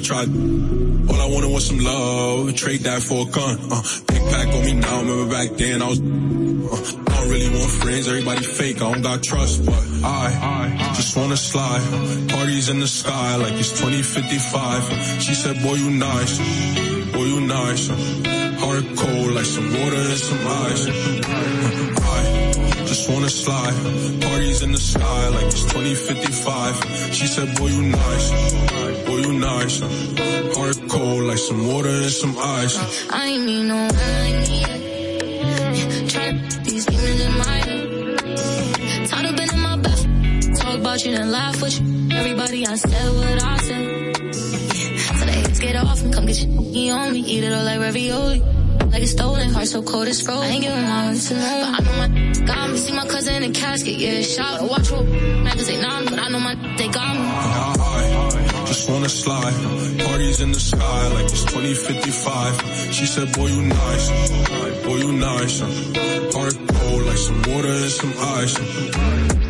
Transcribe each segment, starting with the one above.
never tried. All I wanted was some love, trade that for a gun. Uh, on me now, remember back then I was. Uh, I don't really want friends, everybody fake, I don't got trust, but I, I just wanna slide. Parties in the sky like it's 2055. She said, boy, you nice, boy, you nice. Heart cold like some water and some ice. I just wanna slide. Parties in the sky like it's 2055. She said, boy, you nice boy, you nice. Heart cold like some water and some ice. I ain't need no money. Trap these demons in my head. Tied up in my bed. Talk about you and laugh with you. Everybody, I said what I said. Yeah. So the hates get off and come get you. On me, eat it all like ravioli like it's stolen. Heart so cold it's frozen. I ain't giving my heart to love, but I know my got me. See my cousin in a casket, yeah, shout shot. Watch what niggas they non, but I know my they got wanna slide. Parties in the sky like it's 2055. She said, boy, you nice. Boy, you nice. Heart cold like some water and some ice.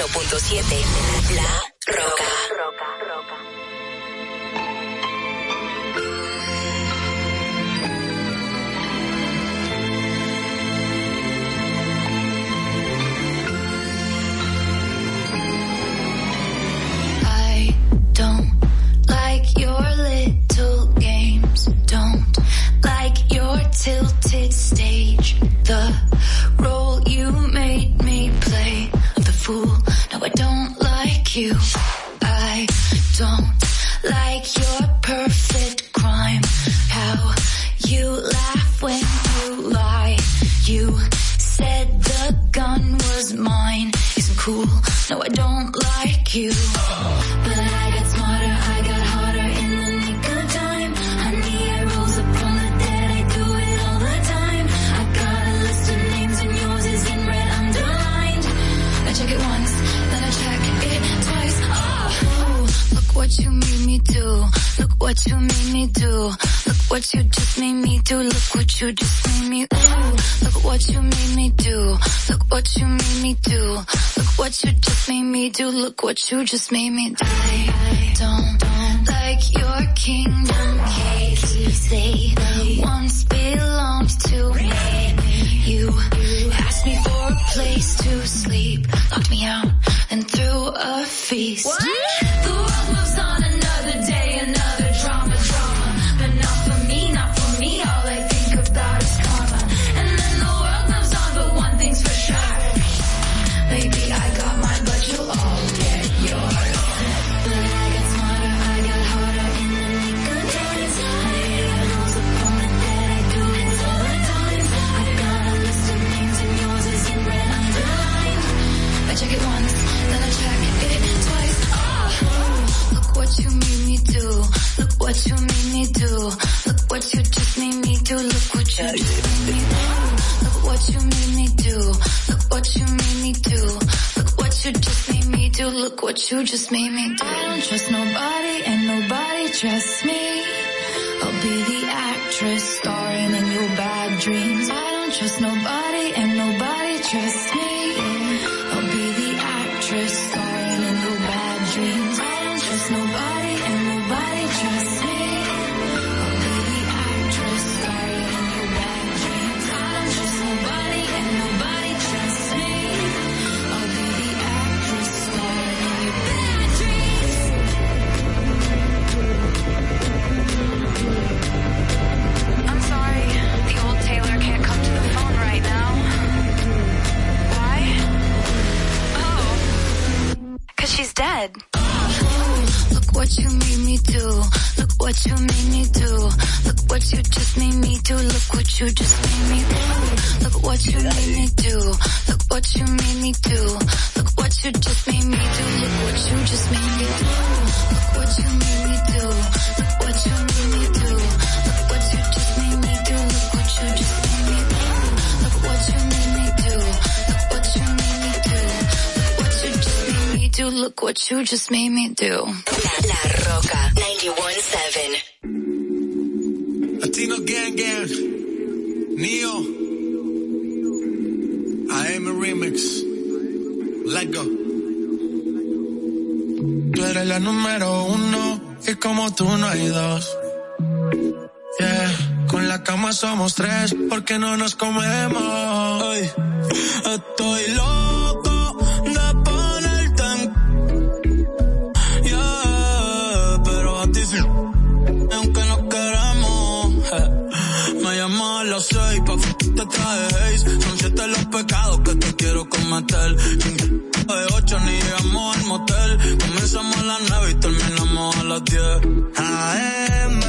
91.7 La Roca. What you made me do. Look what you just made me do. Look what you just made me ooh. Look what you made me do. Look what you made me do. Look what you just made me do. Look what you just made me do. I don't, don't like your kingdom keys. They once belonged to me. You asked me for a place to sleep, locked me out and threw a feast. The world moves what you made me do. Look what you just made me do. Look what you just made me do. Look what you made me do. Look what you made me do. Look what you just made me do. Look what you just made me do. I don't trust nobody and nobody trusts me. I'll be the actress starring she's dead. Look what you made me do. Look what you made me do. Look what you just made me do. Look what you just made me do. Look what you made me do. Look what you made me do. Look what you just made me do. Look what you just made me do. Look what you made me do. Look what you made me do. Look what you just made me do. La, La Roca 91.7. Latino Gang Gang, Neo, AM Remix, Let Go. Tú eres la número uno y como tú no hay dos. Yeah, con la cama somos tres porque no nos comemos. Ay, estoy loco traje haze. Son siete los pecados que te quiero cometer. De ocho ni llegamos al motel. Comenzamos a las nueve y terminamos a las diez. AM,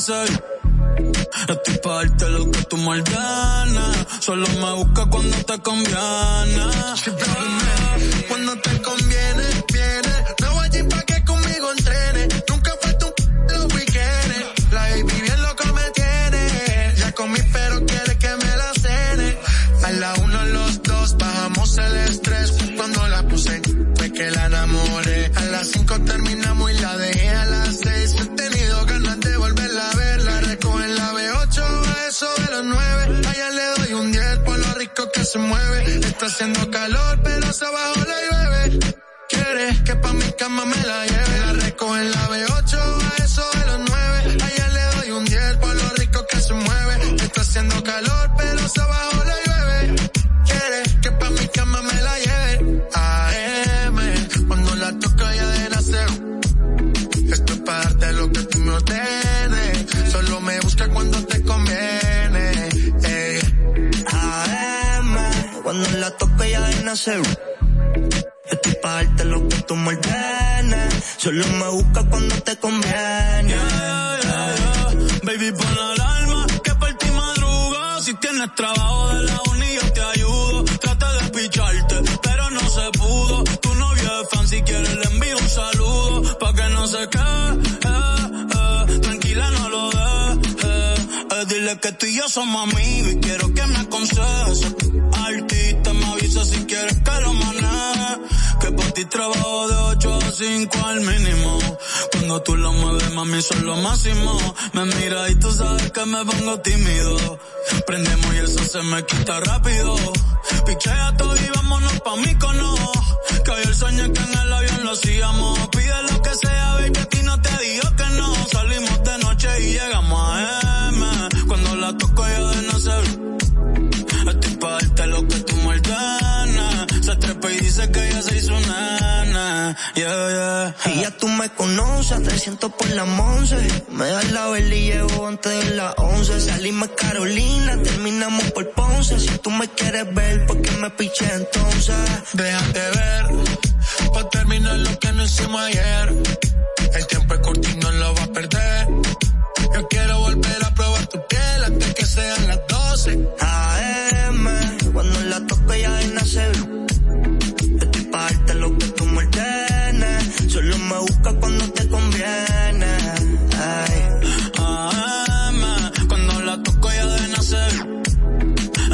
nacer. Estoy pa' darte lo que tú me ordenas. Solo me busca cuando te conviene. Cuando te conviene, que se mueve. Está haciendo calor pero hacia abajo la llueve. Quiere que pa' mi cama me la lleve. La recojo en la B8 a eso de los nueve. Allá le doy un 10 por lo rico que se mueve. Está haciendo calor pero hacia abajo nacer. Estoy pa' darte lo que tú me ordenes. Solo me busca cuando te conviene. Baby, pon la alarma que por ti madruga. Si tienes trabajo de la uni, yo te ayudo. Traté de picharte, pero no se pudo. Tu novio es fan, si quieres le envío un saludo. Pa' que no se quede, que tú y yo somos amigos y quiero que me aconsejes. Artista, me avisa si quieres que lo maneje. Que por ti trabajo de 8 a 5 al mínimo. Cuando tú lo mueves, mami, son lo máximo. Me mira y tú sabes que me pongo tímido. Prendemos y eso se me quita rápido. Pichea todo y vámonos pa' mí cono. Que hoy el sueño que en el avión lo hacíamos. Pide lo que sea, baby, a ti no te digo que no. Salimos de noche y llegamos a M. La toco yo de no sé. Estoy pa' darte lo que tú me ordenes. Se trepa y dice que ella se hizo nana. Yeah, yeah. Y ya tú me conoces, 300 por la once. Me das la vela y llevo antes de las 11. Salimos a Carolina, terminamos por Ponce. Si tú me quieres ver, ¿por qué me piché entonces? Déjate ver, pa' terminar lo que no hicimos ayer. El tiempo es corto y no lo va a perder. Yo quiero volver a probar tu piel 12. AM, cuando la toco ya de nacer. Estoy pa' darte lo que tú me ordenes. Solo me busca cuando te conviene. Ay. AM, cuando la toco ya de nacer.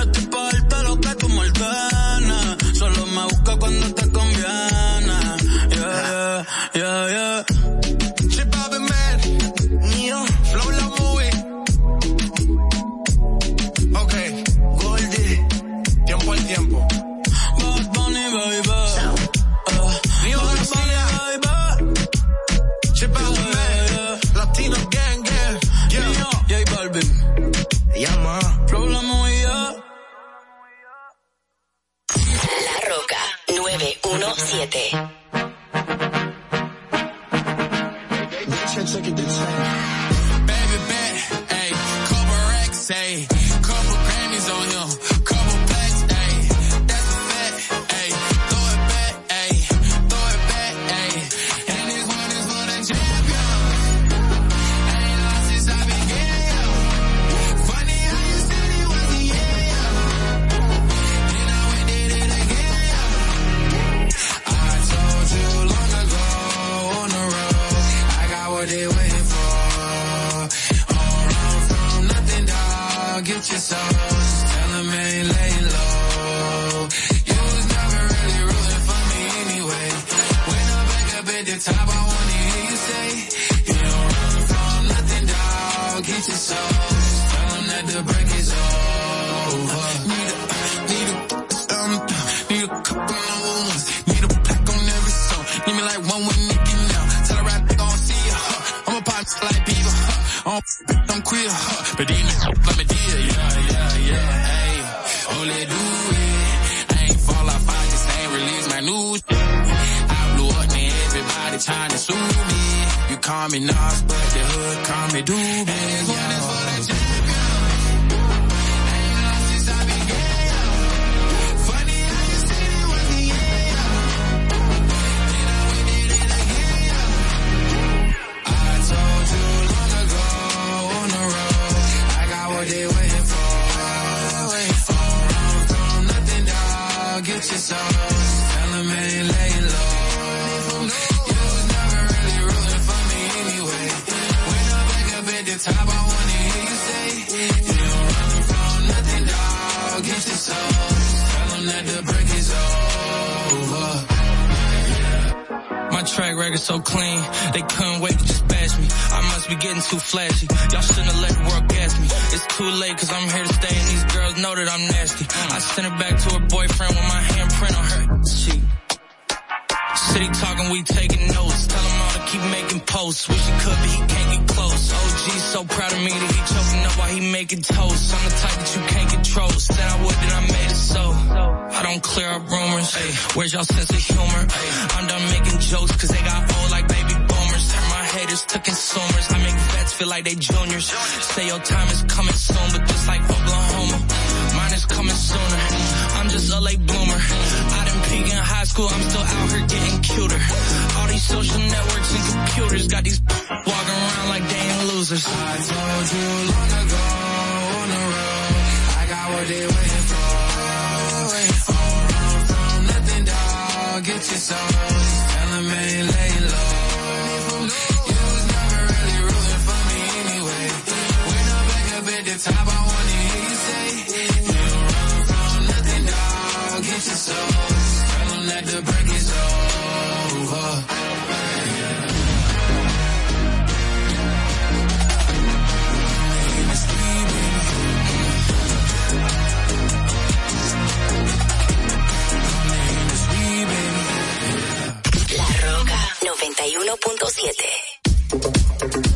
Estoy pa' darte lo que tú me ordenes. Solo me busca cuando te conviene. Yeah, yeah, yeah, yeah. 917. Top, I wanna hear you say, you don't run from nothing, dog. Get your soul. Tell 'em that the break is over. Need a, need a, um, need a couple of ones. Need a pack on every song. Need me like one with Nicky now. Tell a rap gon' see ya. Huh. I'm a pop like Bieber. Huh. I'm, I'm queer. Huh. But then let me call me Nas, but the hood call me Doobie. Since I began. Funny how you said it was. Then I it. I told you long ago on the road, I got what they waiting for. From nothing. Get your soul. Top, I wanna hear you say, you don't run from nothing, dog. Get your soul. Tell 'em that the break is over. My track record so clean, they couldn't wait to just bash me. I must be getting too flashy. Y'all shouldn't have let the world gas me. It's too late cause I'm here to stay and these girls know that I'm nasty. I sent it back to her boyfriend with my handprint on her cheek. City talking, we taking notes. Tell keep making posts. Wish he could, but he can't get close. OG so proud of me that he choking up while he making toast. I'm the type that you can't control. Said I would, then I made it so. I don't clear up rumors. Ay, where's y'all sense of humor? I'm done making jokes cause they got old like baby boomers. Turn my haters to consumers. I make vets feel like they juniors. Say your time is coming soon, but just like Oklahoma, mine is coming sooner. I'm just a late bloomer. I in high school, I'm still out here getting cuter. All these social networks and computers got these walking around like they ain't losers. I told you long ago on the road, I got what they waiting for. Waiting for. Run from nothing, dog. Get your soul. Just tell them ain't laying low. You was never really rooting for me anyway. When I'm back up the top, I wanna hear you say, You run from nothing, dog. Get your soul. on that the break is over. La Roca 91.7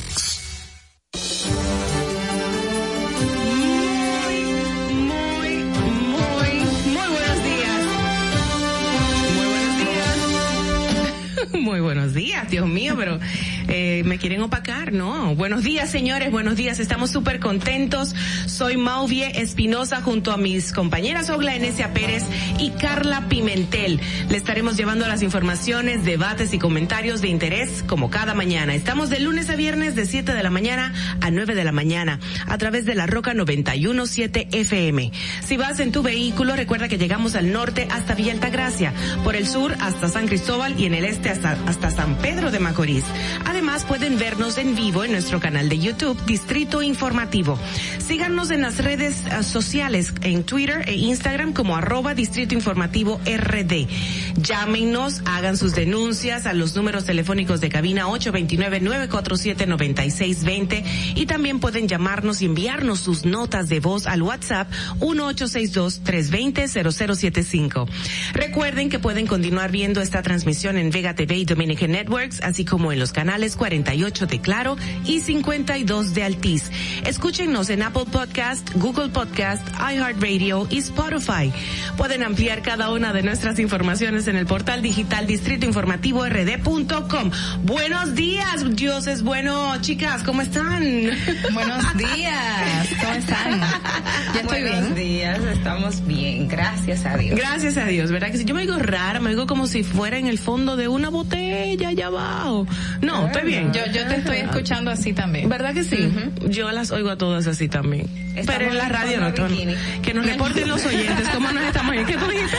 Pero me quieren opacar, ¿no? Buenos días, señores, buenos días. Estamos súper contentos. Soy Mauvie Espinosa junto a mis compañeras Ogla Enesia Pérez y Carla Pimentel. Le estaremos llevando las informaciones, debates y comentarios de interés como cada mañana. Estamos de lunes a viernes de 7 de la mañana a 9 de la mañana a través de la Roca 917 FM. Si vas en tu vehículo, recuerda que llegamos al norte hasta Villa Altagracia, por el sur hasta San Cristóbal y en el este hasta, hasta San Pedro de Macorís. Pueden vernos en vivo en nuestro canal de YouTube, Distrito Informativo. Síganos en las redes eh, sociales, en Twitter e Instagram como arroba Distrito Informativo RD. Llámenos, hagan sus denuncias a los números telefónicos de cabina 829-947-9620 y también pueden llamarnos y enviarnos sus notas de voz al WhatsApp 1862-320-0075. Recuerden que pueden continuar viendo esta transmisión en Vega TV y Dominican Networks, así como en los canales 48 de Claro y 52 de Altiz. Escúchenos en Apple Podcast, Google Podcast, iHeartRadio y Spotify. Pueden ampliar cada una de nuestras informaciones en el portal digital distritoinformativord.com. Buenos días, Dios es bueno, chicas, ¿cómo están? Buenos días, ¿cómo están? Ya estoy Buenos bien. días, estamos bien, gracias a Dios. Gracias a Dios, ¿verdad? Que si yo me digo rara, me digo como si fuera en el fondo de una botella allá abajo. No, estoy bien. Yo, yo te estoy escuchando así también. ¿Verdad que sí? Yo las oigo a todas así también. Pero en la radio no. bikini. Que nos reporten los oyentes cómo nos estamos. ¿Qué tú dijiste?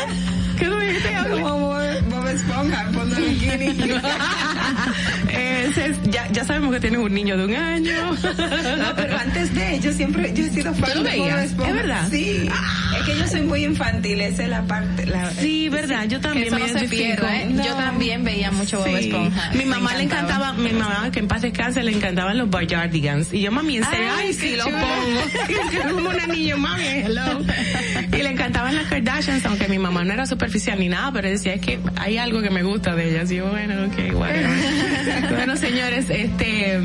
¿Qué tú dijiste? Como Bob, Esponja, fondo de bikini. Ese es- ya, ya sabemos que tienes un niño de un año. No, pero antes de, yo siempre, yo he sido fan ¿Tú lo de Bob veías? Esponja. ¿Es verdad? Sí, es que yo soy muy infantil, esa es la parte. La, Sí, verdad, yo también Eso me no se pierde, ¿eh? Yo también veía mucho Bob Sí. Esponja. Mi mamá le encantaba. mi mamá, que en paz descanse, le encantaban los Bayardigans. Y yo, mami, en serio, Ay, ay, sí, pongo. Como una niña, mami, hello. Y le encantaban las Kardashians, aunque mi mamá no era superficial ni nada, pero decía, es que hay algo que me gusta de ellas. Y yo, bueno, ok, whatever. bueno, señores, este,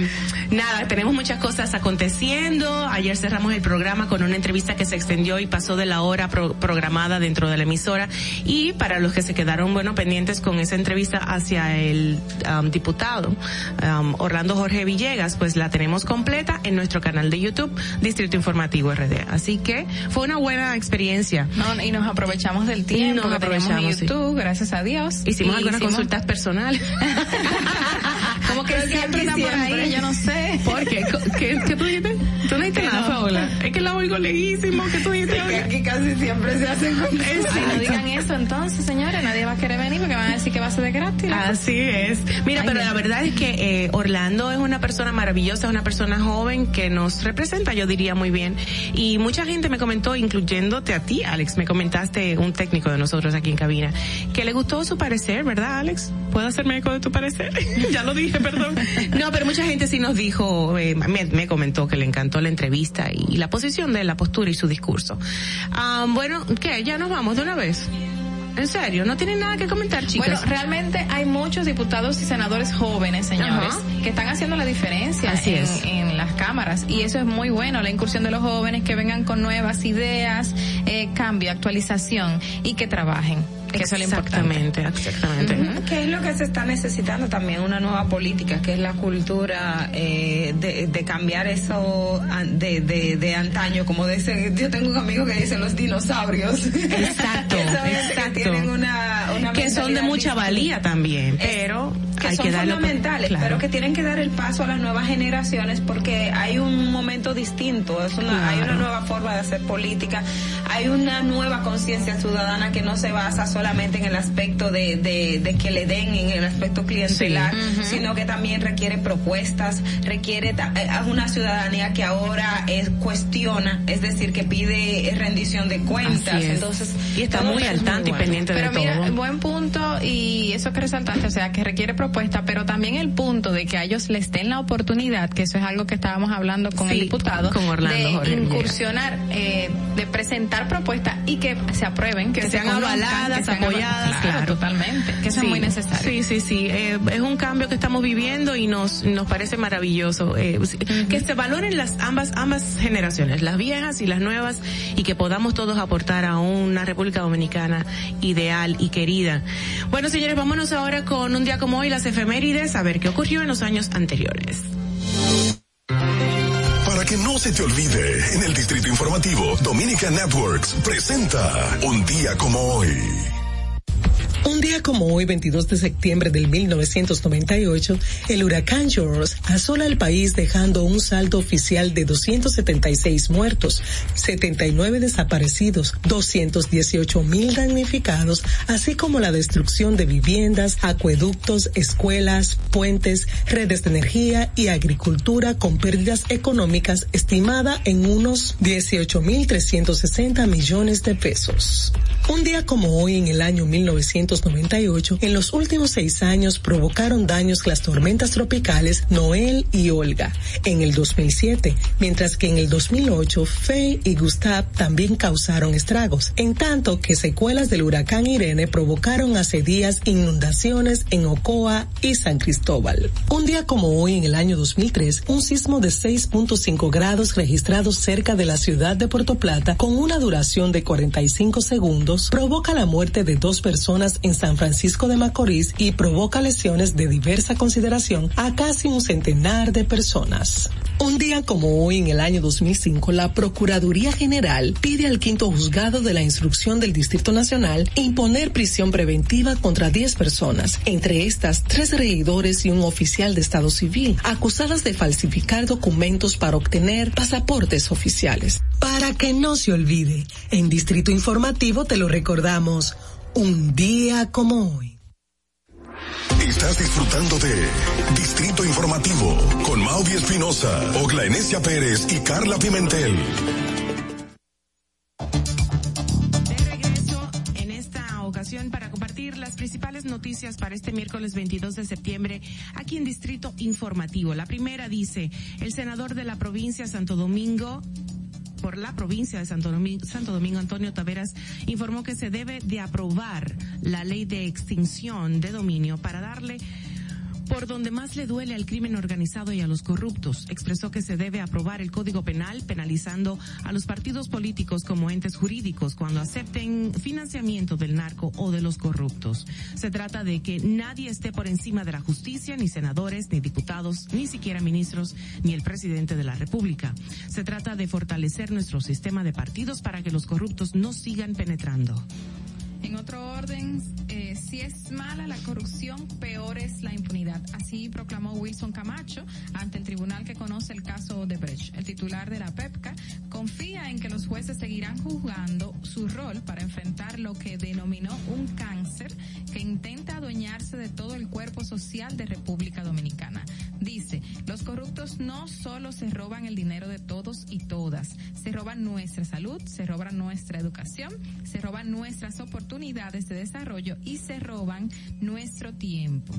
nada, tenemos muchas cosas aconteciendo. Ayer cerramos el programa con una entrevista que se extendió y pasó de la hora pro- programada dentro de la emisora. Y para los que se quedaron, bueno, pendientes con esa entrevista hacia el um, diputado um, Orlando Jorge Villegas, pues la tenemos completa en nuestro canal de YouTube, Distrito Informativo RD. Así que fue una buena experiencia. No, y nos aprovechamos del tiempo Nos que en aprovechamos, sí. YouTube, gracias a Dios. Hicimos Y algunas hicimos- consultas personales. Como que Pero siempre está por ahí, yo no sé. ¿Por qué? ¿Qué, qué tú dijiste? Tú no dijiste Que nada. Paola. Es que la oigo leguísimo. ¿Qué tú dijiste? Que aquí casi siempre se hacen con Exacto. no digan eso entonces, señores, nadie va a querer venir porque van a decir que va a ser de gratis. Así es. Mira, Ay, pero la verdad es que eh, Orlando es una persona maravillosa, una persona joven que nos representa, yo diría muy bien. Y mucha gente me comentó, incluyéndote a ti, Alex, me comentaste, un técnico de nosotros aquí en cabina, que le gustó su parecer, ¿verdad, Alex? ¿Puedo hacerme eco de tu parecer? ya lo dije, perdón. No, pero mucha gente sí nos dijo, eh, me, me comentó que le encantó la entrevista y la posición de la postura y su discurso. Ah, bueno, ¿qué? ¿Ya nos vamos de una vez? ¿En serio? ¿No tienen nada que comentar, chicas? Bueno, realmente hay muchos diputados y senadores jóvenes, señores, Ajá. que están haciendo la diferencia Así en, es. en las cámaras y eso es muy bueno, la incursión de los jóvenes que vengan con nuevas ideas, eh, cambio, actualización y que trabajen, que eso es lo importante. Exactamente, exactamente. ¿Qué es lo que se está necesitando también? Una nueva política, que es la cultura eh, de, de cambiar eso de, de, de antaño, como dice, yo tengo un amigo que dice los dinosaurios. Exacto, Que exacto. Tienen una, una que son de mucha distinta. valía también, pero que hay son que fundamentales, claro. pero que tienen que dar el paso a las nuevas generaciones porque hay un momento distinto, es una, hay una nueva forma de hacer política, hay una nueva conciencia ciudadana que no se basa solamente en el aspecto de, de, de que le den, en el aspecto clientelar, Sí. Sino que también requiere propuestas, requiere eh, es una ciudadanía que ahora es, cuestiona, es decir, que pide rendición de cuentas, entonces Y está muy al tanto y pendiente Pero de mira, todo. buen punto y eso que resaltaste, o sea, que requiere propuesta, pero también el punto de que a ellos les den la oportunidad, que eso es algo que estábamos hablando con Sí, el diputado, con Orlando de Jorge incursionar, eh, de presentar propuestas y que se aprueben, que, que se sean avaladas, que sean apoyadas, aval- claro. totalmente, que eso Sí, es muy necesario. Sí, sí, sí. Eh, es un cambio que estamos viviendo y nos nos parece maravilloso. Eh, Que se valoren las ambas ambas generaciones, las viejas y las nuevas, y que podamos todos aportar a una República Dominicana ideal y querida. Bueno, señores, vámonos ahora con un día como hoy, efemérides, a ver qué ocurrió en los años anteriores. Para que no se te olvide, en el Distrito Informativo, Dominica Networks presenta Un día como hoy. Un día como hoy, 22 de septiembre del 1998, el huracán George asola el país dejando un saldo oficial de 276 muertos, 79 desaparecidos, 218 mil damnificados, así como la destrucción de viviendas, acueductos, escuelas, puentes, redes de energía y agricultura con pérdidas económicas estimada en unos 18 mil 360 millones de pesos. Un día como hoy en el año 1998, en los últimos seis años provocaron daños las tormentas tropicales Noel y Olga en el 2007, mientras que en el 2008 Faye y Gustav también causaron estragos, en tanto que secuelas del huracán Irene provocaron hace días inundaciones en Ocoa y San Cristóbal. Un día como hoy en el año 2003, un sismo de 6.5 grados registrado cerca de la ciudad de Puerto Plata con una duración de 45 segundos provoca la muerte de dos personas en San Francisco de Macorís y provoca lesiones de diversa consideración a casi un centenar de personas. Un día como hoy en el año 2005, la Procuraduría General pide al quinto juzgado de la instrucción del Distrito Nacional imponer prisión preventiva contra 10 personas, entre estas tres regidores y un oficial de Estado Civil, acusadas de falsificar documentos para obtener pasaportes oficiales. Para que no se olvide, en Distrito Informativo te lo recordamos, un día como hoy. Estás disfrutando de Distrito Informativo con Maudi Espinosa, Ogla Enesia Pérez y Carla Pimentel. De regreso en esta ocasión para compartir las principales noticias para este miércoles 22 de septiembre aquí en Distrito Informativo. La primera dice, el senador de la provincia Santo Domingo por la provincia de Santo Domingo, Santo Domingo, Antonio Taveras, informó que se debe de aprobar la ley de extinción de dominio para darle por donde más le duele al crimen organizado y a los corruptos. Expresó que se debe aprobar el Código Penal penalizando a los partidos políticos como entes jurídicos cuando acepten financiamiento del narco o de los corruptos. Se trata de que nadie esté por encima de la justicia, ni senadores, ni diputados, ni siquiera ministros, ni el presidente de la República. Se trata de fortalecer nuestro sistema de partidos para que los corruptos no sigan penetrando. En otro orden, eh, si es mala la corrupción, peor es la impunidad. Así proclamó Wilson Camacho ante el tribunal que conoce el caso de Brecht. El titular de la PEPCA confía en que los jueces seguirán juzgando su rol para enfrentar lo que denominó un cáncer que intenta adueñarse de todo el cuerpo social de República Dominicana. Dice, los corruptos no solo se roban el dinero de todos y todas, se roban nuestra salud, se roban nuestra educación, se roban nuestras oportunidades de desarrollo y se roban nuestro tiempo.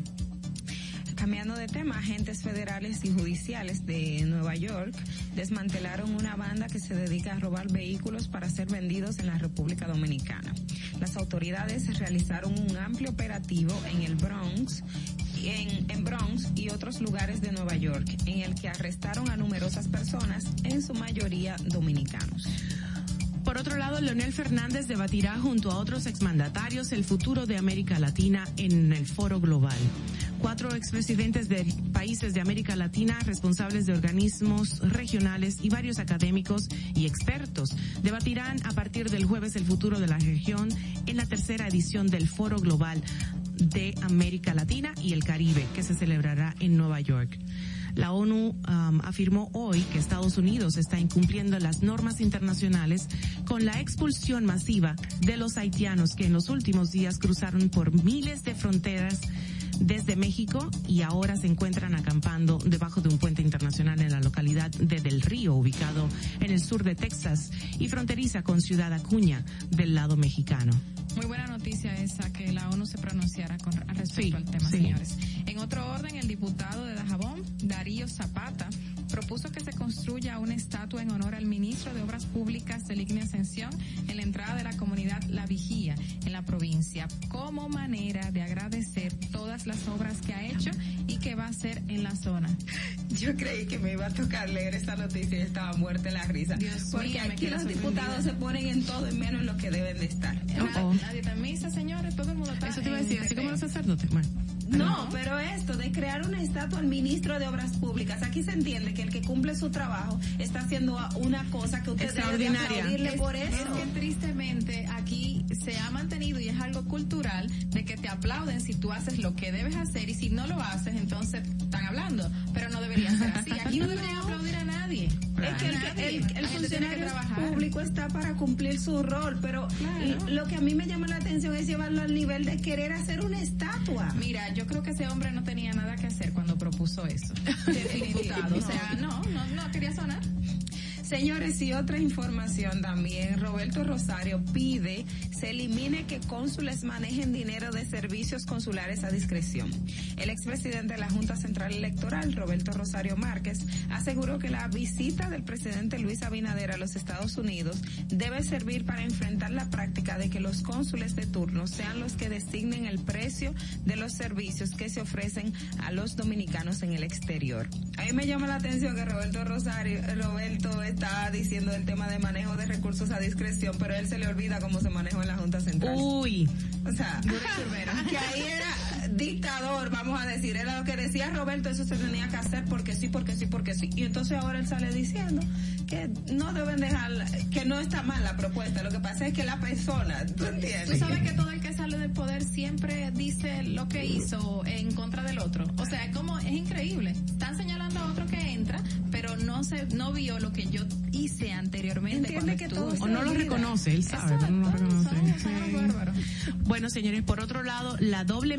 Cambiando de tema, agentes federales y judiciales de Nueva York desmantelaron una banda que se dedica a robar vehículos para ser vendidos en la República Dominicana. Las autoridades realizaron un amplio operativo en el Bronx, en, en Bronx y otros lugares de Nueva York, en el que arrestaron a numerosas personas, en su mayoría dominicanos. Por otro lado, Leonel Fernández debatirá junto a otros exmandatarios el futuro de América Latina en el foro global. Cuatro expresidentes de países de América Latina, responsables de organismos regionales y varios académicos y expertos debatirán a partir del jueves el futuro de la región en la tercera edición del foro global de América Latina y el Caribe, que se celebrará en Nueva York. La ONU um, afirmó hoy que Estados Unidos está incumpliendo las normas internacionales con la expulsión masiva de los haitianos que en los últimos días cruzaron por miles de fronteras desde México y ahora se encuentran acampando debajo de un puente internacional en la localidad de Del Río, ubicado en el sur de Texas y fronteriza con Ciudad Acuña del lado mexicano. Muy buena noticia esa que la ONU se pronunciara con respecto Sí, al tema, sí. señores. En otro orden, el diputado de Dajabón, Darío Zapata, propuso que se construya una estatua en honor al ministro de Obras Públicas de Ignia Ascensión en la entrada de la comunidad La Vigía en la provincia, como manera de agradecer todas las obras que ha hecho y que va a hacer en la zona. Yo creí que me iba a tocar leer esta noticia y estaba muerta en la risa. Dios porque aquí los diputados se ponen en todo y menos en lo que deben de estar. Nadie, nadie está en misa, señores, todo el mundo está Eso te iba a decir, así como los sacerdotes. Bueno. No, pero esto de crear una estatua al ministro de Obras Públicas, aquí se entiende que el que cumple su trabajo está haciendo una cosa que usted debe Extraordinaria. aplaudirle Es- por Es eso. que tristemente aquí se ha mantenido y es algo cultural de que te aplauden si tú haces lo que debes hacer y si no lo haces entonces están hablando, pero no debería ser así. Aquí no deberían aplaudir a nadie. Es que el, el- el que funcionario público está para cumplir su rol, pero Claro. lo que a mí me llama la atención es llevarlo al nivel de querer hacer una estatua. Mira, yo creo que ese hombre no tenía nada que hacer cuando propuso eso. Diputado, o sea, no, no, no quería sonar. Señores, y otra información también, Roberto Rosario pide se elimine que cónsules manejen dinero de servicios consulares a discreción. El expresidente de la Junta Central Electoral, Roberto Rosario Márquez, aseguró que la visita del presidente Luis Abinader a los Estados Unidos debe servir para enfrentar la práctica de que los cónsules de turno sean los que designen el precio de los servicios que se ofrecen a los dominicanos en el exterior. A mí me llama la atención que Roberto Rosario, Roberto está diciendo el tema de manejo de recursos a discreción, pero a él se le olvida cómo se manejó en la Junta Central. Uy. O sea, que ahí era dictador, vamos a decir, era lo que decía Roberto, eso se tenía que hacer porque sí, porque sí, porque sí. Y entonces ahora él sale diciendo que no deben dejar, que no está mal la propuesta, lo que pasa es que la persona, ¿tú entiendes? Tú sabes que todo el que sale del poder siempre dice lo que hizo en contra del otro. O sea, es como, es increíble. Están señalando a otro que entra, pero no se, no vio lo que yo hice anteriormente Entiende cuando que todo O no lo reconoce, él sabe, pero no lo reconoce. Sí. Bueno, señores, por otro lado, la doble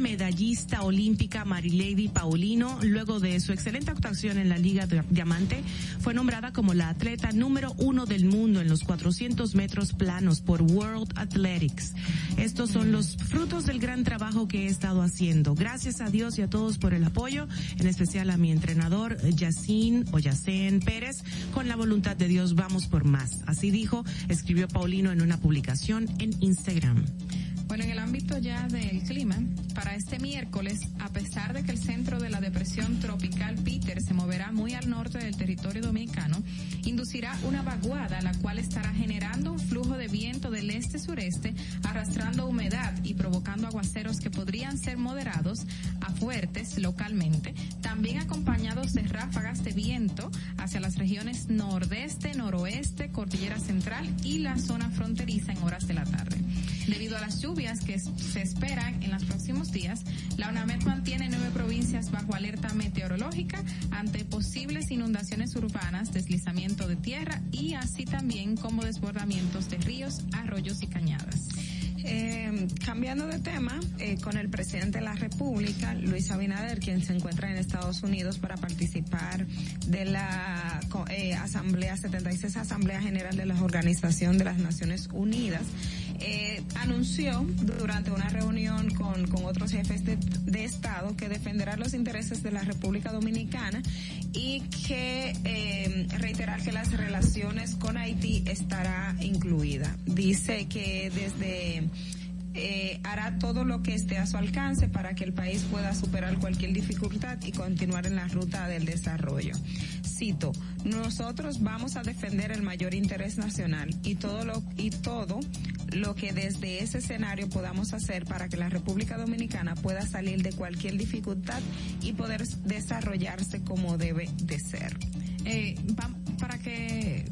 olímpica Marilady Paulino, luego de su excelente actuación en la Liga de Diamante, fue nombrada como la atleta número uno del mundo en los 400 metros planos por World Athletics. Estos son los frutos del gran trabajo que he estado haciendo. Gracias a Dios y a todos por el apoyo, en especial a mi entrenador, Yacine o Yacén Pérez. Con la voluntad de Dios vamos por más. Así dijo, escribió Paulino en una publicación en Instagram. Bueno, en el ámbito ya del clima, para este miércoles, a pesar de que el centro de la depresión tropical Peter se moverá muy al norte del territorio dominicano, inducirá una vaguada la cual estará generando un flujo de viento del este-sureste, arrastrando humedad y provocando aguaceros que podrían ser moderados a fuertes localmente, también acompañados de ráfagas de viento hacia las regiones nordeste, noroeste, cordillera central y la zona fronteriza en horas de la tarde. Debido a las lluvias que se esperan en los próximos días, la UNAMED mantiene nueve provincias bajo alerta meteorológica ante posibles inundaciones urbanas, deslizamiento de tierra y así también como desbordamientos de ríos, arroyos y cañadas. Eh, cambiando de tema, eh, con el presidente de la República, Luis Abinader, quien se encuentra en Estados Unidos para participar de la eh, Asamblea 76 Asamblea General de la Organización de las Naciones Unidas, eh, anunció durante una reunión con, con otros jefes de, de Estado que defenderá los intereses de la República Dominicana y que eh, reiterar que las relaciones con Haití estará incluida. Dice que desde eh, hará todo lo que esté a su alcance para que el país pueda superar cualquier dificultad y continuar en la ruta del desarrollo. Cito, nosotros vamos a defender el mayor interés nacional y todo lo, y todo lo que desde ese escenario podamos hacer para que la República Dominicana pueda salir de cualquier dificultad y poder desarrollarse como debe de ser. Eh, para que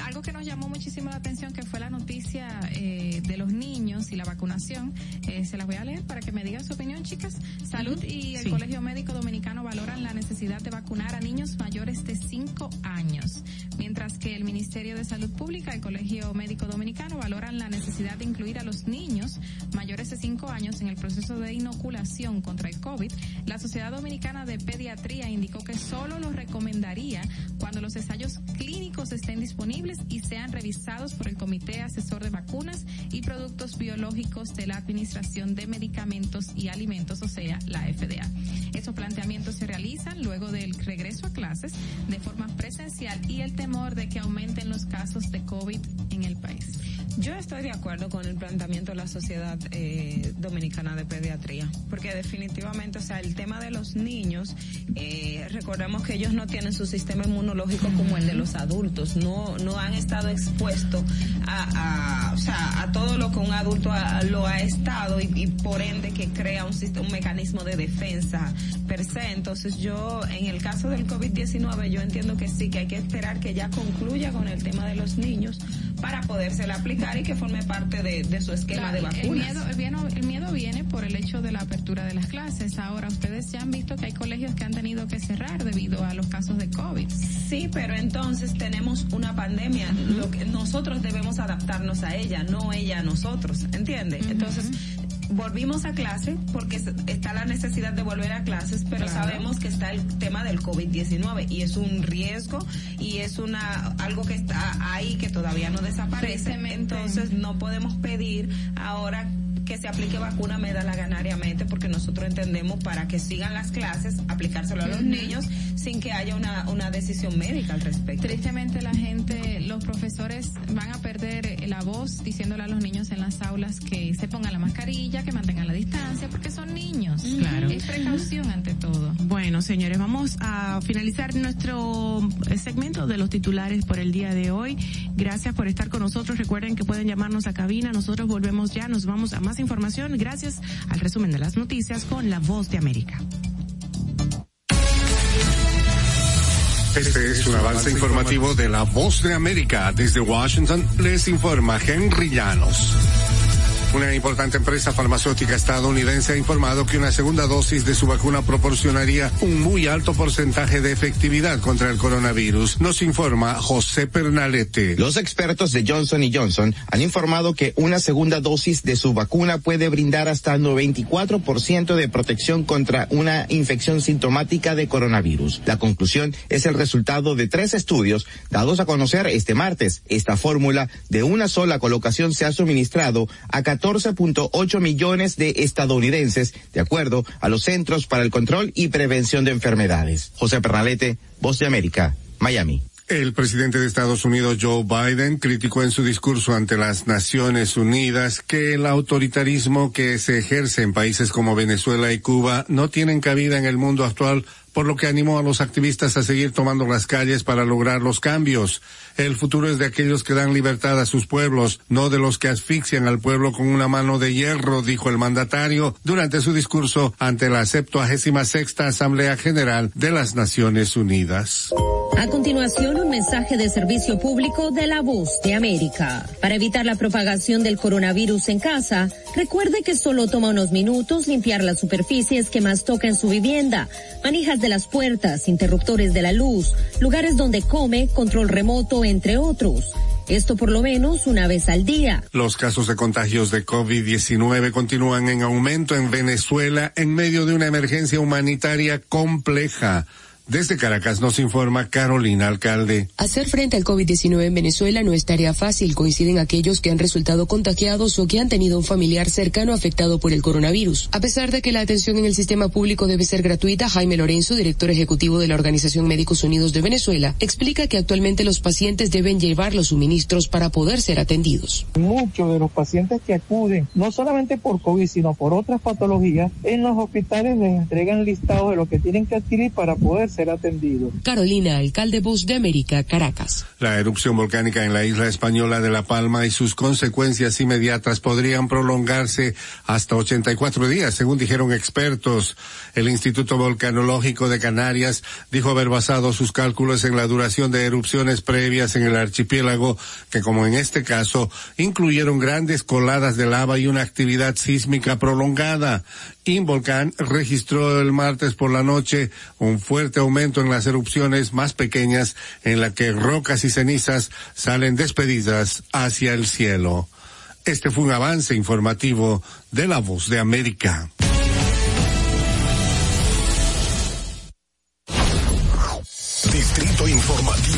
algo que nos llamó muchísimo la atención que fue la noticia eh, de los niños y la vacunación. Eh, se las voy a leer para que me digan su opinión, chicas. Salud y el Sí. Colegio Médico Dominicano valoran la necesidad de vacunar a niños mayores de 5 años, mientras que el Ministerio de Salud Pública y el Colegio Médico Dominicano valoran la necesidad de incluir a los niños mayores de 5 años en el proceso de inoculación contra el COVID. La Sociedad Dominicana de Pediatría indicó que solo lo recomendaría cuando los ensayos clínicos estén disponibles y sean revisados por el Comité Asesor de Vacunas y Productos Biológicos de la Administración de Medicamentos y Alimentos, o sea, la FDA. Estos planteamientos se realizan luego del regreso a clases de forma presencial y el de que aumenten los casos de COVID en el país. Yo estoy de acuerdo con el planteamiento de la Sociedad eh, Dominicana de Pediatría, porque definitivamente, o sea, el tema de los niños, eh, recordemos que ellos no tienen su sistema inmunológico como el de los adultos, no, no han estado expuestos a, a, o sea, a todo lo que un adulto ha- lo ha estado y, y por ende que crea un, sistema, un mecanismo de defensa per se. Entonces yo, en el caso del COVID-19, yo entiendo que sí, que hay que esperar que ya concluya con el tema de los niños para podérsela aplicar y que forme parte de, de su esquema Claro, de el vacunas. miedo, el, miedo, el miedo viene por el hecho de la apertura de las clases. Ahora, ustedes ya han visto que hay colegios que han tenido que cerrar debido a los casos de COVID. Sí, pero entonces tenemos una pandemia. Lo que nosotros debemos adaptarnos a ella, no ella a nosotros, ¿entiende? Entonces volvimos a clase porque es- está la necesidad de volver a clases, pero Claro. sabemos que está el tema del COVID-19 y es un riesgo y es una algo que está ahí que todavía no desaparece. Entonces no podemos pedir ahora que se aplique vacuna me da la ganariamente porque nosotros entendemos para que sigan las clases aplicárselo a los niños sin que haya una, una decisión médica al respecto. Tristemente la gente, los profesores van a perder la voz diciéndole a los niños en las aulas que se pongan la mascarilla, que mantengan la distancia, porque son niños. Claro. Es precaución ante todo. Bueno, señores, vamos a finalizar nuestro eh, segmento de los titulares por el día de hoy. Gracias por estar con nosotros. Recuerden que pueden llamarnos a cabina. Nosotros volvemos ya, nos vamos a más información gracias al resumen de las noticias con la voz de América. Este es un avance informativo de la Voz de América. Desde Washington les informa Henry Llanos. Una importante empresa farmacéutica estadounidense ha informado que una segunda dosis de su vacuna proporcionaría un muy alto porcentaje de efectividad contra el coronavirus. Nos informa José Pernalete. Los expertos de Johnson Johnson han informado que una segunda dosis de su vacuna puede brindar hasta 94% de protección contra una infección sintomática de coronavirus. La conclusión es el resultado de tres estudios dados a conocer este martes. Esta fórmula de una sola colocación se ha suministrado a 14.8 millones de estadounidenses, de acuerdo a los Centros para el Control y Prevención de Enfermedades. José Pernalete, Voz de América, Miami. El presidente de Estados Unidos, Joe Biden, criticó en su discurso ante las Naciones Unidas que el autoritarismo que se ejerce en países como Venezuela y Cuba no tienen cabida en el mundo actual, por lo que animó a los activistas a seguir tomando las calles para lograr los cambios. El futuro es de aquellos que dan libertad a sus pueblos, no de los que asfixian al pueblo con una mano de hierro, dijo el mandatario durante su discurso ante la 76 Asamblea General de las Naciones Unidas. A continuación, un mensaje de servicio público de la voz de América. Para evitar la propagación del coronavirus en casa, recuerde que solo toma unos minutos limpiar las superficies que más toca en su vivienda, manijas de las puertas, interruptores de la luz, lugares donde come, control remoto, entre otros. Esto por lo menos una vez al día. Los casos de contagios de COVID-19 continúan en aumento en Venezuela en medio de una emergencia humanitaria compleja. Desde Caracas nos informa Carolina Alcalde. Hacer frente al COVID-19 en Venezuela no es tarea fácil, coinciden aquellos que han resultado contagiados o que han tenido un familiar cercano afectado por el coronavirus. A pesar de que la atención en el sistema público debe ser gratuita, Jaime Lorenzo, director ejecutivo de la Organización Médicos Unidos de Venezuela, explica que actualmente los pacientes deben llevar los suministros para poder ser atendidos. Muchos de los pacientes que acuden, no solamente por COVID, sino por otras patologías, en los hospitales les entregan listados de lo que tienen que adquirir para poder ser ser atendidos. Carolina, alcalde Voz de América, Caracas. La erupción volcánica en la isla española de La Palma y sus consecuencias inmediatas podrían prolongarse hasta 84 días, según dijeron expertos. El Instituto Volcanológico de Canarias dijo haber basado sus cálculos en la duración de erupciones previas en el archipiélago, que como en este caso, incluyeron grandes coladas de lava y una actividad sísmica prolongada. Involcán registró el martes por la noche un fuerte aumento en las erupciones más pequeñas en la que rocas y cenizas salen despedidas hacia el cielo. Este fue un avance informativo de la voz de América. Distrito Informativo.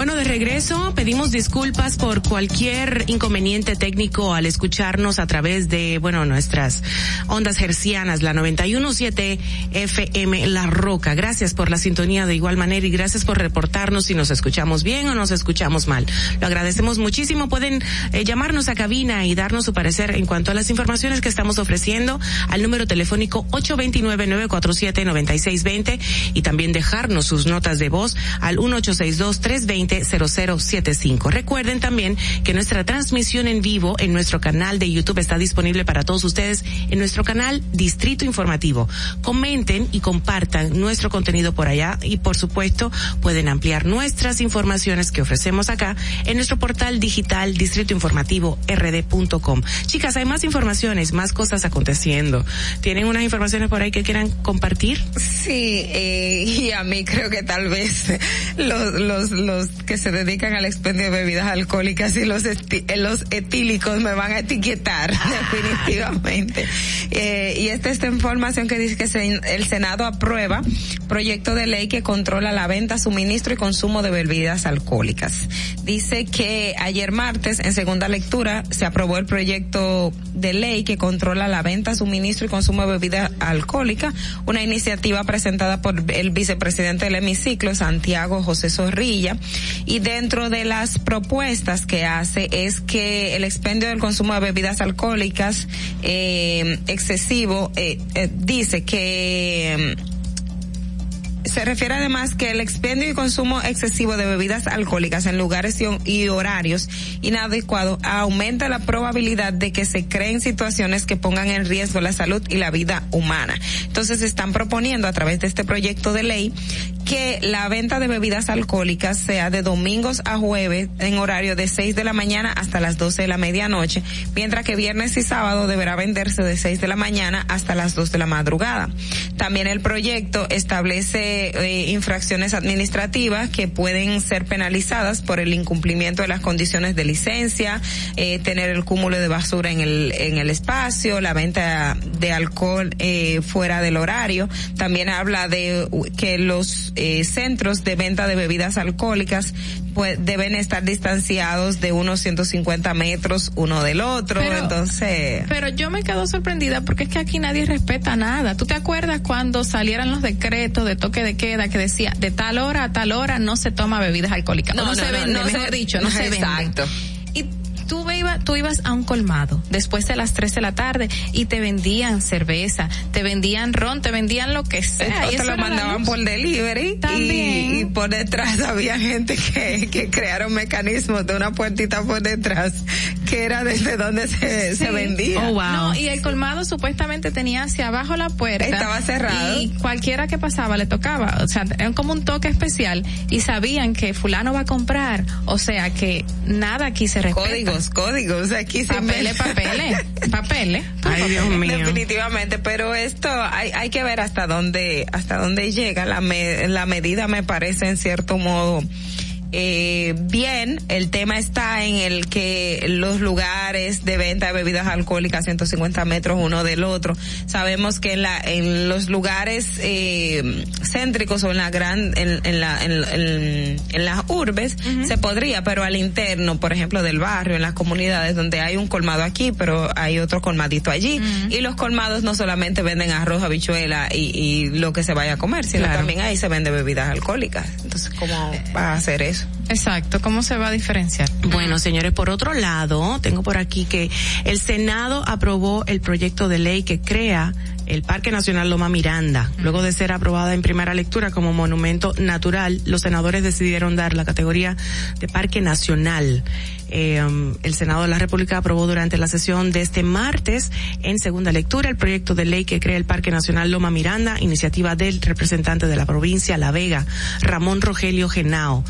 Bueno, de regreso pedimos disculpas por cualquier inconveniente técnico al escucharnos a través de, bueno, nuestras ondas hercianas, la 917 FM La Roca. Gracias por la sintonía de igual manera y gracias por reportarnos si nos escuchamos bien o nos escuchamos mal. Lo agradecemos muchísimo. Pueden eh, llamarnos a cabina y darnos su parecer en cuanto a las informaciones que estamos ofreciendo al número telefónico 829-947-9620 y también dejarnos sus notas de voz al 1862 320 0075. Recuerden también que nuestra transmisión en vivo en nuestro canal de YouTube está disponible para todos ustedes en nuestro canal Distrito Informativo. Comenten y compartan nuestro contenido por allá y por supuesto pueden ampliar nuestras informaciones que ofrecemos acá en nuestro portal digital distritoinformativo.rd.com. Chicas, hay más informaciones, más cosas aconteciendo. ¿Tienen unas informaciones por ahí que quieran compartir? Sí, eh, y a mí creo que tal vez los, los, los que se dedican al expendio de bebidas alcohólicas y los, eh, los etílicos me van a etiquetar definitivamente. Eh, y esta es esta información que dice que se- el Senado aprueba proyecto de ley que controla la venta, suministro y consumo de bebidas alcohólicas. Dice que ayer martes, en segunda lectura, se aprobó el proyecto de ley que controla la venta, suministro y consumo de bebidas alcohólicas, una iniciativa presentada por el vicepresidente del hemiciclo, Santiago José Zorrilla, y dentro de las propuestas que hace es que el expendio del consumo de bebidas alcohólicas eh, excesivo eh, eh, dice que se refiere además que el expendio y consumo excesivo de bebidas alcohólicas en lugares y, horarios inadecuados aumenta la probabilidad de que se creen situaciones que pongan en riesgo la salud y la vida humana. Entonces están proponiendo a través de este proyecto de ley que la venta de bebidas alcohólicas sea de domingos a jueves en horario de 6 de la mañana hasta las 12 de la medianoche, mientras que viernes y sábado deberá venderse de 6 de la mañana hasta las 2 de la madrugada. También el proyecto establece eh, infracciones administrativas que pueden ser penalizadas por el incumplimiento de las condiciones de licencia, eh, tener el cúmulo de basura en el, en el espacio, la venta de alcohol eh, fuera del horario. También habla de que los eh, centros de venta de bebidas alcohólicas pues deben estar distanciados de unos 150 metros uno del otro. Pero- Entonces, Pero yo me quedo sorprendida porque es que aquí nadie respeta nada. ¿Tú te acuerdas cuando salieran los decretos de toque de queda que decía de tal hora a tal hora no se toma bebidas alcohólicas? No, No, no, se vende, no se- mejor dicho, no se vende. Exacto. Y tú, iba- tú ibas a un colmado después de las 3 de la tarde y te vendían cerveza, te vendían ron, te vendían lo que sea. o y te eso lo mandaban por delivery También. Y, y por detrás había gente que, que crearon mecanismos de una puertita por detrás que era desde donde se, se Sí. vendía. No, y el colmado supuestamente tenía hacia abajo la puerta. Estaba cerrado. Y cualquiera que pasaba le tocaba. O sea, era como un toque especial y sabían que fulano va a comprar. O sea, que nada aquí se respeta. Códigos, códigos. Aquí se Papeles, papeles, papeles. Ay, Dios mío. Definitivamente, pero esto hay, hay que ver hasta dónde, hasta dónde llega la, me- la medida me parece en cierto modo eh, bien. El tema está en el que los lugares de venta de bebidas alcohólicas 150 metros uno del otro. Sabemos que en la, en los lugares eh, céntricos o en la gran, en, en la, en, en- en las urbes se podría, pero al interno, por ejemplo, del barrio, en las comunidades donde hay un colmado aquí, pero hay otro colmadito allí. Y los colmados no solamente venden arroz, habichuela y, y lo que se vaya a comer, sino Claro. también ahí se vende bebidas alcohólicas. Entonces, ¿cómo va a hacer eso? Exacto, ¿cómo se va a diferenciar? Bueno, señores, por otro lado, tengo por aquí que el Senado aprobó el proyecto de ley que crea el Parque Nacional Loma Miranda. Luego de ser aprobada en primera lectura como monumento natural, los senadores decidieron dar la categoría de Parque Nacional. Um, el Senado de la República aprobó durante la sesión de este martes en segunda lectura el proyecto de ley que crea el Parque Nacional Loma Miranda, iniciativa del representante de la provincia La Vega, Ramón Rogelio Genao.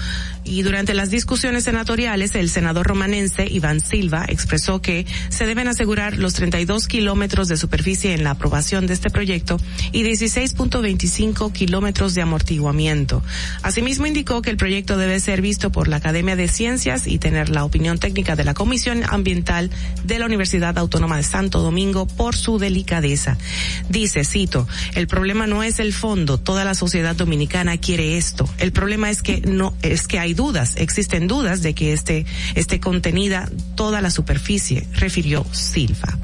Y durante las discusiones senatoriales, el senador romanense Iván Silva expresó que se deben asegurar los 32 kilómetros de superficie en la aprobación de este proyecto y 16.25 kilómetros de amortiguamiento. Asimismo, indicó que el proyecto debe ser visto por la Academia de Ciencias y tener la opinión técnica de la Comisión Ambiental de la Universidad Autónoma de Santo Domingo por su delicadeza. Dice, cito, el problema no es el fondo, toda la sociedad dominicana quiere esto. El problema es que no, es que hay dudas, existen dudas de que este, esté contenida toda la superficie, refirió Silva.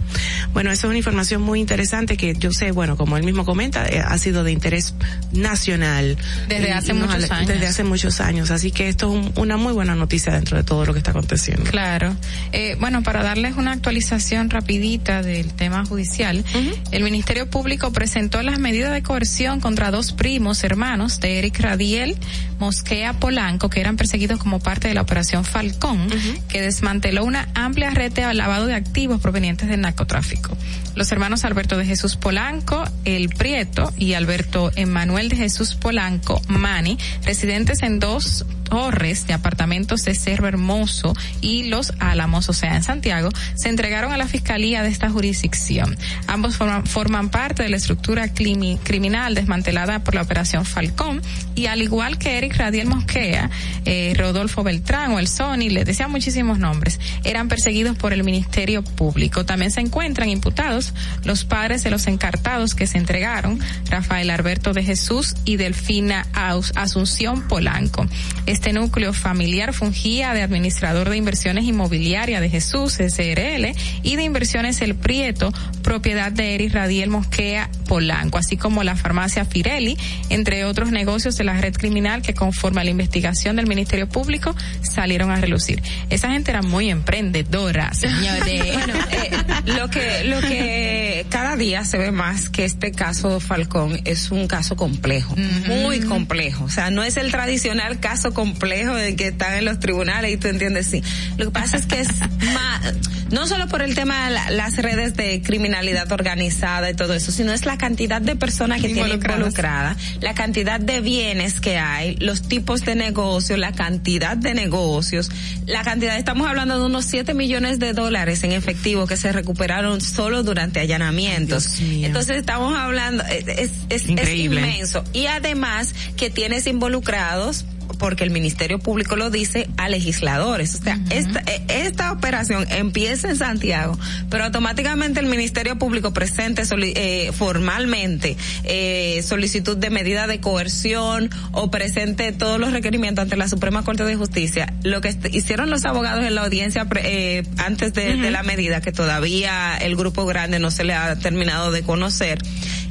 Bueno, esa es una información muy interesante que yo sé, bueno, como él mismo comenta, eh, ha sido de interés nacional. Desde hace muchos años. Desde hace muchos años. Así que esto es un- una muy buena noticia dentro de todo lo que está aconteciendo. Claro. Eh, bueno, para darles una actualización rapidita del tema judicial, el Ministerio Público presentó las medidas de coerción contra dos primos hermanos de Eric Radiel Mosquea Polanco, que eran perseguidos como parte de la Operación Falcón, que desmanteló una amplia red de lavado de activos provenientes del narcotráfico. Los hermanos Alberto de Jesús Polanco, El Prieto y Alberto Emanuel de Jesús Polanco, Mani, residentes en dos torres de apartamentos de Cerro Hermoso y Los Álamos, o sea, en Santiago, se entregaron a la Fiscalía de esta jurisdicción. Ambos forman, forman parte de la estructura climi- criminal desmantelada por la Operación Falcón y al igual que Eric Radiel Mosquea, eh, Rodolfo Beltrán o el Sony, les decía muchísimos nombres, eran perseguidos por el Ministerio Público. También se encuentran imputados los padres de los encartados que se entregaron, Rafael Alberto de Jesús y Delfina Asunción Polanco. Este núcleo familiar fungía de administrador de inversiones inmobiliarias de Jesús, SRL, y de inversiones El Prieto, propiedad de Eric Radiel Mosquea Polanco, así como la farmacia Firelli, entre otros negocios de la red criminal que conforme a la investigación del Ministerio Público salieron a relucir. Esa gente era muy emprendedora, señores. Bueno, eh, lo que lo que cada día se ve más que este caso Falcón es un caso complejo, muy complejo. O sea, no es el tradicional caso complejo de que están en los tribunales y tú entiendes sí. Lo que pasa es que es más, no solo por el tema de la- las redes de criminalidad organizada y todo eso, sino es la cantidad de personas que tienen Involucradas. involucradas, la cantidad de bienes que hay, los tipos de negocios, la cantidad de negocios, la cantidad, estamos hablando de unos 7 millones de dólares en efectivo que se recuperaron solo durante allanamientos. Entonces estamos hablando, es, es, es inmenso. Y además que tienes involucrados porque el Ministerio Público lo dice a legisladores. O sea, esta, eh, esta operación empieza en Santiago, pero automáticamente el Ministerio Público presente eh, formalmente eh, solicitud de medida de coerción o presente todos los requerimientos ante la Suprema Corte de Justicia. Lo que hicieron los abogados en la audiencia pre- eh, antes de, de la medida, que todavía el grupo grande no se le ha terminado de conocer,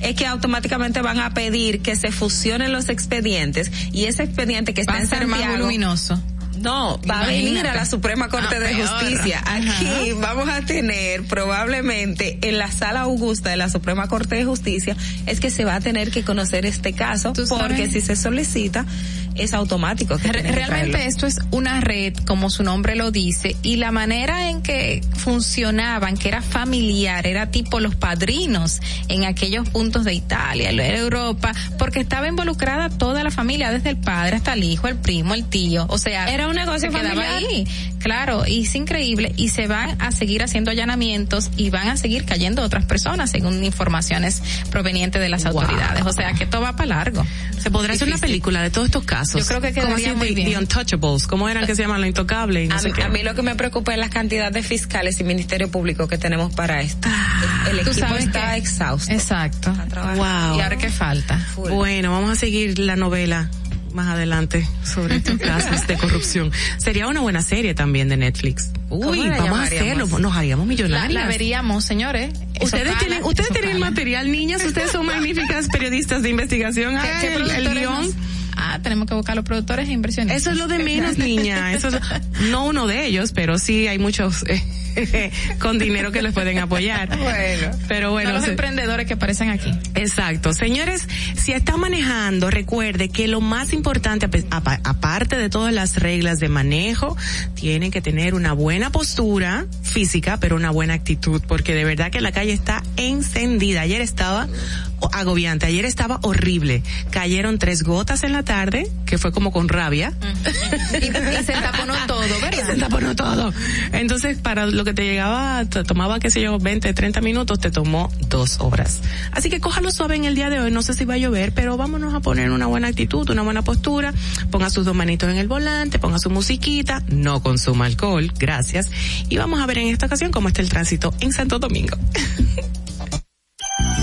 es que automáticamente van a pedir que se fusionen los expedientes y ese expediente que está en ser más Santiago voluminoso. no, va a venir a la Suprema Corte Ah, de. Justicia. Aquí vamos a tener probablemente en la sala augusta de la Suprema Corte de Justicia es que se va a tener que conocer este caso porque si se solicita es automático. que Realmente esto es una red, como su nombre lo dice, y la manera en que funcionaban, que era familiar, era tipo los padrinos en aquellos puntos de Italia, en Europa, porque estaba involucrada toda la familia, desde el padre hasta el hijo, el primo, el tío, o sea, Era un negocio se quedaba familiar. ahí. Claro, y es increíble, y se van a seguir haciendo allanamientos y van a seguir cayendo otras personas, según informaciones provenientes de las Wow. autoridades, o sea que esto va para largo. Se podrá hacer una película de todos estos casos. Yo creo que Como quedaría si muy bien. The Untouchables, ¿cómo eran que se llaman los intocables? no A, mí- qué? a mí lo que me preocupa es la cantidad de fiscales y Ministerio Público que tenemos para esto. el Tú equipo está que- exhausto. Exacto. Wow. ¿Y ahora qué falta? Bueno, vamos a seguir la novela más adelante sobre estos casos de corrupción. Sería una buena serie también de Netflix. Uy, vamos a hacerlo, nos haríamos millonarios. la veríamos, señores. Ustedes cala, tienen, ustedes tienen material, niñas, ustedes son magníficas periodistas de investigación. ¿Qué- Ah, qué el- el, guion. Ah, tenemos que buscar los productores e inversionistas. Eso es lo de menos, niña. Eso es- no uno de ellos, pero sí hay muchos eh, con dinero que les pueden apoyar. Bueno. Pero bueno. Son los se- emprendedores que aparecen aquí. Exacto. Señores, si está manejando, recuerde que lo más importante, aparte de todas las reglas de manejo, tienen que tener una buena postura física, pero una buena actitud, porque de verdad que la calle está encendida. Ayer estaba agobiante, ayer estaba horrible. Cayeron tres gotas en la tarde, que fue como con rabia. Y, y se taponó todo, ¿verdad? Se taponó todo. Entonces, para lo que te llegaba, te tomaba, qué sé yo, 20, 30 minutos, te tomó dos horas. Así que cójalo suave en el día de hoy. No sé si va a llover, pero vámonos a poner una buena actitud, una buena postura. Ponga sus dos manitos en el volante, ponga su musiquita, no consuma alcohol, gracias. Y vamos a ver en esta ocasión cómo está el tránsito en Santo Domingo.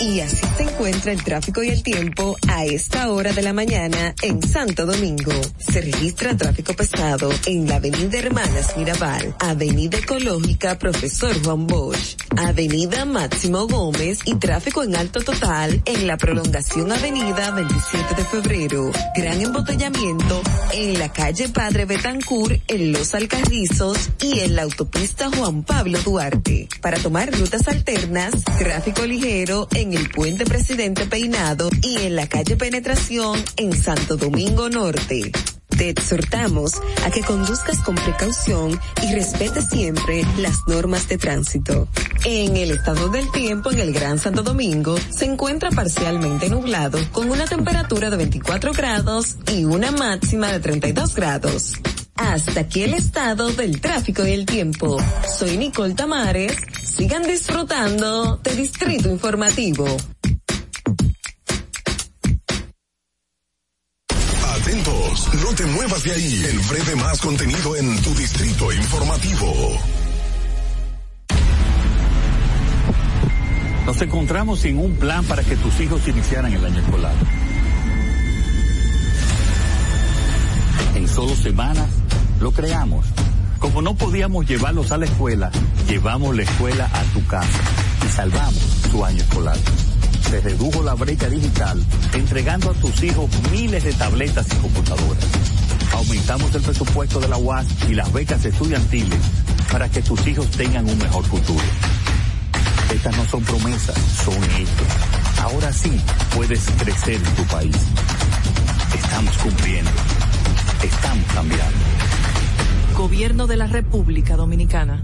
Y así se encuentra el tráfico y el tiempo a esta hora de la mañana en Santo Domingo. Se registra tráfico pesado en la Avenida Hermanas Mirabal, Avenida Ecológica Profesor Juan Bosch, Avenida Máximo Gómez y tráfico en alto total en la prolongación Avenida 27 de Febrero. Gran embotellamiento en la calle Padre Betancourt, en Los Alcarrizos y en la autopista Juan Pablo Duarte. Para tomar rutas alternas, tráfico ligero el puente Presidente Peinado y en la calle Penetración en Santo Domingo Norte. Te exhortamos a que conduzcas con precaución y respete siempre las normas de tránsito. En el estado del tiempo en el Gran Santo Domingo se encuentra parcialmente nublado con una temperatura de 24 grados y una máxima de 32 grados. Hasta aquí el estado del tráfico y el tiempo. Soy Nicole Tamares. Sigan disfrutando de Distrito Informativo. Atentos, no te muevas de ahí. El breve más contenido en tu distrito informativo. Nos encontramos sin un plan para que tus hijos iniciaran el año escolar. En solo semanas lo creamos. Como no podíamos llevarlos a la escuela, llevamos la escuela a tu casa y salvamos su año escolar. Se redujo la brecha digital entregando a tus hijos miles de tabletas y computadoras. Aumentamos el presupuesto de la UAS y las becas estudiantiles para que tus hijos tengan un mejor futuro. Estas no son promesas, son hechos. Ahora sí puedes crecer en tu país. Estamos cumpliendo. Estamos cambiando. Gobierno de la República Dominicana.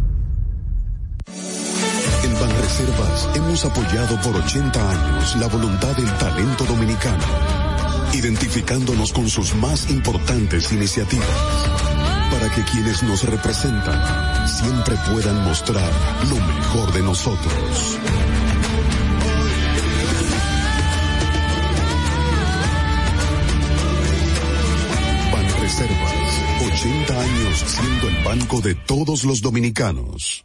En Banreservas hemos apoyado por 80 años la voluntad del talento dominicano, identificándonos con sus más importantes iniciativas, para que quienes nos representan siempre puedan mostrar lo mejor de nosotros. Banreservas, 80 años siendo el banco de todos los dominicanos.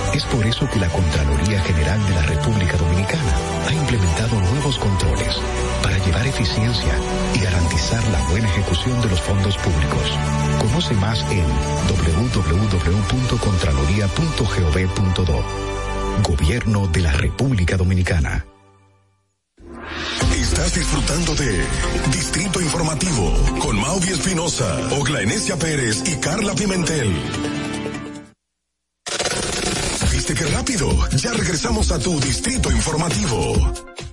Es por eso que la Contraloría General de la República Dominicana ha implementado nuevos controles para llevar eficiencia y garantizar la buena ejecución de los fondos públicos. Conoce más en www.contraloría.gov.do. Gobierno de la República Dominicana. Estás disfrutando de Distrito Informativo con Mauvi Espinosa, Ogla Enesia Pérez y Carla Pimentel. ¿Viste qué rápido? Ya regresamos a tu Distrito Informativo.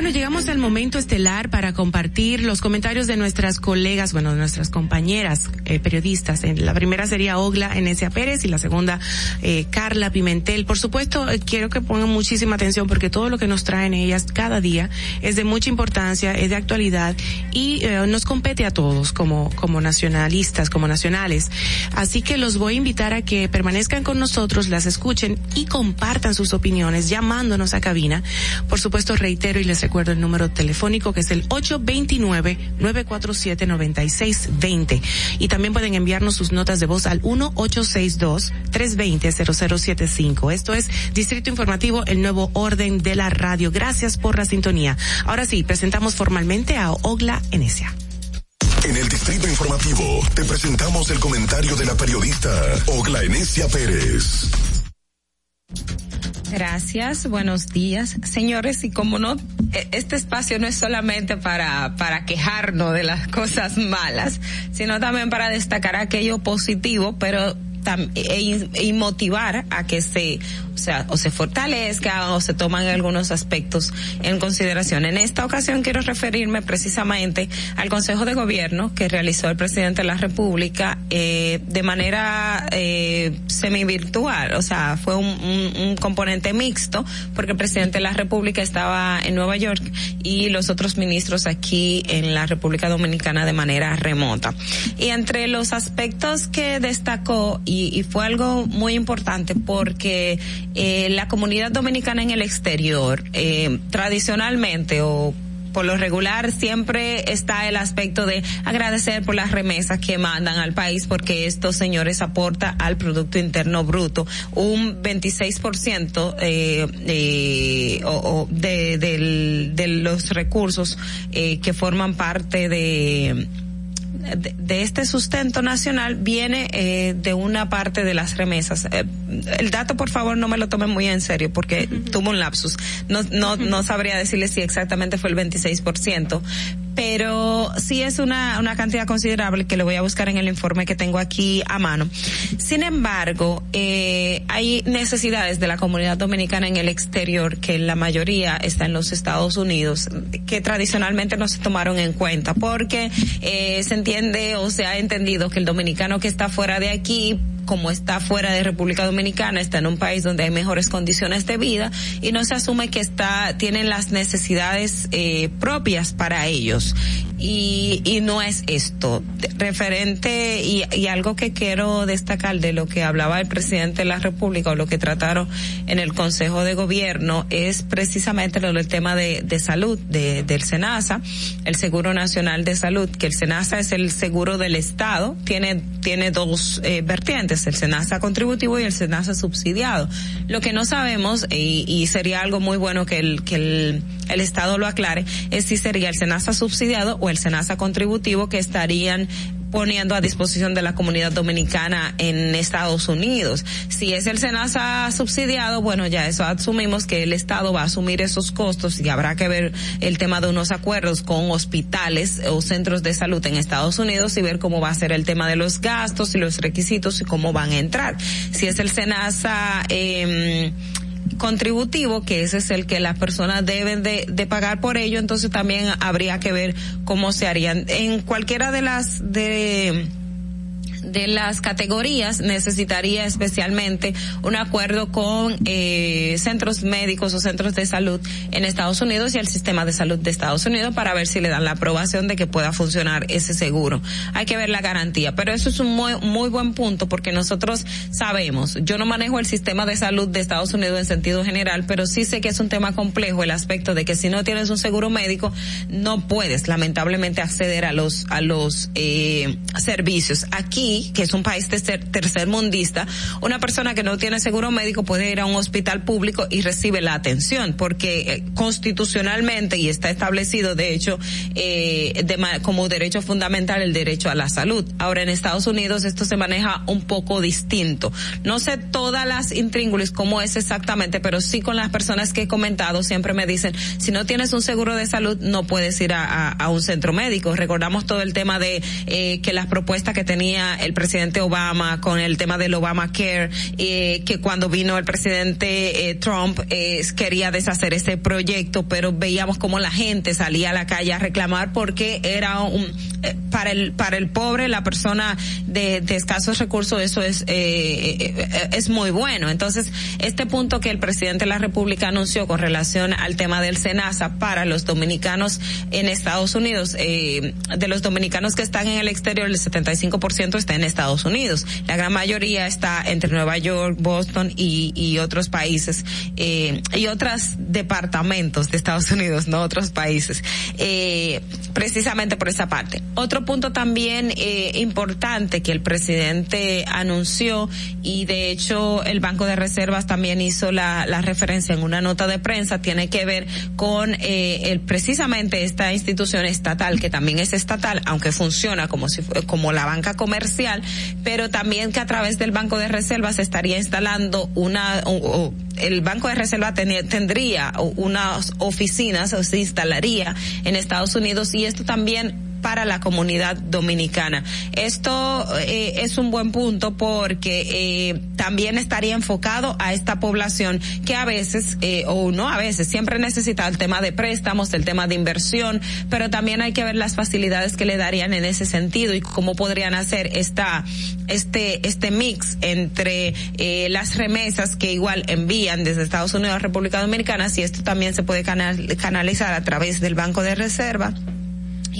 Bueno, llegamos al momento estelar para compartir los comentarios de nuestras colegas, bueno, de nuestras compañeras eh, periodistas. La primera sería Ogla Enesia Pérez y la segunda eh, Carla Pimentel. Por supuesto, eh, quiero que pongan muchísima atención porque todo lo que nos traen ellas cada día es de mucha importancia, es de actualidad y eh, nos compete a todos como como nacionalistas, como nacionales. Así que los voy a invitar a que permanezcan con nosotros, las escuchen y compartan sus opiniones llamándonos a cabina. Por supuesto, reitero y les recuerdo el número telefónico que es el 829-947-9620. Y también pueden enviarnos sus notas de voz al 1-862-320-0075. Esto es Distrito Informativo, el nuevo orden de la radio. Gracias por la sintonía. Ahora sí, presentamos formalmente a Ogla Enesia. En el Distrito Informativo te presentamos el comentario de la periodista Ogla Enesia Pérez. Gracias, buenos días. Señores, y como no, e- este espacio no es solamente para, para quejarnos de las cosas malas, sino también para destacar aquello positivo, pero e, in- y motivar a que se, o sea, o se fortalezca o se toman algunos aspectos en consideración. En esta ocasión quiero referirme precisamente al Consejo de Gobierno que realizó el presidente de la República eh, de manera eh, semi-virtual, o sea, fue un, un- un componente mixto porque el presidente de la República estaba en Nueva York y los otros ministros aquí en la República Dominicana de manera remota. Y entre los aspectos que destacó, y, y fue algo muy importante porque eh, la comunidad dominicana en el exterior, eh, tradicionalmente o por lo regular siempre está el aspecto de agradecer por las remesas que mandan al país porque estos señores aportan al Producto Interno Bruto un 26% eh, eh, o, o de, del- de los recursos eh, que forman parte de de, de este sustento nacional viene eh, de una parte de las remesas. Eh, el dato, por favor, no me lo tomen muy en serio porque tuvo un lapsus. No, no, no sabría decirle si exactamente fue el 26%, pero sí es una, una cantidad considerable que lo voy a buscar en el informe que tengo aquí a mano. Sin embargo, eh, hay necesidades de la comunidad dominicana en el exterior que la mayoría está en los Estados Unidos que tradicionalmente no se tomaron en cuenta porque eh, se entiende o se ha entendido que el dominicano que está fuera de aquí como está fuera de República Dominicana, está en un país donde hay mejores condiciones de vida y no se asume que está, tienen las necesidades eh, propias para ellos. Y, y no es esto. Referente y, y algo que quiero destacar de lo que hablaba el presidente de la República o lo que trataron en el Consejo de Gobierno es precisamente lo del tema de, de salud de, del SENASA, el Seguro Nacional de Salud, que el SENASA es el seguro del Estado, tiene, tiene dos eh, vertientes, el SENASA contributivo y el SENASA subsidiado. Lo que no sabemos, y, y sería algo muy bueno que el, que el, el Estado lo aclare, es si sería el SENASA subsidiado o el SENASA contributivo que estarían poniendo a disposición de la comunidad dominicana en Estados Unidos. Si es el SENASA subsidiado, bueno, ya eso asumimos que el Estado va a asumir esos costos y habrá que ver el tema de unos acuerdos con hospitales o centros de salud en Estados Unidos y ver cómo va a ser el tema de los gastos y los requisitos y cómo van a entrar. Si es el SENASA, eh, contributivo, que ese es el que las personas deben de, de pagar por ello, entonces también habría que ver cómo se harían. En cualquiera de las de de las categorías necesitaría especialmente un acuerdo con eh, centros médicos o centros de salud en Estados Unidos y el sistema de salud de Estados Unidos para ver si le dan la aprobación de que pueda funcionar ese seguro. Hay que ver la garantía, pero eso es un muy, muy buen punto porque nosotros sabemos, yo no manejo el sistema de salud de Estados Unidos en sentido general, pero sí sé que es un tema complejo el aspecto de que si no tienes un seguro médico no puedes lamentablemente acceder a los a los eh, servicios. Aquí que es un país tercer, tercermundista, una persona que no tiene seguro médico puede ir a un hospital público y recibe la atención, porque eh, constitucionalmente y está establecido, de hecho, eh, de como derecho fundamental el derecho a la salud. Ahora en Estados Unidos esto se maneja un poco distinto. No sé todas las intríngulis cómo es exactamente, pero sí con las personas que he comentado siempre me dicen, si no tienes un seguro de salud no puedes ir a, a- a un centro médico. Recordamos todo el tema de eh, que las propuestas que tenía el presidente Obama con el tema del Obamacare, eh, que cuando vino el presidente eh, Trump eh, quería deshacer ese proyecto, pero veíamos como la gente salía a la calle a reclamar porque era un eh, para el para el pobre, la persona de, de escasos recursos, eso es eh, es muy bueno. Entonces, este punto que el presidente de la República anunció con relación al tema del Senasa para los dominicanos en Estados Unidos, de los dominicanos que están en el exterior, el 75% está en Estados Unidos. La gran mayoría está entre Nueva York, Boston y, y otros países eh, y otros departamentos de Estados Unidos, no otros países. Eh, precisamente por esa parte. Otro punto también eh, importante que el presidente anunció y de hecho el Banco de Reservas también hizo la, la referencia en una nota de prensa tiene que ver con eh, el precisamente esta institución estatal que también es estatal aunque funciona como si como la banca comercial pero también que a través del Banco de Reservas se estaría instalando una o- o el Banco de Reserva teni- tendría unas oficinas o se instalaría en Estados Unidos y esto también para la comunidad dominicana. Esto eh, es un buen punto porque eh, también estaría enfocado a esta población que a veces, eh, o no a veces, siempre necesita el tema de préstamos, el tema de inversión, pero también hay que ver las facilidades que le darían en ese sentido y cómo podrían hacer esta, este, este mix entre eh, las remesas que igual envían desde Estados Unidos a República Dominicana, si esto también se puede canal- canalizar a través del Banco de Reserva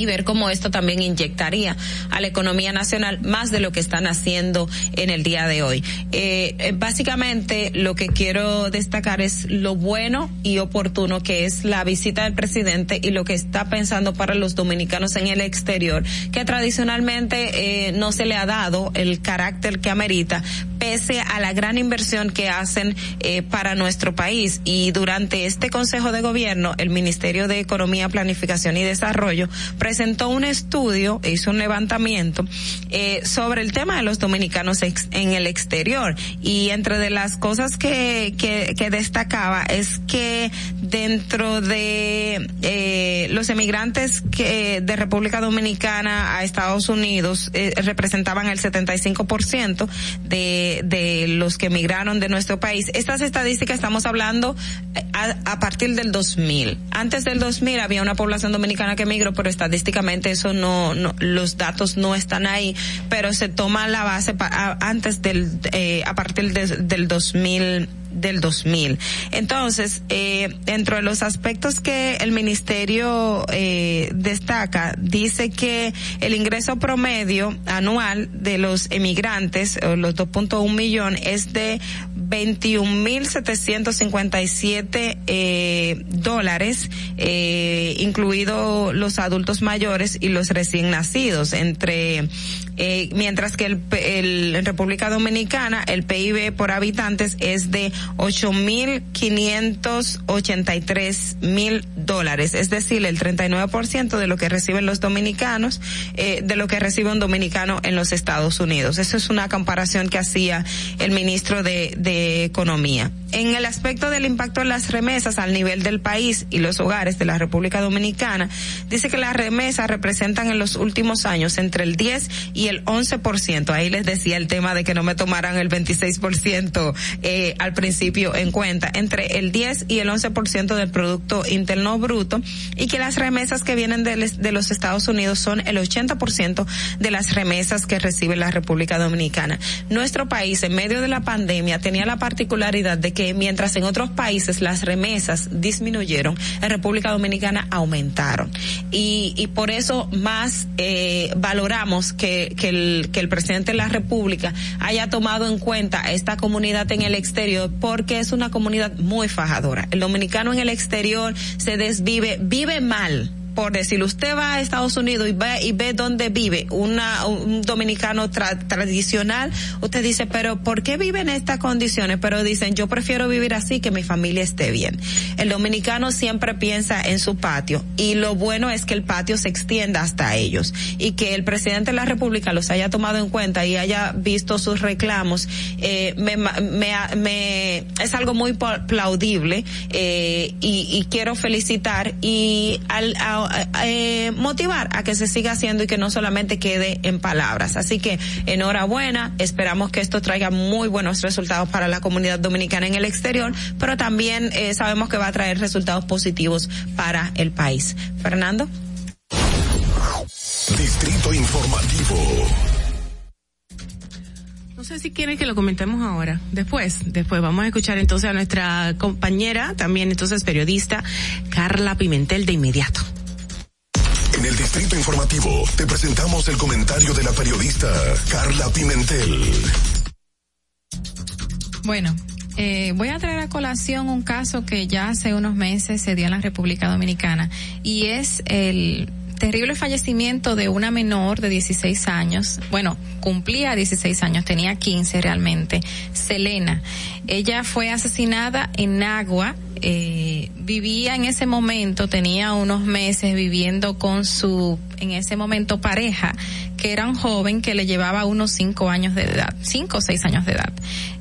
y ver cómo esto también inyectaría a la economía nacional más de lo que están haciendo en el día de hoy. Eh, eh, básicamente lo que quiero destacar es lo bueno y oportuno que es la visita del presidente y lo que está pensando para los dominicanos en el exterior, que tradicionalmente eh, no se le ha dado el carácter que amerita, pese a la gran inversión que hacen eh, para nuestro país. Y durante este Consejo de Gobierno, el Ministerio de Economía, Planificación y Desarrollo presentó un estudio, hizo un levantamiento eh, sobre el tema de los dominicanos ex- en el exterior. Y entre de las cosas que, que, que destacaba es que dentro de eh, los emigrantes que de República Dominicana a Estados Unidos eh, representaban el 75% de, de los que emigraron de nuestro país. Estas estadísticas estamos hablando eh, a, a partir del 2000. Antes del 2000 había una población dominicana que emigró, pero estadísticamente eso no, no los datos no están ahí, pero se toma la base pa- a- antes del, eh, a partir de- del 2000 del 2000. Entonces, eh, dentro de los aspectos que el ministerio eh, destaca, dice que el ingreso promedio anual de los emigrantes, los 2.1 millón, es de 21.757 eh, dólares, eh, incluido los adultos mayores y los recién nacidos, entre eh, mientras que el, el- en República Dominicana el PIB por habitantes es de 8.583 mil dólares, es decir, el 39% de lo que reciben los dominicanos, eh, de lo que recibe un dominicano en los Estados Unidos. Eso es una comparación que hacía el ministro de, de Economía. En el aspecto del impacto de las remesas al nivel del país y los hogares de la República Dominicana, dice que las remesas representan en los últimos años entre el 10 y el 11%. Ahí les decía el tema de que no me tomaran el 26% eh, al principio en cuenta, entre el 10 y el 11% del Producto Interno Bruto y que las remesas que vienen de, les- de los Estados Unidos son el 80% de las remesas que recibe la República Dominicana. Nuestro país en medio de la pandemia tenía la particularidad de que mientras en otros países las remesas disminuyeron, en República Dominicana aumentaron. Y, y por eso más eh, valoramos que, que, el, que el presidente de la República haya tomado en cuenta a esta comunidad en el exterior porque es una comunidad muy fajadora. El dominicano en el exterior se desvive, vive mal por decir, usted va a Estados Unidos y ve, y ve dónde vive una, un dominicano tra- tradicional, usted dice, pero ¿por qué vive en estas condiciones? Pero dicen, yo prefiero vivir así que mi familia esté bien. El dominicano siempre piensa en su patio y lo bueno es que el patio se extienda hasta ellos y que el presidente de la República los haya tomado en cuenta y haya visto sus reclamos, eh, me, me, me, es algo muy plaudible eh, y, y quiero felicitar y al, a- eh, eh, motivar a que se siga haciendo y que no solamente quede en palabras. Así que enhorabuena, esperamos que esto traiga muy buenos resultados para la comunidad dominicana en el exterior, pero también eh, sabemos que va a traer resultados positivos para el país. Fernando. Distrito Informativo. No sé si quieren que lo comentemos ahora. Después, después vamos a escuchar entonces a nuestra compañera, también entonces periodista, Carla Pimentel de inmediato. Distrito Informativo te presentamos el comentario de la periodista Carla Pimentel. Bueno, eh, voy a traer a colación un caso que ya hace unos meses se dio en la República Dominicana y es el terrible fallecimiento de una menor de 16 años. Bueno, cumplía 16 años, tenía 15 realmente. Selena. Ella fue asesinada en Agua. Eh, vivía en ese momento, tenía unos meses viviendo con su, en ese momento, pareja, que era un joven que le llevaba unos cinco años de edad, cinco o seis años de edad.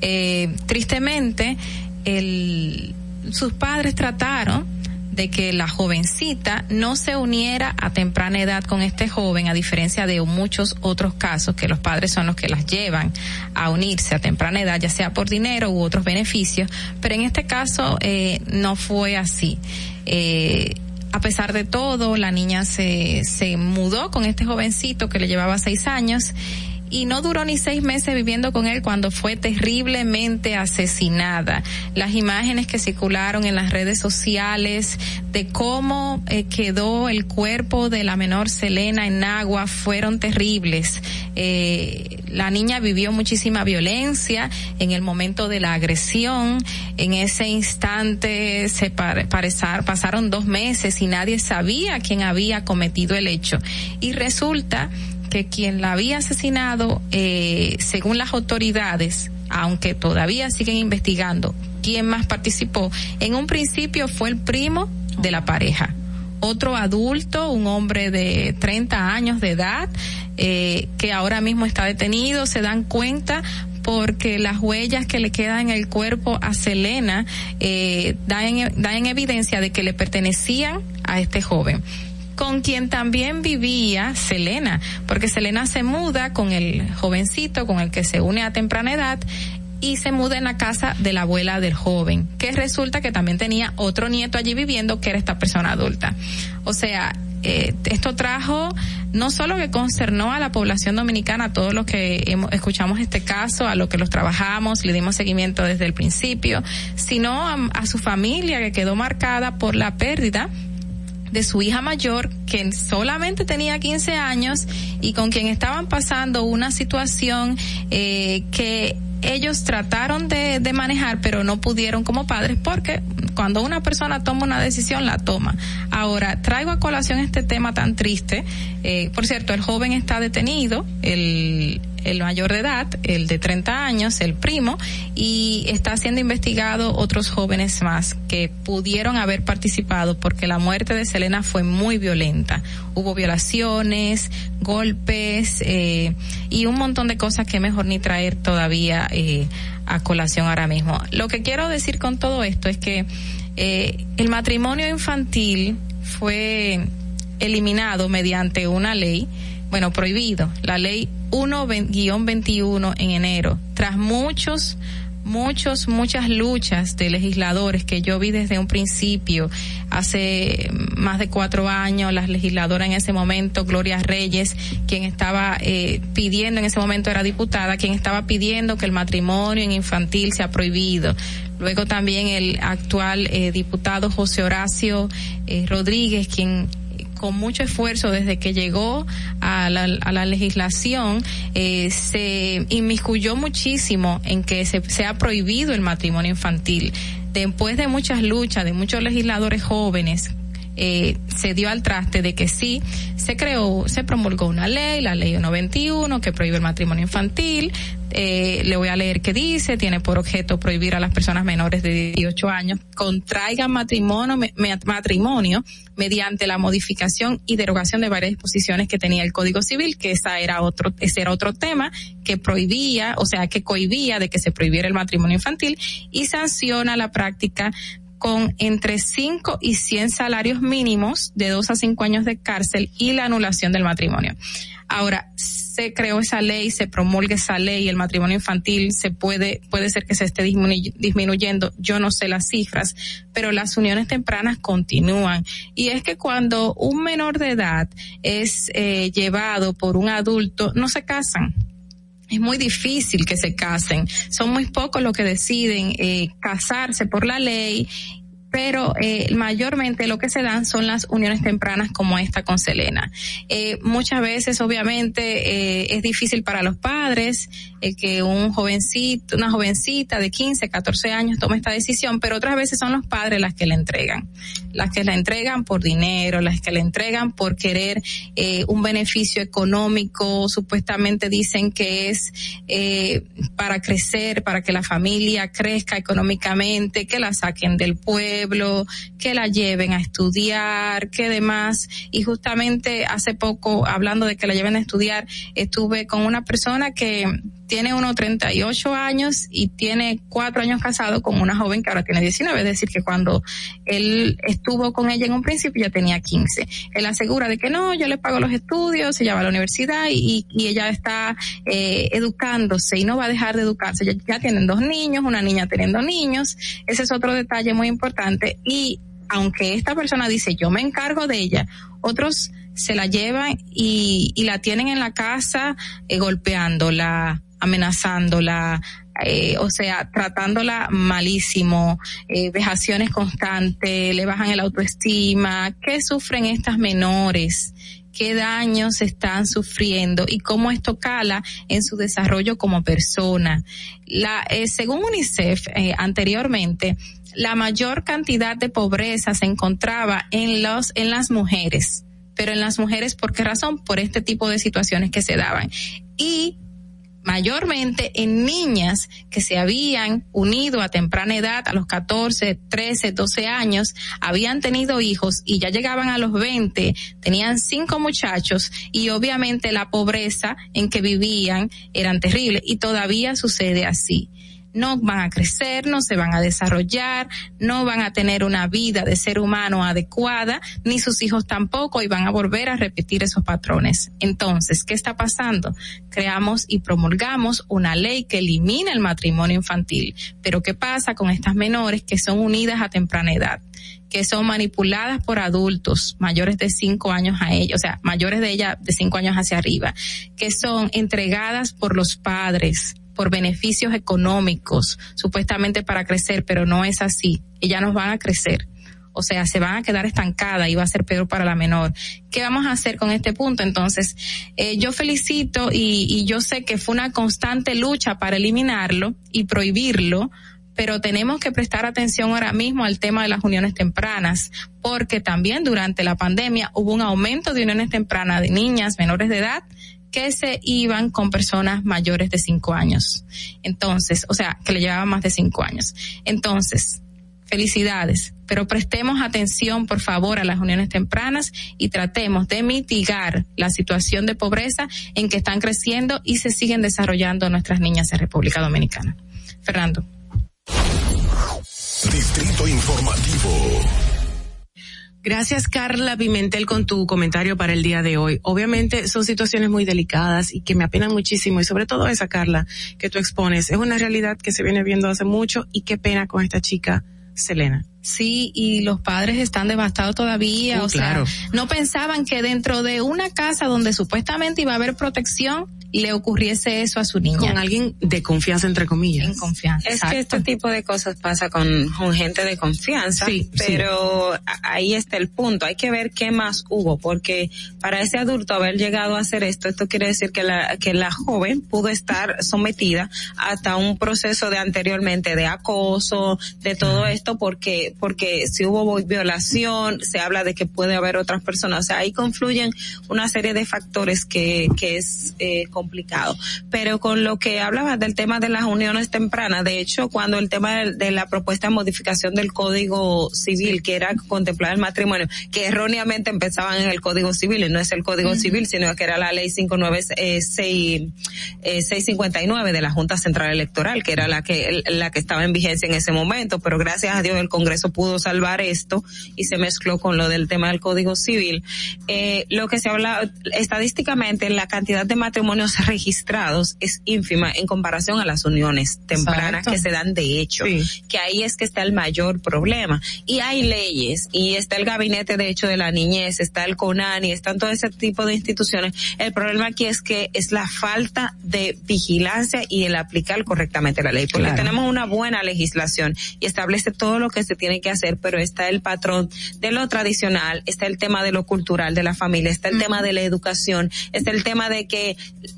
Eh, tristemente, el, sus padres trataron de que la jovencita no se uniera a temprana edad con este joven, a diferencia de muchos otros casos que los padres son los que las llevan a unirse a temprana edad, ya sea por dinero u otros beneficios, pero en este caso eh, no fue así. Eh, a pesar de todo, la niña se, se mudó con este jovencito que le llevaba seis años y no duró ni seis meses viviendo con él cuando fue terriblemente asesinada. Las imágenes que circularon en las redes sociales de cómo eh, quedó el cuerpo de la menor Selena en agua fueron terribles. Eh, la niña vivió muchísima violencia en el momento de la agresión. En ese instante se pasaron dos meses y nadie sabía quién había cometido el hecho. Y resulta que quien la había asesinado, eh, según las autoridades, aunque todavía siguen investigando quién más participó, en un principio fue el primo de la pareja. Otro adulto, un hombre de 30 años de edad, eh, que ahora mismo está detenido, se dan cuenta porque las huellas que le quedan en el cuerpo a Selena eh, dan, dan en evidencia de que le pertenecían a este joven con quien también vivía Selena, porque Selena se muda con el jovencito con el que se une a temprana edad y se muda en la casa de la abuela del joven, que resulta que también tenía otro nieto allí viviendo, que era esta persona adulta. O sea, eh, esto trajo no solo que concernó a la población dominicana, a todos los que hemos, escuchamos este caso, a los que los trabajamos, le dimos seguimiento desde el principio, sino a su familia que quedó marcada por la pérdida de su hija mayor, que solamente tenía 15 años y con quien estaban pasando una situación eh, que ellos trataron de, de, manejar, pero no pudieron como padres porque cuando una persona toma una decisión, la toma. Ahora, traigo a colación este tema tan triste. Eh, por cierto, el joven está detenido, el, el mayor de edad, el de 30 años, el primo, y está siendo investigado otros jóvenes más que pudieron haber participado porque la muerte de Selena fue muy violenta. Hubo violaciones, golpes eh, y un montón de cosas que mejor ni traer todavía eh, a colación ahora mismo. Lo que quiero decir con todo esto es que eh, el matrimonio infantil fue eliminado mediante una ley bueno, prohibido, la ley 1-21 en enero, tras muchos muchos, muchas luchas de legisladores que yo vi desde un principio, hace más de cuatro años, la legisladora en ese momento, Gloria Reyes, quien estaba eh, pidiendo, en ese momento era diputada, quien estaba pidiendo que el matrimonio en infantil sea prohibido. Luego también el actual eh, diputado José Horacio eh, Rodríguez, quien con mucho esfuerzo desde que llegó a la, legislación, eh, se inmiscuyó muchísimo en que se sea prohibido el matrimonio infantil. Después de muchas luchas de muchos legisladores jóvenes eh, se dio al traste de que sí, se creó, se promulgó una ley, la ley 191, que prohíbe el matrimonio infantil. Eh, le voy a leer qué dice, tiene por objeto prohibir a las personas menores de 18 años contraigan matrimonio, matrimonio mediante la modificación y derogación de varias disposiciones que tenía el Código Civil, que esa era otro, ese era otro tema que prohibía, o sea, que cohibía de que se prohibiera el matrimonio infantil y sanciona la práctica con entre 5 y 100 salarios mínimos de 2 a 5 años de cárcel y la anulación del matrimonio. Ahora, se creó esa ley, se promulga esa ley, el matrimonio infantil se puede, puede ser que se esté disminu- disminuyendo, yo no sé las cifras, pero las uniones tempranas continúan. Y es que cuando un menor de edad es eh, llevado por un adulto, no se casan es muy difícil que se casen. Son muy pocos los que deciden eh, casarse por la ley, pero eh, mayormente lo que se dan son las uniones tempranas como esta con Selena. Eh, muchas veces, obviamente, eh, es difícil para los padres el que un jovencito, una jovencita de 15, 14 años tome esta decisión, pero otras veces son los padres las que la entregan, las que la entregan por dinero, las que la entregan por querer eh, un beneficio económico, supuestamente dicen que es eh, para crecer, para que la familia crezca económicamente, que la saquen del pueblo, que la lleven a estudiar, que demás. Y justamente hace poco, hablando de que la lleven a estudiar, estuve con una persona que tiene unos 38 años y tiene cuatro años casado con una joven que ahora tiene 19, es decir, que cuando él estuvo con ella en un principio ya tenía 15. Él asegura de que no, yo le pago los estudios, se lleva a la universidad y, ella está eh, educándose y no va a dejar de educarse. Ya, ya tienen dos niños, una niña teniendo niños, ese es otro detalle muy importante y aunque esta persona dice yo me encargo de ella, otros se la llevan y, y la tienen en la casa eh, golpeándola, amenazándola, eh, o sea, tratándola malísimo, eh, vejaciones constantes, le bajan el autoestima, ¿qué sufren estas menores? qué daños están sufriendo y cómo esto cala en su desarrollo como persona. La, eh, según UNICEF, eh, anteriormente, la mayor cantidad de pobreza se encontraba en los, en las mujeres. Pero en las mujeres, ¿por qué razón? Por este tipo de situaciones que se daban. Y mayormente en niñas que se habían unido a temprana edad, a los 14, 13, 12 años, habían tenido hijos y ya llegaban a los 20, tenían cinco muchachos y obviamente la pobreza en que vivían eran terribles y todavía sucede así no van a crecer, no se van a desarrollar, no van a tener una vida de ser humano adecuada, ni sus hijos tampoco, y van a volver a repetir esos patrones. Entonces, ¿qué está pasando? Creamos y promulgamos una ley que elimina el matrimonio infantil. Pero ¿qué pasa con estas menores que son unidas a temprana edad? que son manipuladas por adultos mayores de cinco años a ella, o sea, mayores de ella de cinco años hacia arriba, que son entregadas por los padres, por beneficios económicos, supuestamente para crecer, pero no es así. Ellas nos van a crecer. O sea, se van a quedar estancadas y va a ser peor para la menor. ¿Qué vamos a hacer con este punto? Entonces, eh, yo felicito y, y yo sé que fue una constante lucha para eliminarlo y prohibirlo, pero tenemos que prestar atención ahora mismo al tema de las uniones tempranas, porque también durante la pandemia hubo un aumento de uniones tempranas de niñas menores de edad que se iban con personas mayores de cinco años. Entonces, o sea, que le llevaban más de cinco años. Entonces, felicidades, pero prestemos atención, por favor, a las uniones tempranas y tratemos de mitigar la situación de pobreza en que están creciendo y se siguen desarrollando nuestras niñas en República Dominicana. Fernando. Distrito Informativo. Gracias Carla Pimentel con tu comentario para el día de hoy. Obviamente son situaciones muy delicadas y que me apenan muchísimo y sobre todo esa Carla que tú expones. Es una realidad que se viene viendo hace mucho y qué pena con esta chica Selena. Sí, y los padres están devastados todavía. Uh, o claro. sea, no pensaban que dentro de una casa donde supuestamente iba a haber protección, le ocurriese eso a su niña. Con alguien de confianza, entre comillas. En confianza. Es Exacto. que este tipo de cosas pasa con, con gente de confianza, Sí, pero ahí está el punto. Hay que ver qué más hubo, porque para ese adulto haber llegado a hacer esto, esto quiere decir que la, que la joven pudo estar sometida hasta un proceso de anteriormente de acoso, de todo esto, porque, porque si hubo violación, se habla de que puede haber otras personas. O sea, ahí confluyen una serie de factores que, que es eh, complicado. Pero con lo que hablabas del tema de las uniones tempranas, de hecho, cuando el tema de, de la propuesta de modificación del Código Civil, que era contemplar el matrimonio, que erróneamente empezaban en el Código Civil, y no es el Código Civil, sino que era la ley 596, eh, 659 de la Junta Central Electoral, que era la que, la que estaba en vigencia en ese momento, pero gracias a Dios el Congreso pudo salvar esto y se mezcló con lo del tema del Código Civil. Eh, lo que se habla estadísticamente, la cantidad de matrimonios registrados es ínfima en comparación a las uniones tempranas Exacto. que se dan de hecho, que ahí es que está el mayor problema. Y hay leyes, y está el Gabinete de Hecho de la Niñez, está el CONANI, están todo ese tipo de instituciones. El problema aquí es que es la falta de vigilancia y el aplicar correctamente la ley, porque Claro. tenemos una buena legislación y establece todo lo que se tiene que hacer, pero está el patrón de lo tradicional, está el tema de lo cultural de la familia, está el tema de la educación, está el tema de que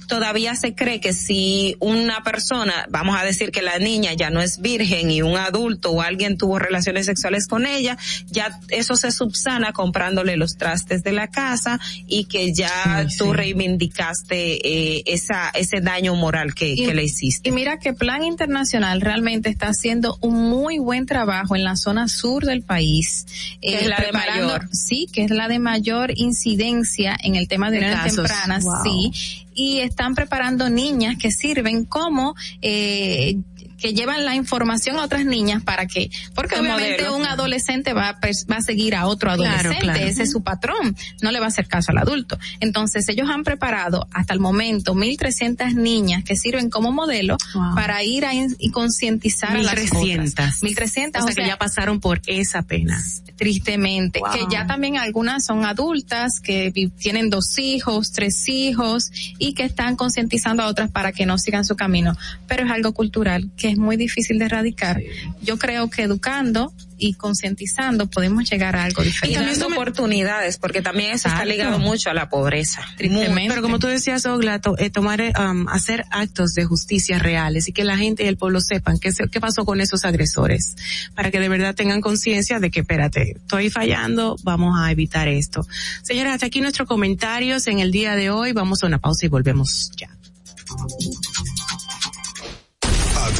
todavía se cree que si una persona, vamos a decir que la niña ya no es virgen y un adulto o alguien tuvo relaciones sexuales con ella, ya eso se subsana comprándole los trastes de la casa y que ya tú reivindicaste eh, esa ese daño moral que, Y- que le hiciste. Y mira que Plan Internacional realmente está haciendo un muy buen trabajo en la zona sur del país. Que es la de mayor. Sí, que es la de mayor incidencia en el tema de De casos. tempranas, Wow. sí. Y están preparando niñas que sirven como, eh, que llevan la información a otras niñas para que, porque obviamente modelo. un adolescente va, a pers- va a seguir a otro adolescente, claro. ese es su patrón, no le va a hacer caso al adulto. Entonces ellos han preparado hasta el momento 1.300 niñas que sirven como modelo Wow. para ir a in- y concientizar a las 1300. otras. 1.300, O sea, que ya pasaron por esa pena. tristemente, Wow. que ya también algunas son adultas que tienen dos hijos, tres hijos y que están concientizando a otras para que no sigan su camino. Pero es algo cultural que es muy difícil de erradicar. Yo creo que educando y concientizando podemos llegar a algo Y diferente. también dando oportunidades, porque también eso está ligado mucho a la pobreza. Muy, pero como tú decías, Ogla, to- eh, tomar, um, hacer actos de justicia reales y que la gente y el pueblo sepan qué, qué pasó con esos agresores, para que de verdad tengan conciencia de que, espérate, estoy fallando, vamos a evitar esto. Señora, hasta aquí nuestros comentarios en el día de hoy. Vamos a una pausa y volvemos ya.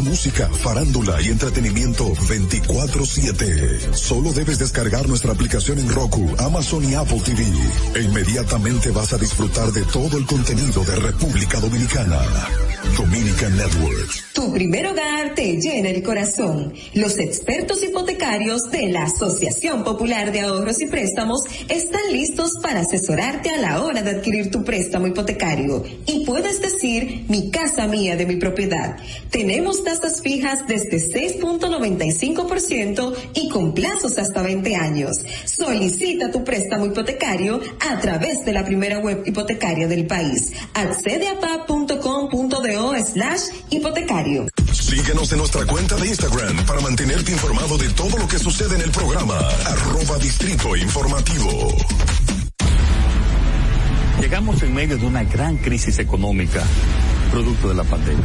música, farándula y entretenimiento 24/7. Solo debes descargar nuestra aplicación en Roku, Amazon y Apple TV. E inmediatamente vas a disfrutar de todo el contenido de República Dominicana. Dominican Networks. Tu primer hogar te llena el corazón. Los expertos hipotecarios de la Asociación Popular de Ahorros y Préstamos están listos para asesorarte a la hora de adquirir tu préstamo hipotecario. Y puedes decir, mi casa mía de mi propiedad. Tenemos tasas fijas desde 6.95% y con plazos hasta 20 años. Solicita tu préstamo hipotecario a través de la primera web hipotecaria del país. Accede a pa.com.do slash hipotecario. Síguenos en nuestra cuenta de Instagram para mantenerte informado de todo lo que sucede en el programa. Arroba Distrito Informativo. Llegamos en medio de una gran crisis económica, producto de la pandemia.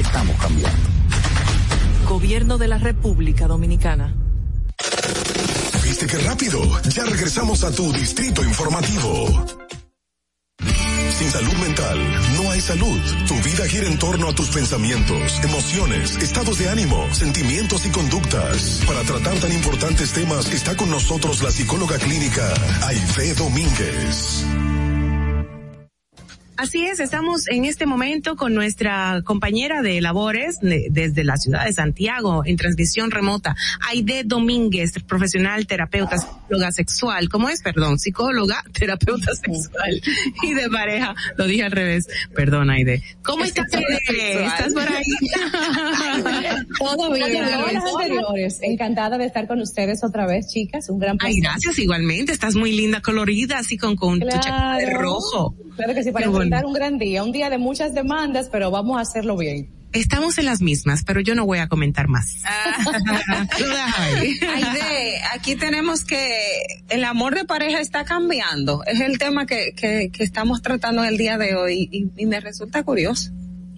Estamos cambiando. Gobierno de la República Dominicana. ¿Viste qué rápido? Ya regresamos a tu distrito informativo. Sin salud mental, no hay salud. Tu vida gira en torno a tus pensamientos, emociones, estados de ánimo, sentimientos y conductas. Para tratar tan importantes temas está con nosotros la psicóloga clínica Aide Domínguez. Así es, estamos en este momento con nuestra compañera de labores de- desde la ciudad de Santiago en transmisión remota, Aide Domínguez, profesional terapeuta psicóloga sexual. ¿Cómo es? Perdón, psicóloga, terapeuta sexual y de pareja. Lo dije al revés. Perdón, Aide. ¿Cómo estás, Aide? ¿Estás por ahí? Todo bien. Anteriores. Encantada de estar con ustedes otra vez, chicas. Un gran placer. Ay, gracias igualmente. Estás muy linda, colorida, así con, con tu chaqueta de rojo. Claro que sí, para Qué bueno. enfrentar un gran día. Un día de muchas demandas, pero vamos a hacerlo bien. Estamos en las mismas, pero yo no voy a comentar más. Aide, aquí tenemos que el amor de pareja está cambiando. Es el tema que, que, que estamos tratando el día de hoy y, y me resulta curioso.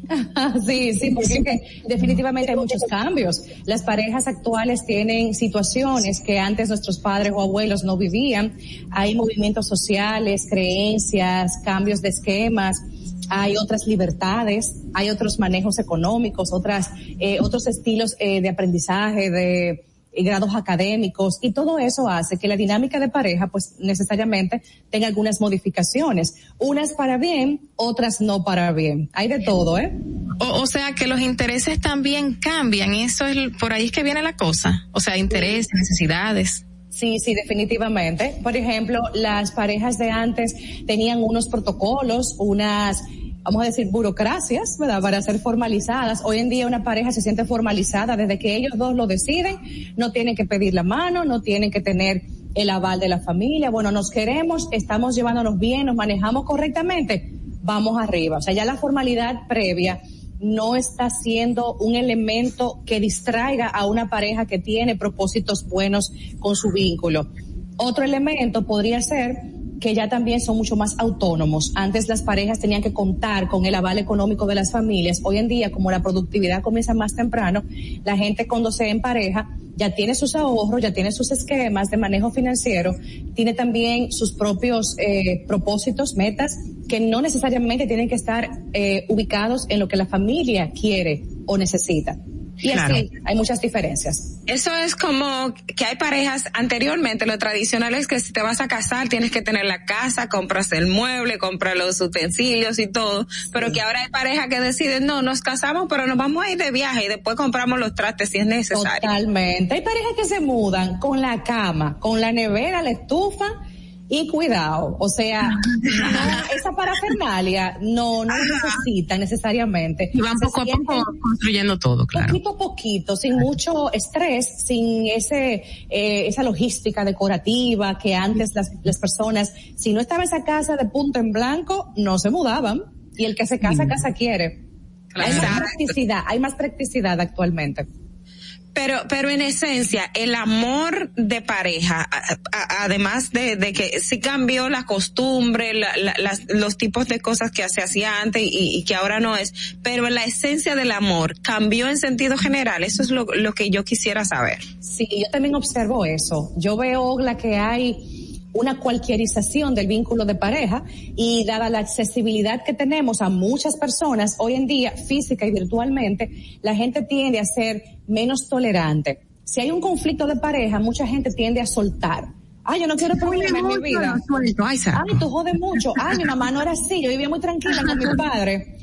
sí, sí, porque definitivamente hay muchos cambios. Las parejas actuales tienen situaciones que antes nuestros padres o abuelos no vivían. Hay movimientos sociales, creencias, cambios de esquemas. Hay otras libertades, hay otros manejos económicos, otras, eh, otros estilos eh, de aprendizaje, de grados académicos y todo eso hace que la dinámica de pareja pues necesariamente tenga algunas modificaciones, unas para bien, otras no para bien. Hay de todo, ¿eh? O, o sea que los intereses también cambian, eso es por ahí es que viene la cosa. O sea, intereses, necesidades. Sí, sí, definitivamente. Por ejemplo, las parejas de antes tenían unos protocolos, unas, vamos a decir, burocracias, ¿verdad? Para ser formalizadas. Hoy en día una pareja se siente formalizada desde que ellos dos lo deciden, no tienen que pedir la mano, no tienen que tener el aval de la familia. Bueno, nos queremos, estamos llevándonos bien, nos manejamos correctamente, vamos arriba. O sea, ya la formalidad previa no está siendo un elemento que distraiga a una pareja que tiene propósitos buenos con su vínculo. Otro elemento podría ser que ya también son mucho más autónomos. Antes las parejas tenían que contar con el aval económico de las familias. Hoy en día, como la productividad comienza más temprano, la gente cuando se en pareja ya tiene sus ahorros, ya tiene sus esquemas de manejo financiero, tiene también sus propios eh, propósitos, metas, que no necesariamente tienen que estar eh, ubicados en lo que la familia quiere o necesita. Y Claro. así hay muchas diferencias. Eso es como que hay parejas anteriormente, lo tradicional es que si te vas a casar tienes que tener la casa, compras el mueble, compras los utensilios y todo, pero que ahora hay parejas que deciden, no, nos casamos, pero nos vamos a ir de viaje y después compramos los trastes si es necesario. Totalmente. Hay parejas que se mudan con la cama, con la nevera, la estufa y cuidado. O sea, no, esa parafernalia no, no necesitan necesariamente. Y van poco a poco construyendo todo, claro. Poquito a poquito, sin mucho estrés, sin ese eh, esa logística decorativa que antes las, las personas, si no estaba esa casa de punto en blanco, no se mudaban. Y el que se casa, casa quiere. Hay más practicidad, hay más practicidad actualmente. Pero, pero en esencia, el amor de pareja, además de, que sí cambió la costumbre, la- la- las- los tipos de cosas que se hacía antes y, y que ahora no es, pero la esencia del amor cambió en sentido general. Eso es lo, lo que yo quisiera saber. Sí, yo también observo eso. Yo veo la que hay una cualquierización del vínculo de pareja y dada la accesibilidad que tenemos a muchas personas hoy en día, física y virtualmente, la gente tiende a ser menos tolerante. Si hay un conflicto de pareja, mucha gente tiende a soltar. Ay, yo no quiero problemas en mi vida. Ay, tú jodes mucho. Ay, mi mamá no era así. Yo vivía muy tranquila con mi padre.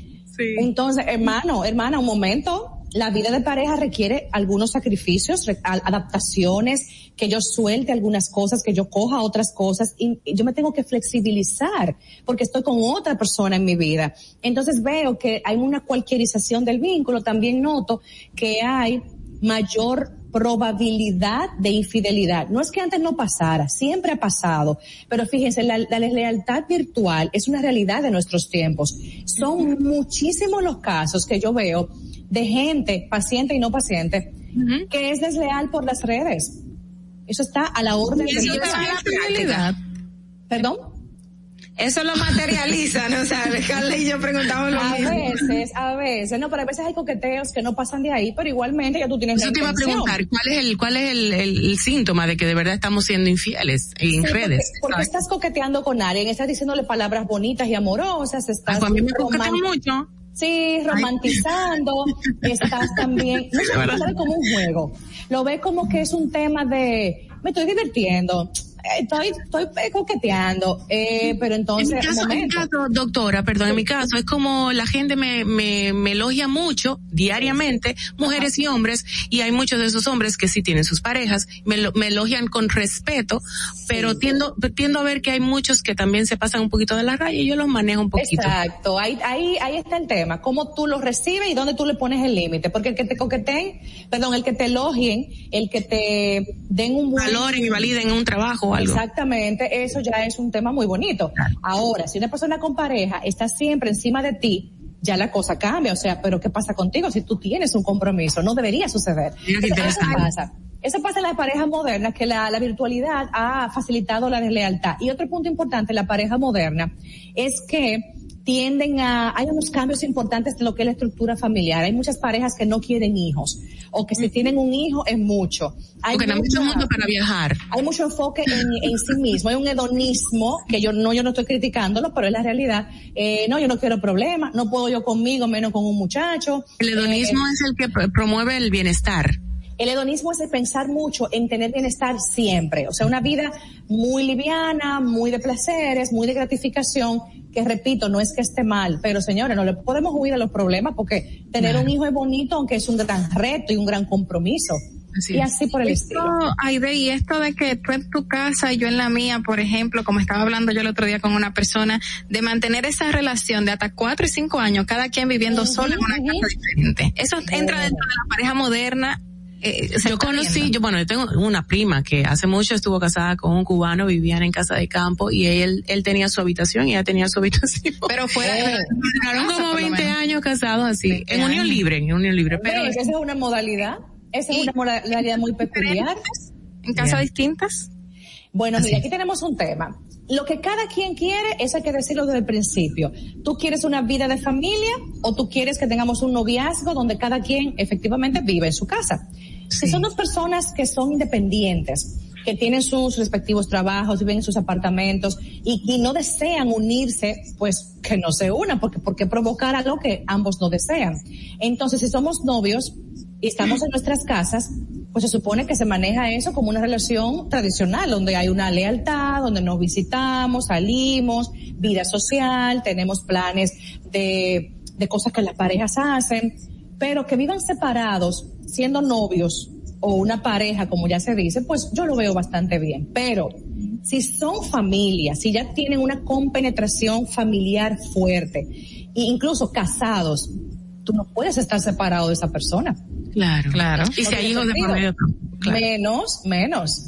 Entonces, hermano, hermana, un momento. La vida de pareja requiere algunos sacrificios, adaptaciones, que yo suelte algunas cosas, que yo coja otras cosas y y yo me tengo que flexibilizar porque estoy con otra persona en mi vida. Entonces veo que hay una cualquierización del vínculo. También noto que hay mayor probabilidad de infidelidad. No es que antes no pasara, siempre ha pasado, pero fíjense, la, la deslealtad virtual es una realidad de nuestros tiempos. Son muchísimos los casos que yo veo de gente, paciente y no paciente, que es desleal por las redes. Eso está a la orden ¿Y del eso día. es la? ¿Perdón? Eso lo materializan, o sea, Carla y yo preguntamos lo A mismo. veces, a veces, no, pero a veces hay coqueteos que no pasan de ahí, pero igualmente ya tú tienes Eso la te iba a preguntar, ¿cuál es el, cuál es el, el- el síntoma de que de verdad estamos siendo infieles en Sí, redes? Porque, porque estás coqueteando con alguien, estás diciéndole palabras bonitas y amorosas, estás pues a mí me coquetean mucho. Sí, romantizando, estás también, no sé, lo ve como un juego, lo ve como que es un tema de, me estoy divirtiendo, estoy, estoy eh, coqueteando, eh, pero entonces, en mi caso, un en mi momento. caso, doctora, perdón, en mi caso es como la gente me, me, me elogia mucho diariamente, mujeres y hombres, y hay muchos de esos hombres que sí tienen sus parejas, me, lo- me elogian con respeto, pero tiendo, tiendo a ver que hay muchos que también se pasan un poquito de la raya y yo los manejo un poquito. Exacto, ahí, ahí, ahí está el tema, cómo tú lo recibes y dónde tú le pones el límite, porque el que te coqueteen, perdón, el que te elogien, el que te den un buen Valoren y validen un trabajo o algo. Exactamente, eso ya es un tema muy bonito. Ahora, si una persona con pareja está siempre encima de ti, ya la cosa cambia, o sea, pero ¿qué pasa contigo si tú tienes un compromiso? No debería suceder. Mira qué Eso- eso interesante. pasa. Eso pasa en las parejas modernas, que la, la virtualidad ha facilitado la deslealtad. Y otro punto importante en la pareja moderna es que tienden a, hay unos cambios importantes de lo que es la estructura familiar. Hay muchas parejas que no quieren hijos, o que si tienen un hijo es mucho. Hay Porque no hay mucho mundo para viajar. hay mucho enfoque en, en sí mismo, hay un hedonismo que yo no, yo no estoy criticándolo, pero es la realidad. Eh, no, yo no quiero problemas, no puedo yo conmigo, menos con un muchacho. El hedonismo Eh, es el que pro- promueve el bienestar. El hedonismo es el pensar mucho en tener bienestar siempre, o sea, una vida muy liviana, muy de placeres, muy de gratificación, que repito, no es que esté mal, pero señores, no le podemos huir a los problemas porque tener un hijo es bonito, aunque es un gran reto y un gran compromiso. y así por el Esto, estilo. Aide, y esto de que tú en tu casa y yo en la mía, por ejemplo, como estaba hablando yo el otro día con una persona, de mantener esa relación de hasta cuatro y cinco años, cada quien viviendo solo en una casa diferente. Eso entra dentro de la pareja moderna. Eh, yo conocí, viendo. yo bueno, yo tengo una prima que hace mucho estuvo casada con un cubano, vivían en casa de campo y él, él tenía su habitación y ella tenía su habitación. Pero fuera la- Duraron casa, como por lo 20 menos. años casados así, 20 en unión libre, en unión libre, pero ¿Ves? Esa es una modalidad, esa es una modalidad muy peculiar. ¿En casas distintas? Bueno, mira, aquí tenemos un tema. Lo que cada quien quiere, eso hay que decirlo desde el principio. ¿Tú quieres una vida de familia o tú quieres que tengamos un noviazgo donde cada quien efectivamente vive en su casa? Si son dos personas que son independientes, que tienen sus respectivos trabajos, viven en sus apartamentos y, y no desean unirse, pues que no se unan, porque ¿por qué provocar algo que ambos no desean? Entonces, si somos novios y estamos en nuestras casas, pues se supone que se maneja eso como una relación tradicional, donde hay una lealtad, donde nos visitamos, salimos, vida social, tenemos planes de, de cosas que las parejas hacen, pero que vivan separados, siendo novios o una pareja, como ya se dice, pues yo lo veo bastante bien. Pero si son familias, si ya tienen una compenetración familiar fuerte, e incluso casados, tú no puedes estar separado de esa persona. Claro. Claro. Y si No hay hijos de por medio, claro. Menos, menos.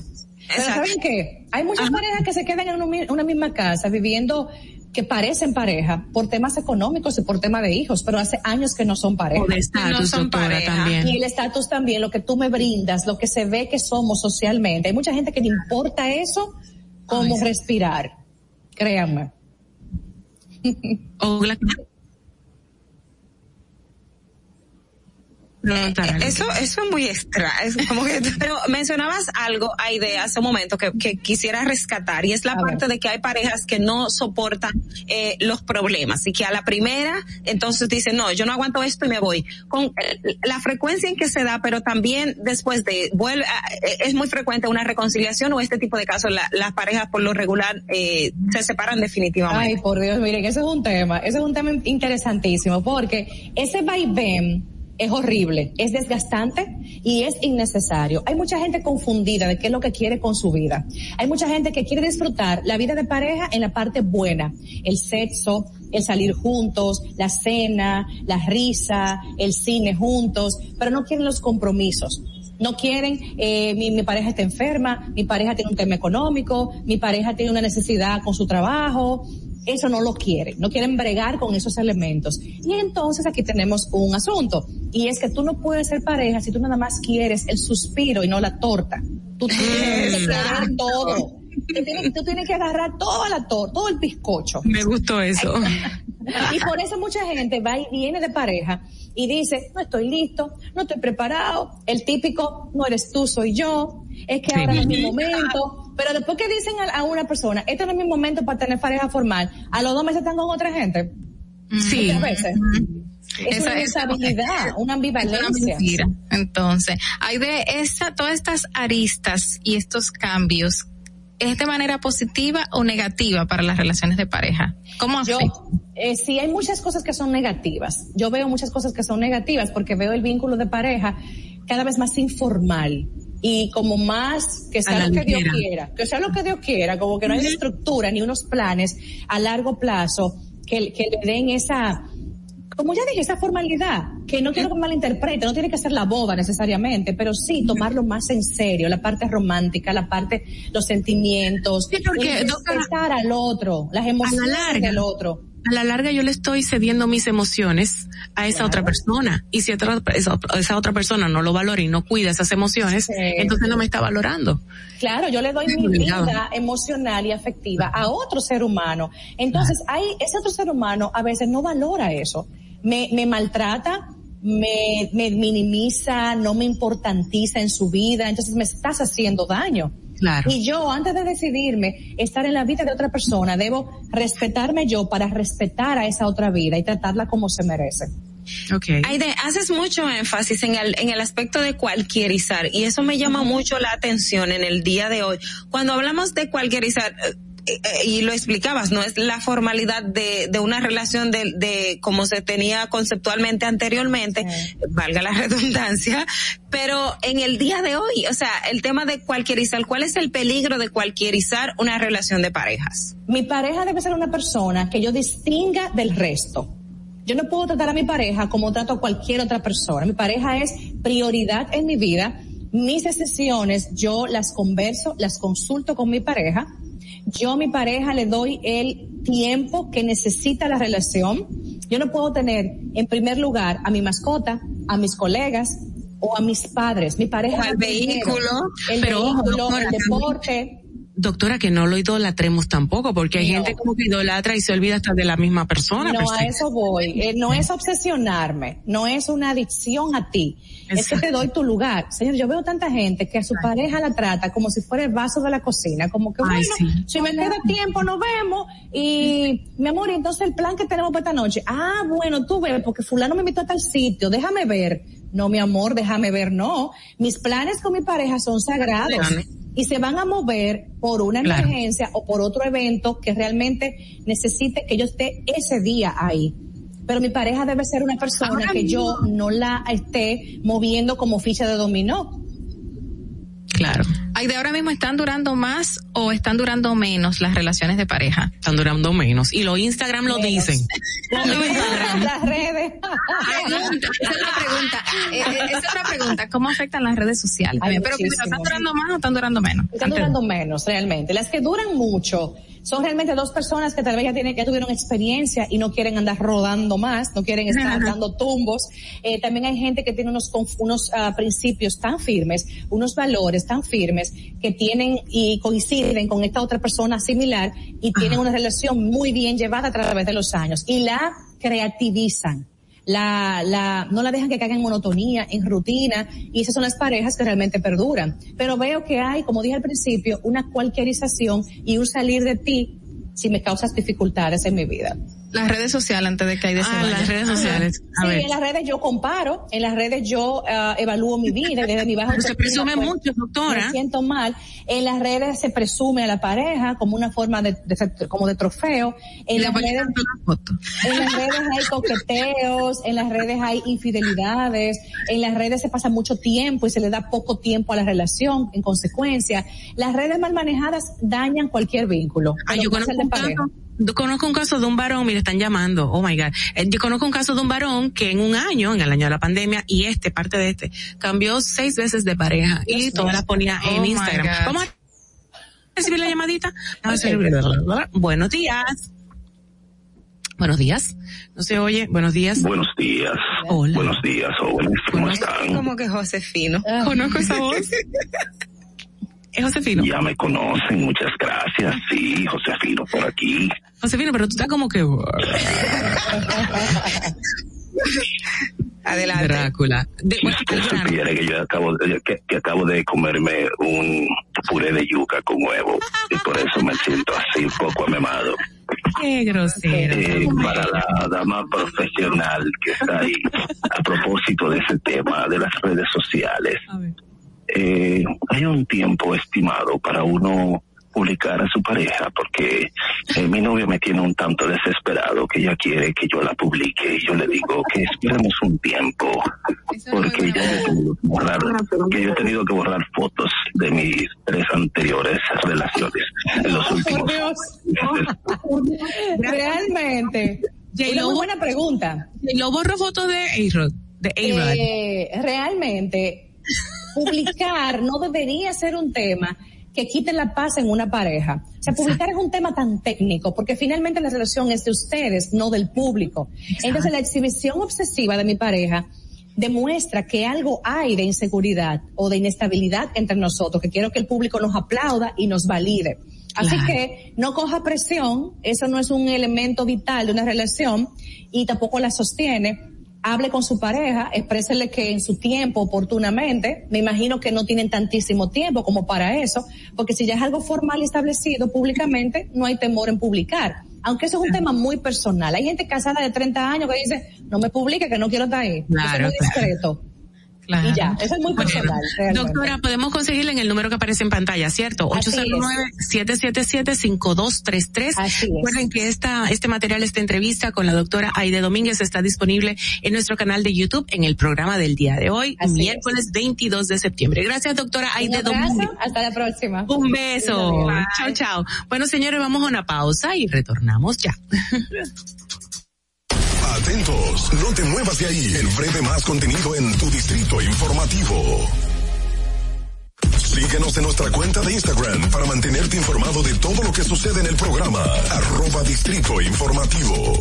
Pero. ¿saben qué? Hay muchas parejas que se quedan en una misma casa viviendo que parecen pareja por temas económicos y por tema de hijos, pero hace años que no son pareja. O de estatus, No son pareja. también. Y el estatus también, lo que tú me brindas, lo que se ve que somos socialmente. Hay mucha gente que le importa eso como respirar. Créanme. Algo. Eso, eso es muy extra. Es como que, pero mencionabas algo, Aide, hace un momento que, que quisiera rescatar y es la A parte ver. de que hay parejas que no soportan eh, los problemas y que a la primera entonces dicen, no, yo no aguanto esto y me voy. Con eh, la frecuencia en que se da, pero también después de, vuelve, a- eh, es muy frecuente una reconciliación o este tipo de casos, la- las parejas por lo regular eh, se separan definitivamente. Ay, por Dios, miren, ese es un tema, ese es un tema interesantísimo, porque ese vaivén es horrible, es desgastante y es innecesario. Hay mucha gente confundida de qué es lo que quiere con su vida. Hay mucha gente que quiere disfrutar la vida de pareja en la parte buena, el sexo, el salir juntos, la cena, la risa, el cine juntos, pero no quieren los compromisos. No quieren, eh, mi, mi pareja está enferma, mi pareja tiene un tema económico, mi pareja tiene una necesidad con su trabajo. Eso no lo quieren, no quieren bregar con esos elementos. Y entonces aquí tenemos un asunto, y es que tú no puedes ser pareja si tú nada más quieres el suspiro y no la torta. Tú tienes que querer todo. Tú tienes, tú tienes que agarrar toda la torta, todo el bizcocho. Me gustó eso. Y por eso mucha gente va y viene de pareja y dice, no estoy listo, no estoy preparado, el típico, no eres tú, soy yo, es que Sí. ahora no es mi momento. Pero después que dicen a, a una persona, este no es mi momento para tener pareja formal, a los dos meses están con otra gente. Sí. Muchas veces. Es Esa- una ambivalencia. Es una mentira. Entonces, hay de esta, todas estas aristas y estos cambios, ¿es de manera positiva o negativa para las relaciones de pareja? ¿Cómo Yo, afecta? eh, sí, hay muchas cosas que son negativas. Yo veo muchas cosas que son negativas porque veo el vínculo de pareja cada vez más informal y como más que sea lo que Dios quiera, que sea lo que Dios quiera, como que no hay una estructura ni unos planes a largo plazo que, que le den esa, como ya dije, esa formalidad, que no quiero que malinterprete, no tiene que ser la boda necesariamente, pero sí tomarlo más en serio, la parte romántica, la parte, los sentimientos, porque, doctora, respetar al otro, las emociones la larga, del otro. A la larga yo le estoy cediendo mis emociones a esa otra persona. Y si otra, esa, esa otra persona no lo valora y no cuida esas emociones, entonces no me está valorando. Claro, yo le doy mi obligado. vida emocional y afectiva a otro ser humano. Entonces, hay, ese otro ser humano a veces no valora eso. Me, me maltrata, me, me minimiza, no me importantiza en su vida, entonces me estás haciendo daño. Claro. Y yo, antes de decidirme estar en la vida de otra persona, debo respetarme yo para respetar a esa otra vida y tratarla como se merece. Okay. Aide, haces mucho énfasis en el, en el aspecto de cualquierizar y eso me llama mucho la atención en el día de hoy. Cuando hablamos de cualquierizar, y lo explicabas, no es la formalidad de, de una relación de, de como se tenía conceptualmente anteriormente, valga la redundancia, pero en el día de hoy, o sea, el tema de cualquierizar, ¿cuál es el peligro de cualquierizar una relación de parejas? Mi pareja debe ser una persona que yo distinga del resto. Yo no puedo tratar a mi pareja como trato a cualquier otra persona. Mi pareja es prioridad en mi vida. Mis decisiones yo las converso, las consulto con mi pareja. Yo a mi pareja le doy el tiempo que necesita la relación. Yo no puedo tener en primer lugar a mi mascota, a mis colegas o a mis padres. Mi pareja O al vehículo. el Pero ojo, vehículo, el deporte. Doctora, que no lo idolatremos tampoco, porque hay No. gente como que idolatra y se olvida hasta de la misma persona. No, per a eso voy. Eh, no es obsesionarme, no es una adicción a ti. Es que te doy tu lugar. Señor, yo veo tanta gente que a su pareja la trata como si fuera el vaso de la cocina, como que Ay, bueno, sí. si me queda tiempo nos vemos y mi amor, y entonces el plan que tenemos para esta noche. Ah, bueno, tú ves, porque fulano me invitó a tal sitio, déjame ver. No, mi amor, déjame ver, no. Mis planes con mi pareja son sagrados. Y se van a mover por una Claro. emergencia o por otro evento que realmente necesite que yo esté ese día ahí. Pero mi pareja debe ser una persona Ahora que yo no la esté moviendo como ficha de dominó. Claro. Aide, ahora mismo están durando más o están durando menos las relaciones de pareja? Están durando menos. Y los Instagram lo Menos. dicen. Las redes. Pregunta, esa es la pregunta. Eh, eh, esa es otra pregunta. ¿Cómo afectan las redes sociales? Ay, Pero muchísimo. ¿están durando más o están durando menos? Están durando menos realmente. Las que duran mucho son realmente dos personas que tal vez ya tienen, ya tuvieron experiencia y no quieren andar rodando más, no quieren estar dando tumbos. Eh, también hay gente que tiene unos, unos ah, principios tan firmes, unos valores tan firmes que tienen y coinciden con esta otra persona similar y tienen una relación muy bien llevada a través de los años y la creativizan. La, la, no la dejan que caiga en monotonía, en rutina, y esas son las parejas que realmente perduran. Pero veo que hay, como dije al principio, una cualquierización y un salir de ti si me causas dificultades en mi vida. Las redes sociales antes de que Aide se Ah, las redes sociales. A Sí, ver. en las redes yo comparo, en las redes yo ah, evalúo mi vida desde mi bajo Pero se presume pues, mucho, doctora. Me siento mal. En las redes se presume a la pareja como una forma de, de- como de trofeo. En las redes en las redes hay coqueteos, en las redes hay infidelidades, en las redes se pasa mucho tiempo y se le da poco tiempo a la relación, en consecuencia. Las redes mal manejadas dañan cualquier vínculo. Ah, pero yo conozco conozco un caso de un varón, mira, están llamando, oh my god. Eh, Yo conozco un caso de un varón que en un año, en el año de la pandemia, y este, parte de este, cambió seis veces de pareja y Dios todas las ponía Oh en my Instagram. God. Vamos a recibir la llamadita. Buenos días. Buenos días. No se oye. Buenos días. Buenos días. Hola. Buenos días, jóvenes. ¿Cómo están? Como que Josefino. Ah. Conozco esa voz. Es Josefino. Ya me conocen, muchas gracias. Sí, Josefino por aquí. Josefino, pero tú estás como que... Adelante. Drácula. De, Si usted supiera que yo acabo de, que, que acabo de comerme un puré de yuca con huevo y por eso me siento así un poco amemado. Qué grosero. Eh, para la dama profesional que está ahí, a propósito de ese tema de las redes sociales, eh, hay un tiempo estimado para uno publicar a su pareja porque eh, mi novia me tiene un tanto desesperado que ella quiere que yo la publique y yo le digo que esperemos un tiempo porque ya yo he tenido que borrar, que yo he tenido que borrar fotos de mis tres anteriores relaciones en los últimos Realmente. Una muy buena pregunta. Lo borro fotos de A-Rod. De A-Rod. Eh, realmente, publicar no debería ser un tema que quite la paz en una pareja. O sea, publicar es un tema tan técnico, porque finalmente la relación es de ustedes, no del público. Entonces, la exhibición obsesiva de mi pareja demuestra que algo hay de inseguridad o de inestabilidad entre nosotros, que quiero que el público nos aplauda y nos valide. Así Claro. que no coja presión, eso no es un elemento vital de una relación y tampoco la sostiene. Hable con su pareja, exprésele que en su tiempo, oportunamente, me imagino que no tienen tantísimo tiempo como para eso, porque si ya es algo formal y establecido públicamente, no hay temor en publicar. Aunque eso es un tema muy personal. Hay gente casada de 30 años que dice, no me publique, que no quiero estar ahí. eso Claro, es muy claro. Discreto. Y ya, eso es muy personal. Doctora, podemos conseguirle en el número que aparece en pantalla, ¿cierto? Así es. 809-777-5233. Recuerden que esta, este material, esta entrevista con la doctora Aide Domínguez está disponible en nuestro canal de YouTube en el programa del día de hoy, miércoles 22 de septiembre. Gracias, doctora Aide Domínguez. Hasta la próxima. Un beso. Chao, chao. Bueno, señores, vamos a una pausa y retornamos ya. Atentos, no te muevas de ahí. El breve más contenido en tu distrito informativo. Síguenos en nuestra cuenta de Instagram para mantenerte informado de todo lo que sucede en el programa. Arroba Distrito Informativo.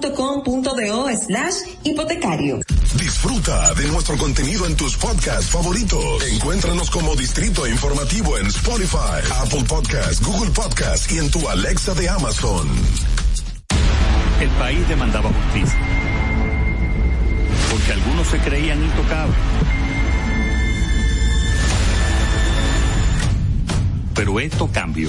pap.com.do slash hipotecario. Disfruta de nuestro contenido en tus podcasts favoritos. Encuéntranos como Distrito Informativo en Spotify, Apple Podcasts, Google Podcasts y en tu Alexa de Amazon. El país demandaba justicia. Porque algunos se creían intocables. Pero esto cambió.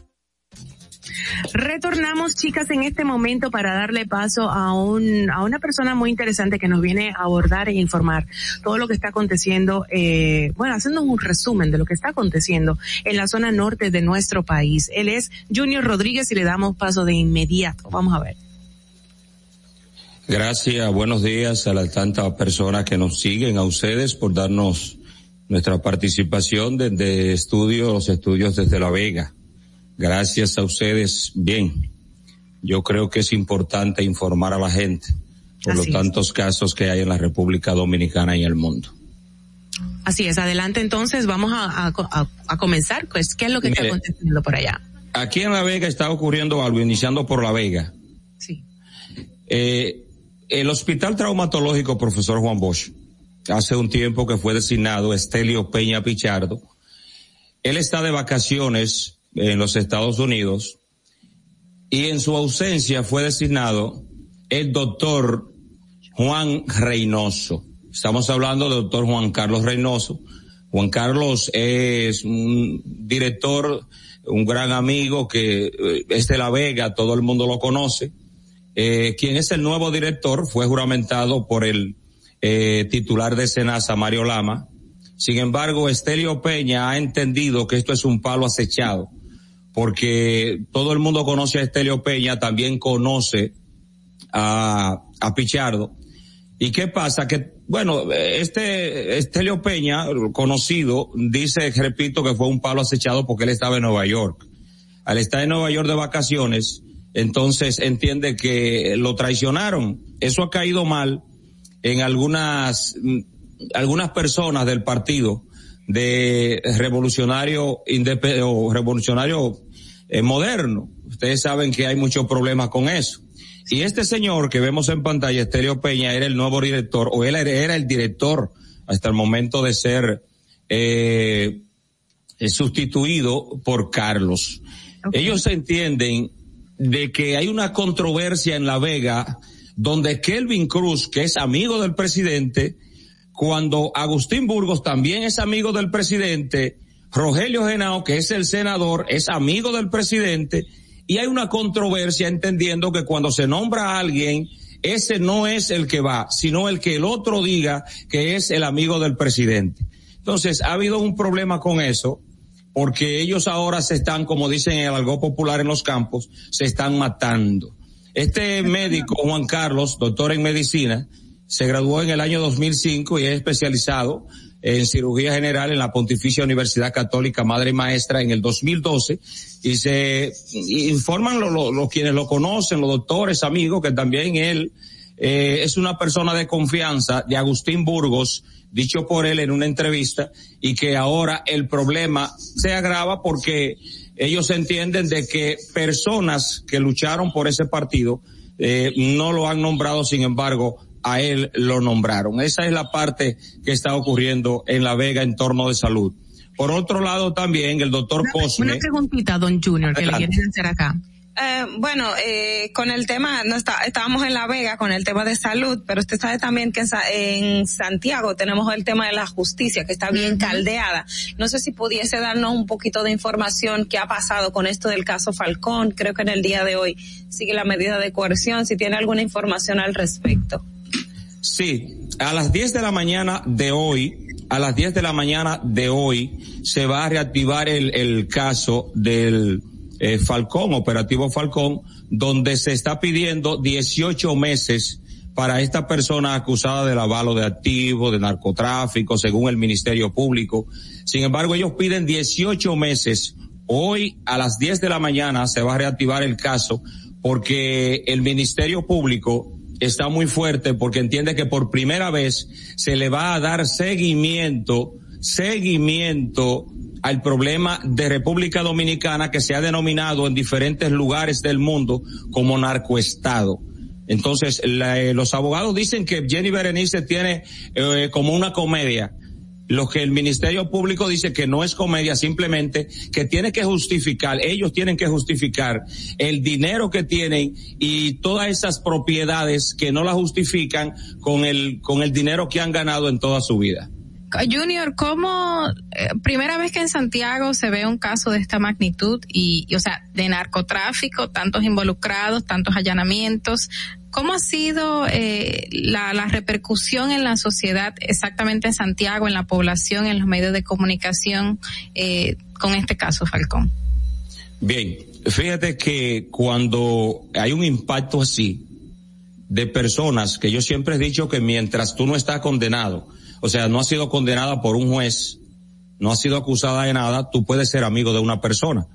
Retornamos, chicas, en este momento para darle paso a un a una persona muy interesante que nos viene a abordar e informar todo lo que está aconteciendo, eh, bueno, haciendo un resumen de lo que está aconteciendo en la zona norte de nuestro país. Él es Junior Rodríguez y le damos paso de inmediato. Vamos a ver. Gracias, buenos días a las tantas personas que nos siguen, a ustedes por darnos nuestra participación desde estudios, los estudios desde La Vega. Gracias a ustedes. Bien, yo creo que es importante informar a la gente por los es. tantos casos que hay en la República Dominicana y en el mundo. Así es, adelante entonces, vamos a, a, a- a comenzar, pues, ¿qué es lo que está aconteciendo por allá? Aquí en La Vega está ocurriendo algo, iniciando por La Vega. Sí. Eh, el Hospital Traumatológico Profesor Juan Bosch, hace un tiempo que fue designado Estelio Peña Pichardo. Él está de vacaciones en los Estados Unidos y en su ausencia fue designado el doctor Juan Reynoso. Estamos hablando del doctor Juan Carlos Reynoso. Juan Carlos es un director, un gran amigo que eh, es de La Vega, todo el mundo lo conoce. Eh, quien es el nuevo director fue juramentado por el eh, titular de Senasa, Mario Lama. Sin embargo, Estelio Peña ha entendido que esto es un palo acechado, porque todo el mundo conoce a Estelio Peña, también conoce a, Pichardo. ¿Y qué pasa? Que, bueno, este Estelio Peña, conocido, dice, repito, que fue un palo acechado porque él estaba en Nueva York. Al estar en Nueva York de vacaciones, entonces entiende que lo traicionaron. Eso ha caído mal en algunas, mm, algunas personas del partido de revolucionario o revolucionario eh, moderno. Ustedes saben que hay muchos problemas con eso. Y este señor que vemos en pantalla, Estelio Peña, era el nuevo director, o él era el director hasta el momento de ser eh, eh, sustituido por Carlos. Ellos entienden de que hay una controversia en La Vega donde Kelvin Cruz, que es amigo del presidente, cuando Agustín Burgos también es amigo del presidente, Rogelio Genao, que es el senador, es amigo del presidente, y hay una controversia entendiendo que cuando se nombra a alguien, ese no es el que va, sino el que el otro diga que es el amigo del presidente. Entonces, ha habido un problema con eso, porque ellos ahora se están, como dicen en el algo popular en los campos, se están matando. Este médico, Juan Carlos, doctor en medicina, se graduó en el año 2005 y es especializado en cirugía general en la Pontificia Universidad Católica Madre y Maestra en el 2012 y se informan los lo, lo- quienes lo conocen, los doctores, amigos, que también él eh, es una persona de confianza de Agustín Burgos, dicho por él en una entrevista, y que ahora el problema se agrava porque ellos entienden de que personas que lucharon por ese partido eh, no lo han nombrado, sin embargo, a él lo nombraron. Esa es la parte que está ocurriendo en La Vega en torno de salud. Por otro lado también el doctor Cosme. Una preguntita, don Junior, que le quieren hacer acá. Eh, bueno, eh, con el tema, no está, estábamos en La Vega con el tema de salud, pero usted sabe también que en Santiago tenemos el tema de la justicia que está bien caldeada. No sé si pudiese darnos un poquito de información qué ha pasado con esto del caso Falcón. Creo que en el día de hoy sigue la medida de coerción. Si tiene alguna información al respecto. Sí, a las 10 de la mañana de hoy, a las 10 de la mañana de hoy, se va a reactivar el, el caso del eh, Falcón, operativo Falcón, donde se está pidiendo 18 meses para esta persona acusada de lavado de activos, de narcotráfico, según el Ministerio Público. Sin embargo, ellos piden 18 meses. Hoy a las 10 de la mañana se va a reactivar el caso porque el Ministerio Público está muy fuerte porque entiende que por primera vez se le va a dar seguimiento, seguimiento al problema de República Dominicana que se ha denominado en diferentes lugares del mundo como narcoestado. Entonces, la- eh, los abogados dicen que Jenny Berenice tiene eh, como una comedia. Lo que el Ministerio Público dice que no es comedia, simplemente que tiene que justificar, ellos tienen que justificar el dinero que tienen y todas esas propiedades que no la justifican con el, con el dinero que han ganado en toda su vida. Junior, ¿cómo eh, primera vez que en Santiago se ve un caso de esta magnitud y, y, o sea, de narcotráfico, tantos involucrados, tantos allanamientos? ¿Cómo ha sido eh, la, la repercusión en la sociedad exactamente en Santiago, en la población, en los medios de comunicación eh, con este caso, Falcón? Bien, fíjate que cuando hay un impacto así de personas, que yo siempre he dicho que mientras tú no estás condenado, o sea, no has sido condenada por un juez, no has sido acusada de nada, tú puedes ser amigo de una persona.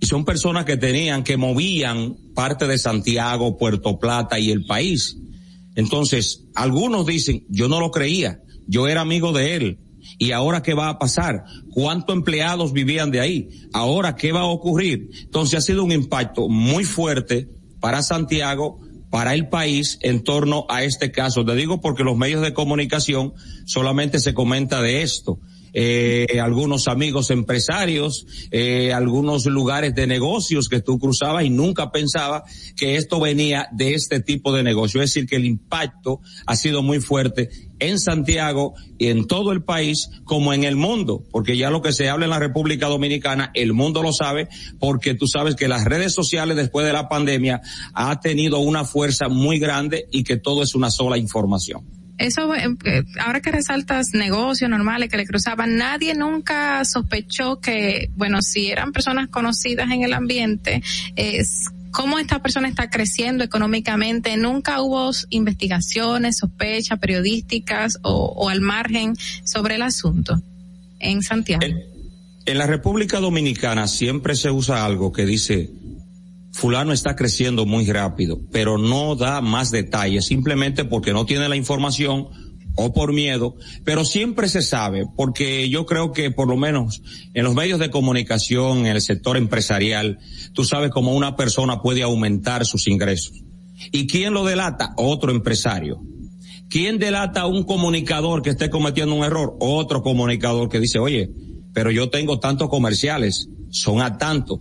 Y son personas que tenían, que movían parte de Santiago, Puerto Plata y el país. Entonces, algunos dicen, yo no lo creía, yo era amigo de él. ¿Y ahora qué va a pasar? ¿Cuántos empleados vivían de ahí? ¿Ahora qué va a ocurrir? Entonces ha sido un impacto muy fuerte para Santiago, para el país en torno a este caso. Te digo porque los medios de comunicación solamente se comenta de esto. Eh, algunos amigos empresarios, eh, algunos lugares de negocios que tú cruzabas y nunca pensaba que esto venía de este tipo de negocio. Es decir, que el impacto ha sido muy fuerte en Santiago y en todo el país como en el mundo, porque ya lo que se habla en la República Dominicana, el mundo lo sabe, porque tú sabes que las redes sociales después de la pandemia ha tenido una fuerza muy grande y que todo es una sola información eso, ahora que resaltas negocios normales que le cruzaban, nadie nunca sospechó que, bueno, si eran personas conocidas en el ambiente, es cómo esta persona está creciendo económicamente. Nunca hubo investigaciones, sospechas periodísticas o, o al margen sobre el asunto en Santiago. En la República Dominicana siempre se usa algo que dice, fulano está creciendo muy rápido, pero no da más detalles, simplemente porque no tiene la información o por miedo, pero siempre se sabe, porque yo creo que por lo menos en los medios de comunicación, en el sector empresarial, tú sabes cómo una persona puede aumentar sus ingresos. ¿Y quién lo delata? Otro empresario. ¿Quién delata a un comunicador que esté cometiendo un error? Otro comunicador que dice, oye, pero yo tengo tantos comerciales, son a tanto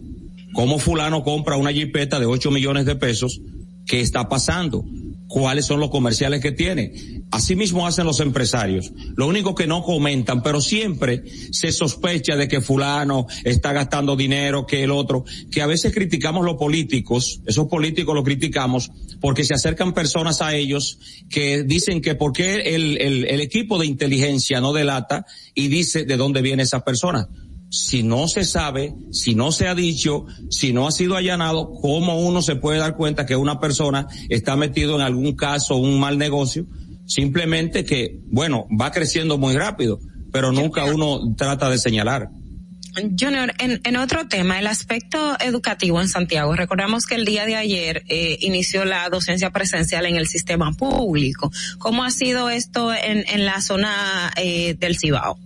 cómo fulano compra una jipeta de 8 millones de pesos, qué está pasando, cuáles son los comerciales que tiene. Asimismo hacen los empresarios. Lo único que no comentan, pero siempre se sospecha de que fulano está gastando dinero, que el otro, que a veces criticamos los políticos, esos políticos los criticamos porque se acercan personas a ellos que dicen que por qué el, el, el equipo de inteligencia no delata y dice de dónde viene esa persona si no se sabe, si no se ha dicho, si no ha sido allanado, ¿cómo uno se puede dar cuenta que una persona está metido en algún caso, un mal negocio? Simplemente que, bueno, va creciendo muy rápido, pero nunca uno trata de señalar. Junior, en, en, otro tema, el aspecto educativo en Santiago. Recordamos que el día de ayer eh, inició la docencia presencial en el sistema público. ¿Cómo ha sido esto en, en la zona eh, del Cibao?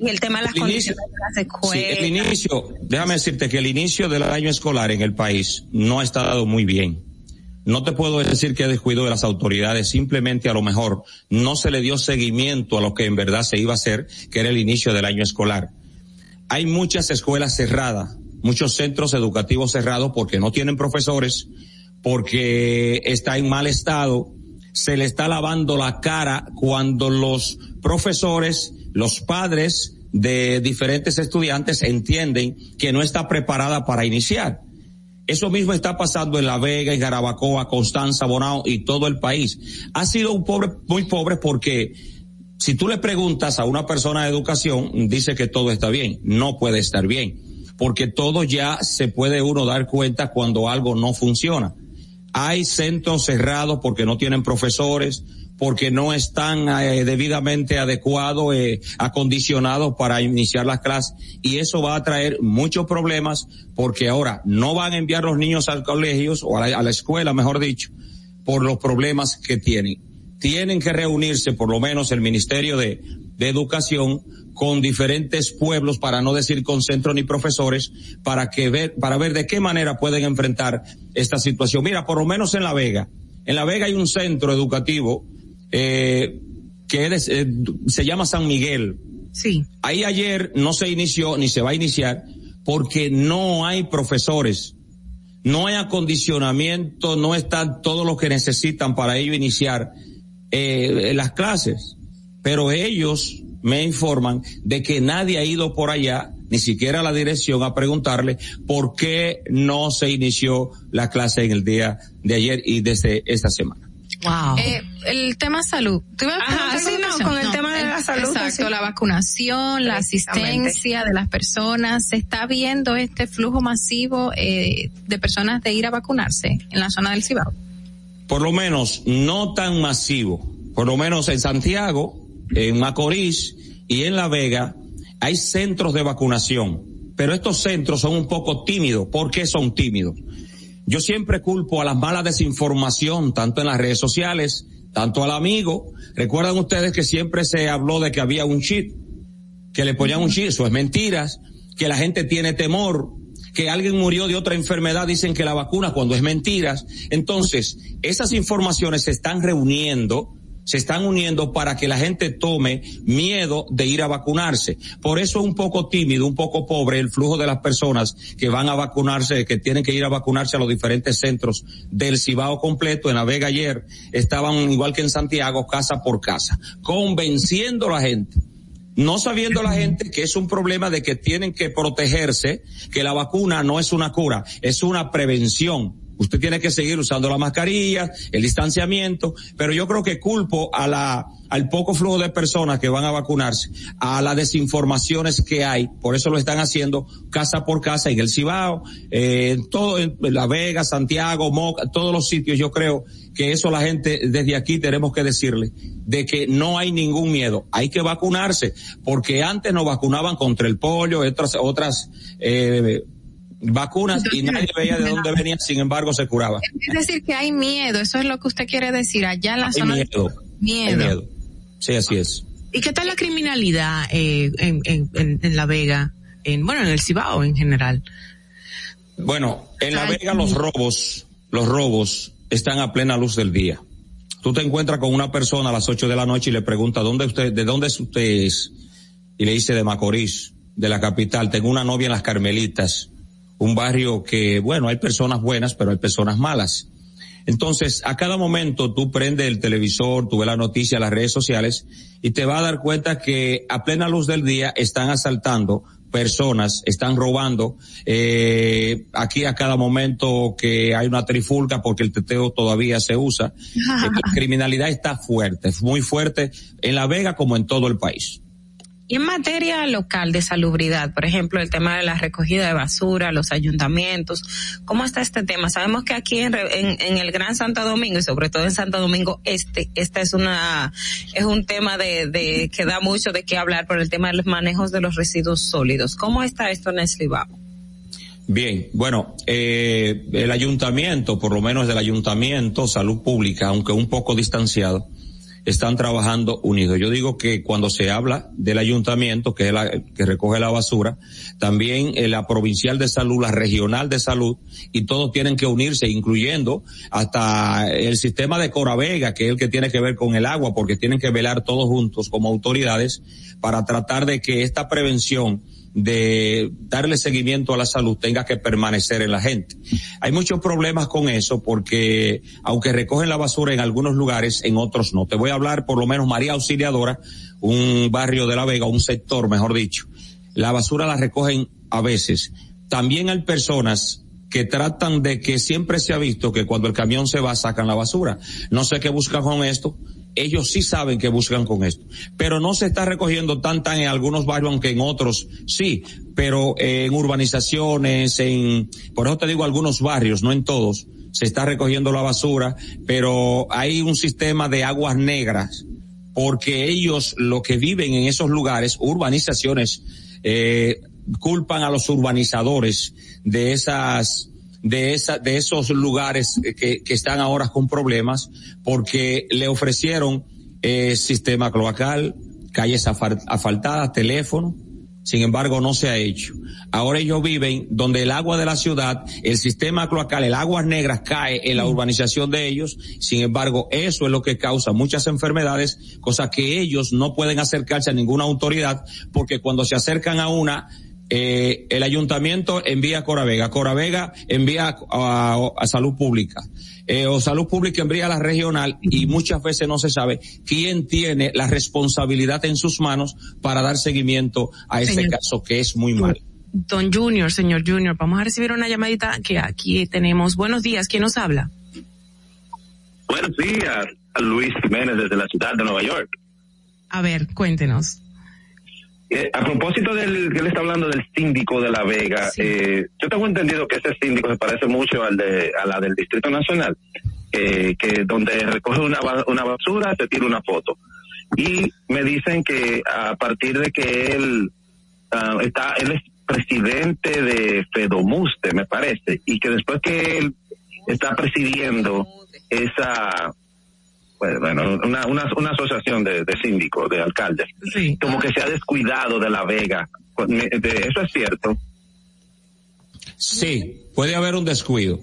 Y el tema de las el condiciones inicio, de las escuelas. Sí, el inicio, déjame decirte que el inicio del año escolar en el país no ha estado muy bien. No te puedo decir que descuido de las autoridades, simplemente a lo mejor no se le dio seguimiento a lo que en verdad se iba a hacer, que era el inicio del año escolar. Hay muchas escuelas cerradas, muchos centros educativos cerrados porque no tienen profesores, porque está en mal estado, se le está lavando la cara cuando los profesores los padres de diferentes estudiantes entienden que no está preparada para iniciar. Eso mismo está pasando en La Vega, en Jarabacoa, Constanza, Bonao y todo el país. Ha sido un pobre, muy pobre porque si tú le preguntas a una persona de educación, dice que todo está bien. No puede estar bien. Porque todo ya se puede uno dar cuenta cuando algo no funciona. Hay centros cerrados porque no tienen profesores, porque no están eh, debidamente adecuados, eh, acondicionados para iniciar las clases y eso va a traer muchos problemas porque ahora no van a enviar los niños al colegio o a la, a la escuela, mejor dicho, por los problemas que tienen. Tienen que reunirse por lo menos el Ministerio de, de Educación con diferentes pueblos, para no decir con centros ni profesores, para que ver, para ver de qué manera pueden enfrentar esta situación. Mira, por lo menos en La Vega. En La Vega hay un centro educativo eh, que es, eh, se llama San Miguel. Sí. Ahí ayer no se inició ni se va a iniciar porque no hay profesores, no hay acondicionamiento, no están todos los que necesitan para ello iniciar eh, las clases. Pero ellos me informan de que nadie ha ido por allá, ni siquiera la dirección, a preguntarle por qué no se inició la clase en el día de ayer y desde esta semana. Wow. Eh, el tema salud. ¿Tú ibas a Ajá, preguntar sí, no, con el tema de la salud, Exacto, sí. la vacunación, la asistencia de las personas. ¿Se está viendo este flujo masivo eh, de personas de ir a vacunarse en la zona del Cibao? por lo menos no tan masivo. Por lo menos en Santiago, en Macorís y en La Vega hay centros de vacunación, pero estos centros son un poco tímidos. ¿Por qué son tímidos? Yo siempre culpo a la mala desinformación, tanto en las redes sociales, tanto al amigo. Recuerdan ustedes que siempre se habló de que había un chip, que le ponían un chip, eso es mentiras, que la gente tiene temor, que alguien murió de otra enfermedad, dicen que la vacuna cuando es mentiras. Entonces, esas informaciones se están reuniendo, se están uniendo para que la gente tome miedo de ir a vacunarse. Por eso es un poco tímido, un poco pobre el flujo de las personas que van a vacunarse, que tienen que ir a vacunarse a los diferentes centros del Cibao completo. En La Vega ayer estaban igual que en Santiago, casa por casa, convenciendo a la gente no sabiendo la gente que es un problema de que tienen que protegerse, que la vacuna no es una cura, es una prevención. Usted tiene que seguir usando la mascarilla, el distanciamiento, pero yo creo que culpo a la, al poco flujo de personas que van a vacunarse, a las desinformaciones que hay, por eso lo están haciendo casa por casa en el Cibao, eh, en todo, en La Vega, Santiago, Moca, todos los sitios, yo creo que eso la gente desde aquí tenemos que decirle de que no hay ningún miedo, hay que vacunarse, porque antes nos vacunaban contra el polio, otras, otras, eh, vacunas y nadie veía de dónde venían, sin embargo se curaba. Es decir, que hay miedo, eso es lo que usted quiere decir, allá en la Hay zona miedo. Miedo. Hay miedo. Sí, así es. ¿Y qué tal la criminalidad eh, en, en, en, en La Vega? En, bueno, en el Cibao en general. Bueno, en La Vega los robos, los robos están a plena luz del día. Tú te encuentras con una persona a las 8 de la noche y le pregunta, ¿dónde usted, de dónde es usted es? Y le dice de Macorís, de la capital. Tengo una novia en las Carmelitas, un barrio que, bueno, hay personas buenas, pero hay personas malas. Entonces, a cada momento tú prendes el televisor, tú ves la noticia, las redes sociales, y te vas a dar cuenta que a plena luz del día están asaltando personas, están robando, eh, aquí a cada momento que hay una trifulca porque el teteo todavía se usa. Eh, la criminalidad está fuerte, muy fuerte en La Vega como en todo el país. Y en materia local de salubridad, por ejemplo, el tema de la recogida de basura, los ayuntamientos, ¿cómo está este tema? Sabemos que aquí en, en, en el Gran Santo Domingo y sobre todo en Santo Domingo Este, esta es una, es un tema de, de, que da mucho de qué hablar por el tema de los manejos de los residuos sólidos. ¿Cómo está esto en el Cibao? Bien, bueno, eh, el ayuntamiento, por lo menos del ayuntamiento, salud pública, aunque un poco distanciado, están trabajando unidos. Yo digo que cuando se habla del ayuntamiento, que es la que recoge la basura, también eh, la provincial de salud, la regional de salud, y todos tienen que unirse, incluyendo hasta el sistema de Coravega, que es el que tiene que ver con el agua, porque tienen que velar todos juntos como autoridades para tratar de que esta prevención de darle seguimiento a la salud tenga que permanecer en la gente. Hay muchos problemas con eso porque aunque recogen la basura en algunos lugares, en otros no. Te voy a hablar por lo menos María Auxiliadora, un barrio de La Vega, un sector, mejor dicho. La basura la recogen a veces. También hay personas que tratan de que siempre se ha visto que cuando el camión se va sacan la basura. No sé qué buscan con esto. Ellos sí saben que buscan con esto. Pero no se está recogiendo tan tan en algunos barrios, aunque en otros sí. Pero eh, en urbanizaciones, en, por eso te digo algunos barrios, no en todos, se está recogiendo la basura, pero hay un sistema de aguas negras porque ellos lo que viven en esos lugares, urbanizaciones, eh, culpan a los urbanizadores de esas de esa, de esos lugares que, que están ahora con problemas porque le ofrecieron eh, sistema cloacal, calles asfaltadas, teléfono, Sin embargo, no se ha hecho. Ahora ellos viven donde el agua de la ciudad, el sistema cloacal, el aguas negras cae en la urbanización de ellos. Sin embargo, eso es lo que causa muchas enfermedades, cosa que ellos no pueden acercarse a ninguna autoridad porque cuando se acercan a una, eh, el ayuntamiento envía a Coravega, Coravega envía a, a- a Salud Pública, eh, o Salud Pública envía a la regional y muchas veces no se sabe quién tiene la responsabilidad en sus manos para dar seguimiento a este Señor. caso que es muy mal. Don Junior, señor Junior, vamos a recibir una llamadita que aquí tenemos. Buenos días, ¿quién nos habla? Buenos días, Luis Jiménez desde la ciudad de Nueva York. A ver, cuéntenos. Eh, a propósito del que él está hablando del síndico de La Vega, eh, yo tengo entendido que ese síndico se parece mucho al de a la del Distrito Nacional, eh, que donde recoge una, una basura se tira una foto. Y me dicen que a partir de que él ah, está, él es presidente de Fedomuste, me parece, y que después que él está presidiendo esa bueno, una, una, una asociación de, de síndicos, de alcaldes, como que se ha descuidado de La Vega. De- ¿Eso es cierto? Sí, puede haber un descuido.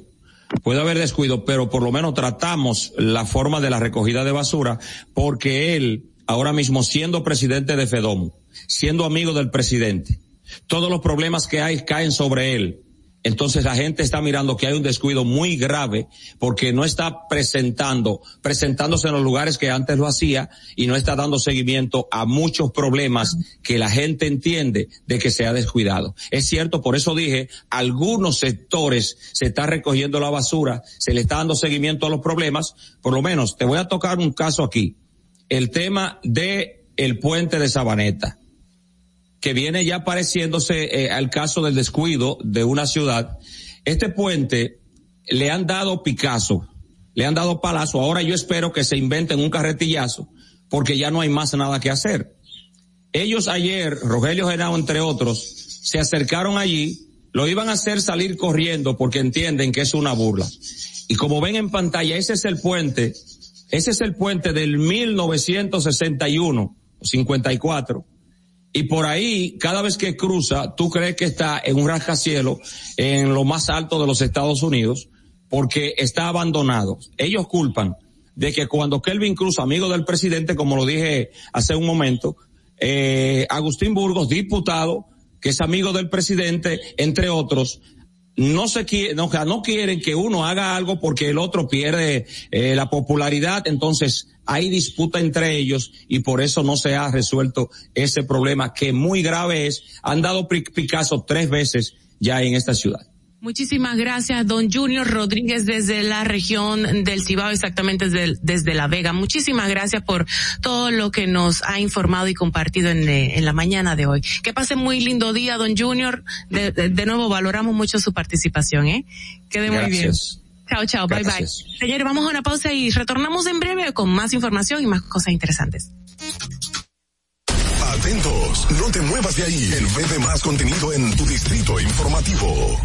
Puede haber descuido, pero por lo menos tratamos la forma de la recogida de basura porque él, ahora mismo siendo presidente de FEDOM, siendo amigo del presidente, todos los problemas que hay caen sobre él. Entonces la gente está mirando que hay un descuido muy grave porque no está presentando, presentándose en los lugares que antes lo hacía y no está dando seguimiento a muchos problemas que la gente entiende de que se ha descuidado. Es cierto, por eso dije, algunos sectores se está recogiendo la basura, se le está dando seguimiento a los problemas, por lo menos te voy a tocar un caso aquí. El tema de el puente de Sabaneta que viene ya pareciéndose eh, al caso del descuido de una ciudad. Este puente le han dado Picasso, le han dado palazo. Ahora yo espero que se inventen un carretillazo porque ya no hay más nada que hacer. Ellos ayer, Rogelio Genao entre otros, se acercaron allí, lo iban a hacer salir corriendo porque entienden que es una burla. Y como ven en pantalla, ese es el puente, ese es el puente del 1961 o 54 y por ahí, cada vez que cruza, tú crees que está en un rascacielos en lo más alto de los Estados Unidos, porque está abandonado. Ellos culpan de que cuando Kelvin Cruz, amigo del presidente, como lo dije hace un momento, eh, Agustín Burgos, diputado, que es amigo del presidente, entre otros, no se quiere, no, no quieren que uno haga algo porque el otro pierde eh, la popularidad, entonces hay disputa entre ellos y por eso no se ha resuelto ese problema que muy grave es. Han dado Pi- Picasso tres veces ya en esta ciudad. Muchísimas gracias, don Junior Rodríguez, desde la región del Cibao, exactamente desde, desde La Vega. Muchísimas gracias por todo lo que nos ha informado y compartido en, eh, en la mañana de hoy. Que pase muy lindo día, don Junior. De, de- de nuevo, valoramos mucho su participación, ¿eh? Quede muy Gracias. bien. Chao, chao, bye Gracias. bye. Señores, vamos a una pausa y retornamos en breve con más información y más cosas interesantes. Atentos, no te muevas de ahí. El breve más contenido en tu distrito informativo.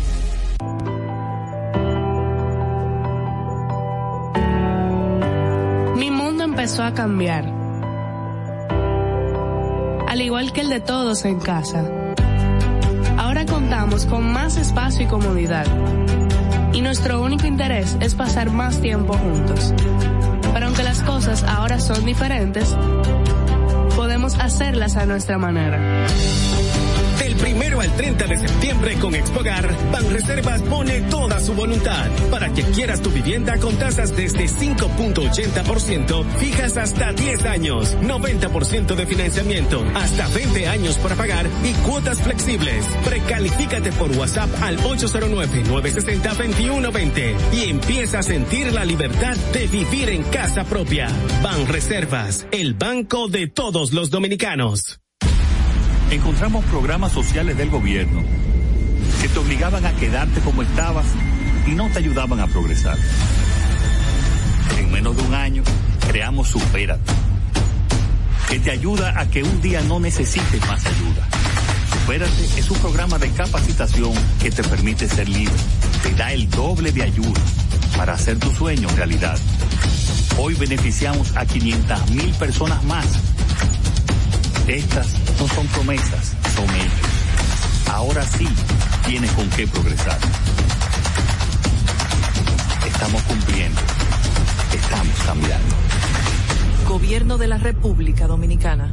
A cambiar. Al igual que el de todos en casa. Ahora contamos con más espacio y comodidad. Y nuestro único interés es pasar más tiempo juntos. Pero aunque las cosas ahora son diferentes, podemos hacerlas a nuestra manera. Del primero al 30 de septiembre con Expogar, Banreservas pone toda su voluntad para que quieras tu vivienda con tasas desde 5.80%, fijas hasta 10 años, 90% de financiamiento, hasta 20 años para pagar y cuotas flexibles. Precalifícate por WhatsApp al 809-960-2120 y empieza a sentir la libertad de vivir en casa propia. Banreservas, el banco de todos los dominicanos. Encontramos programas sociales del gobierno que te obligaban a quedarte como estabas y no te ayudaban a progresar. En menos de un año creamos Supérate, que te ayuda a que un día no necesites más ayuda. Supérate es un programa de capacitación que te permite ser libre, te da el doble de ayuda para hacer tu sueño realidad. Hoy beneficiamos a 500 mil personas más. Estas No son promesas, son hechos. Ahora sí tiene con qué progresar. Estamos cumpliendo. Estamos cambiando. Gobierno de la República Dominicana.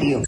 diario.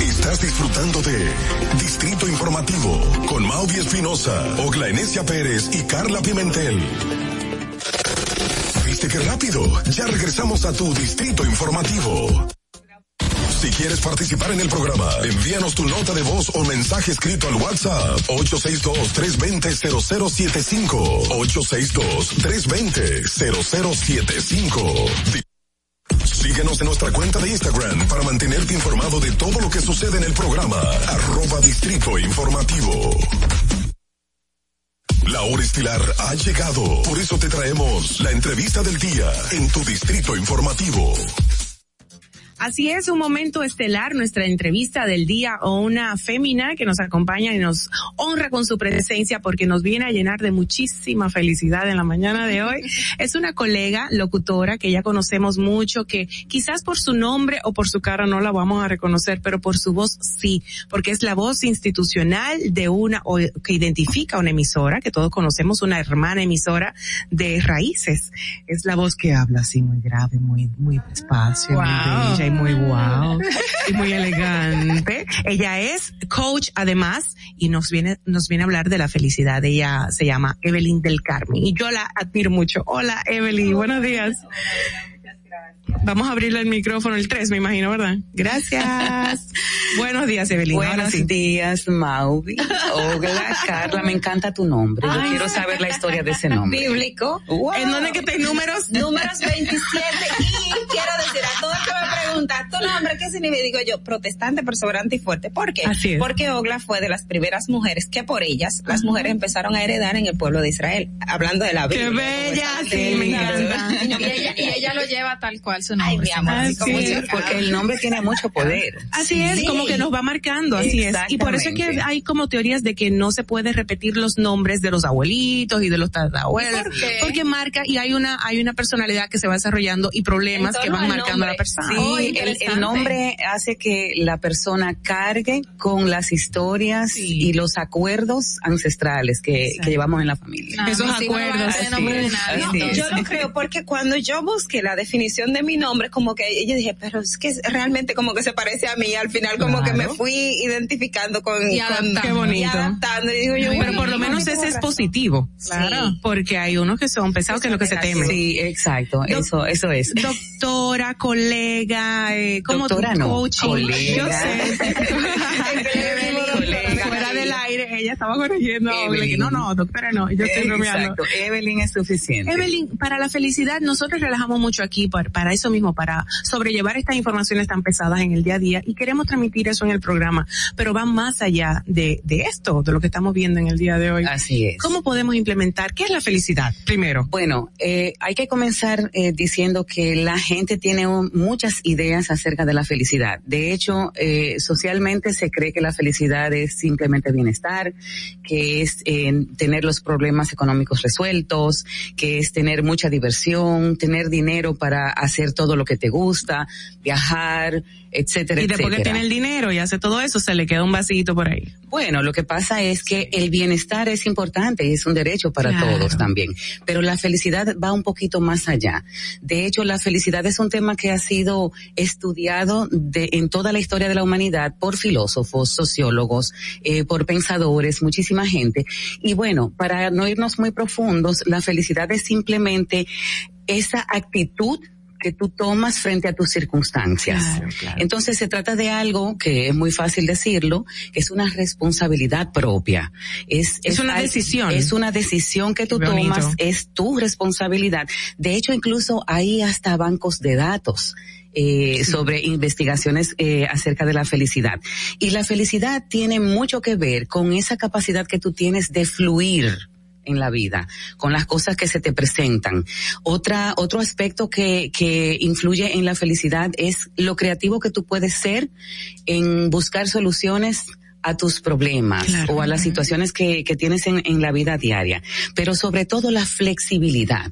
Estás disfrutando de Distrito Informativo con Maudie Espinosa, Ogla Enesia Pérez y Carla Pimentel. ¿Viste qué rápido? Ya regresamos a tu Distrito Informativo. Si quieres participar en el programa, envíanos tu nota de voz o mensaje escrito al WhatsApp 862-320-0075. 862-320-0075. Síguenos en nuestra cuenta de Instagram para mantenerte informado de todo lo que sucede en el programa. Arroba Distrito Informativo. La hora estilar ha llegado. Por eso te traemos la entrevista del día en tu Distrito Informativo. Así es, un momento estelar, nuestra entrevista del día o una fémina que nos acompaña y nos honra con su presencia porque nos viene a llenar de muchísima felicidad en la mañana de hoy. Es una colega locutora que ya conocemos mucho, que quizás por su nombre o por su cara no la vamos a reconocer, pero por su voz sí, porque es la voz institucional de una o que identifica una emisora, que todos conocemos, una hermana emisora de raíces. Es la voz que habla así muy grave, muy, muy despacio, muy bella y muy guau y muy elegante. Ella es coach además y nos viene, nos viene a hablar de la felicidad. Ella se llama Evelyn del Carmen y yo la admiro mucho. Hola Evelyn, buenos días. Vamos a abrirle el micrófono el 3, me imagino, ¿verdad? Gracias. Buenos días, Evelyn. Buenos días, Mauvi. Hola, Carla, me encanta tu nombre. Yo quiero saber la historia de ese nombre. Bíblico. ¿En dónde que te números? Números 27 y quiero decir a todos preguntan, ¿tu nombre qué significa? Digo yo, protestante, perseverante y fuerte. ¿Por qué? Así es. Porque Ogla fue de las primeras mujeres que por ellas las mujeres empezaron a heredar en el pueblo de Israel. Hablando de la ¡Qué Biblia. bella! como Sí, me encanta. Y ella, y ella lo lleva tal cual su nombre. Ay, mi amor, Así como. Porque el nombre tiene mucho poder. Así es, Sí. como que nos va marcando, así es. Y por eso es que hay como teorías de que no se puede repetir los nombres de los abuelitos y de los tatarabuelos. ¿Por qué? Porque marca y hay una, hay una personalidad que se va desarrollando y problemas que van marcando a la persona. Sí, El, nombre hace que la persona cargue con las historias Sí. y los acuerdos ancestrales que, que llevamos en la familia. Ah, Esos no acuerdos. nombre de nadie, No, yo lo creo porque cuando yo busqué la definición de mi nombre, como que yo dije, pero es que realmente como que se parece a mí, al final como que me fui identificando con, Y con- adaptando. Qué bonito. y adaptando y digo yo, Pero por lo menos ese es positivo. Claro. Porque hay unos que son pesados que es lo que se temen. Sí, exacto, eso, eso es. Doctora, colega, eh, como Doctora no, coaching. colega. Yo sé. Ella estaba corrigiendo. Evelyn. No, no, doctora no, yo estoy bromeando. Exacto, Evelyn es suficiente. Evelyn, para la felicidad, nosotros relajamos mucho aquí para, para eso mismo, para sobrellevar estas informaciones tan pesadas en el día a día y queremos transmitir eso en el programa, pero va más allá de, de esto, de lo que estamos viendo en el día de hoy. Así es. ¿Cómo podemos implementar? ¿Qué es la felicidad? Primero. Bueno, eh, hay que comenzar eh, diciendo que la gente tiene un- muchas ideas acerca de la felicidad. De hecho, eh, socialmente se cree que la felicidad es simplemente bienestar, que es eh, tener los problemas económicos resueltos, que es tener mucha diversión, tener dinero para hacer todo lo que te gusta, viajar, etcétera, Y después que etcétera. tiene el dinero y hace todo eso, se le queda un vasito por ahí. Bueno, lo que pasa es que el bienestar es importante y es un derecho para Claro. todos también, pero la felicidad va un poquito más allá. De hecho, la felicidad es un tema que ha sido estudiado de, en toda la historia de la humanidad por filósofos, sociólogos, eh, por pensadores, muchísima gente. Y bueno, para no irnos muy profundos, la felicidad es simplemente esa actitud que tú tomas frente a tus circunstancias. Entonces se trata de algo que es muy fácil decirlo, que es una responsabilidad propia. Es, Es una decisión. Es una decisión que tú bonito. tomas, es tu responsabilidad. De hecho, incluso hay hasta bancos de datos. eh, sobre investigaciones eh, acerca de la felicidad. Y la felicidad tiene mucho que ver con esa capacidad que tú tienes de fluir en la vida, con las cosas que se te presentan. Otra, otro aspecto que, que influye en la felicidad es lo creativo que tú puedes ser en buscar soluciones a tus problemas o a las situaciones que, que tienes en, en la vida diaria, pero sobre todo la flexibilidad.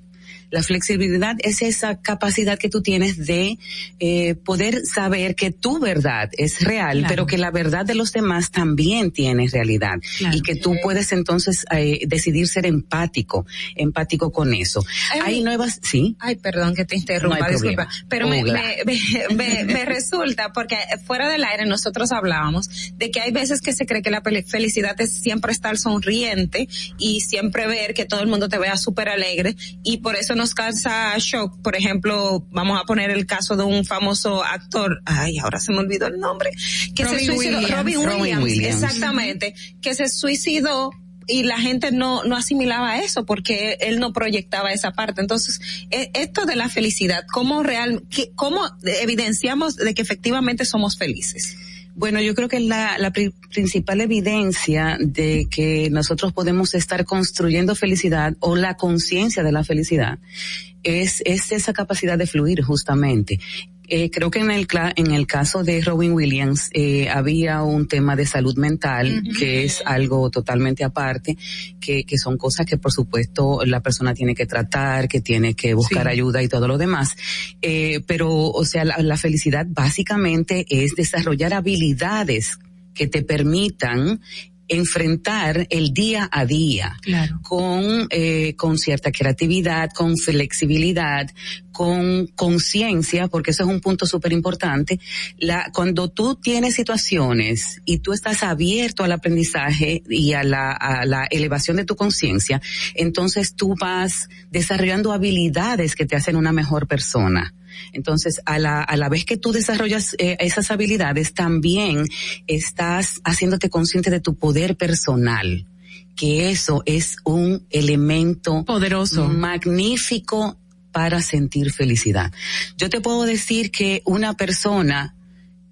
La flexibilidad es esa capacidad que tú tienes de eh, poder saber que tu verdad es real, Claro. pero que la verdad de los demás también tiene realidad Claro. y que tú puedes entonces eh, decidir ser empático, empático con eso. Hay nuevas, sí. Ay, perdón que te interrumpa, No disculpa. Pero me, me, me- resulta, porque fuera del aire nosotros hablábamos de que hay veces que se cree que la felicidad es siempre estar sonriente y siempre ver que todo el mundo te vea súper alegre y por eso nos causa shock. Por ejemplo, vamos a poner el caso de un famoso actor, ay, ahora se me olvidó el nombre, que se suicidó, Williams. Robin Williams, Williams. exactamente, que se suicidó y la gente no, no asimilaba eso porque él no proyectaba esa parte. Entonces, e- esto de la felicidad, ¿cómo real, cómo evidenciamos de que efectivamente somos felices? Bueno, yo creo que la, la pri- principal evidencia de que nosotros podemos estar construyendo felicidad o la conciencia de la felicidad es esa capacidad de fluir justamente. Eh, creo que en el, en el caso de Robin Williams eh, había un tema de salud mental que es algo totalmente aparte, que, que son cosas que por supuesto la persona tiene que tratar, que tiene que buscar Sí. ayuda y todo lo demás. Eh, pero, o sea, la, la felicidad básicamente es desarrollar habilidades que te permitan enfrentar el día a día Claro. con eh, con cierta creatividad, con flexibilidad, con conciencia, porque eso es un punto súper importante. La cuando tú tienes situaciones y tú estás abierto al aprendizaje y a la a la elevación de tu conciencia, entonces tú vas desarrollando habilidades que te hacen una mejor persona. Entonces, a la, a la vez que tú desarrollas eh, esas habilidades, también estás haciéndote consciente de tu poder personal, que eso es un elemento poderoso, magnífico para sentir felicidad. Yo te puedo decir que una persona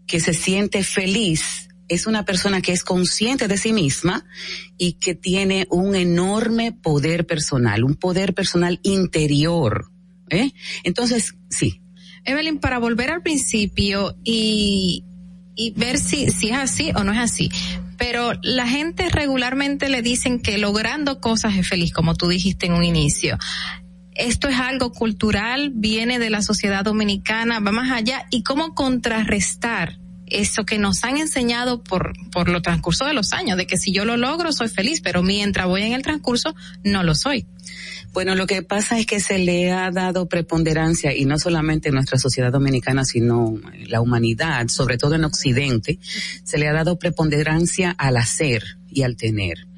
que se siente feliz es una persona que es consciente de sí misma y que tiene un enorme poder personal, un poder personal interior. ¿eh? Entonces, sí. Evelyn, para volver al principio y, y ver si, si es así o no es así. Pero la gente regularmente le dicen que logrando cosas es feliz, como tú dijiste en un inicio. Esto es algo cultural, viene de la sociedad dominicana, va más allá. ¿Y cómo contrarrestar eso que nos han enseñado por, por lo transcurso de los años, de que si yo lo logro soy feliz, pero mientras voy en el transcurso no lo soy? Bueno, lo que pasa es que se le ha dado preponderancia, y no solamente en nuestra sociedad dominicana, sino en la humanidad, sobre todo en Occidente, se le ha dado preponderancia al hacer y al tener.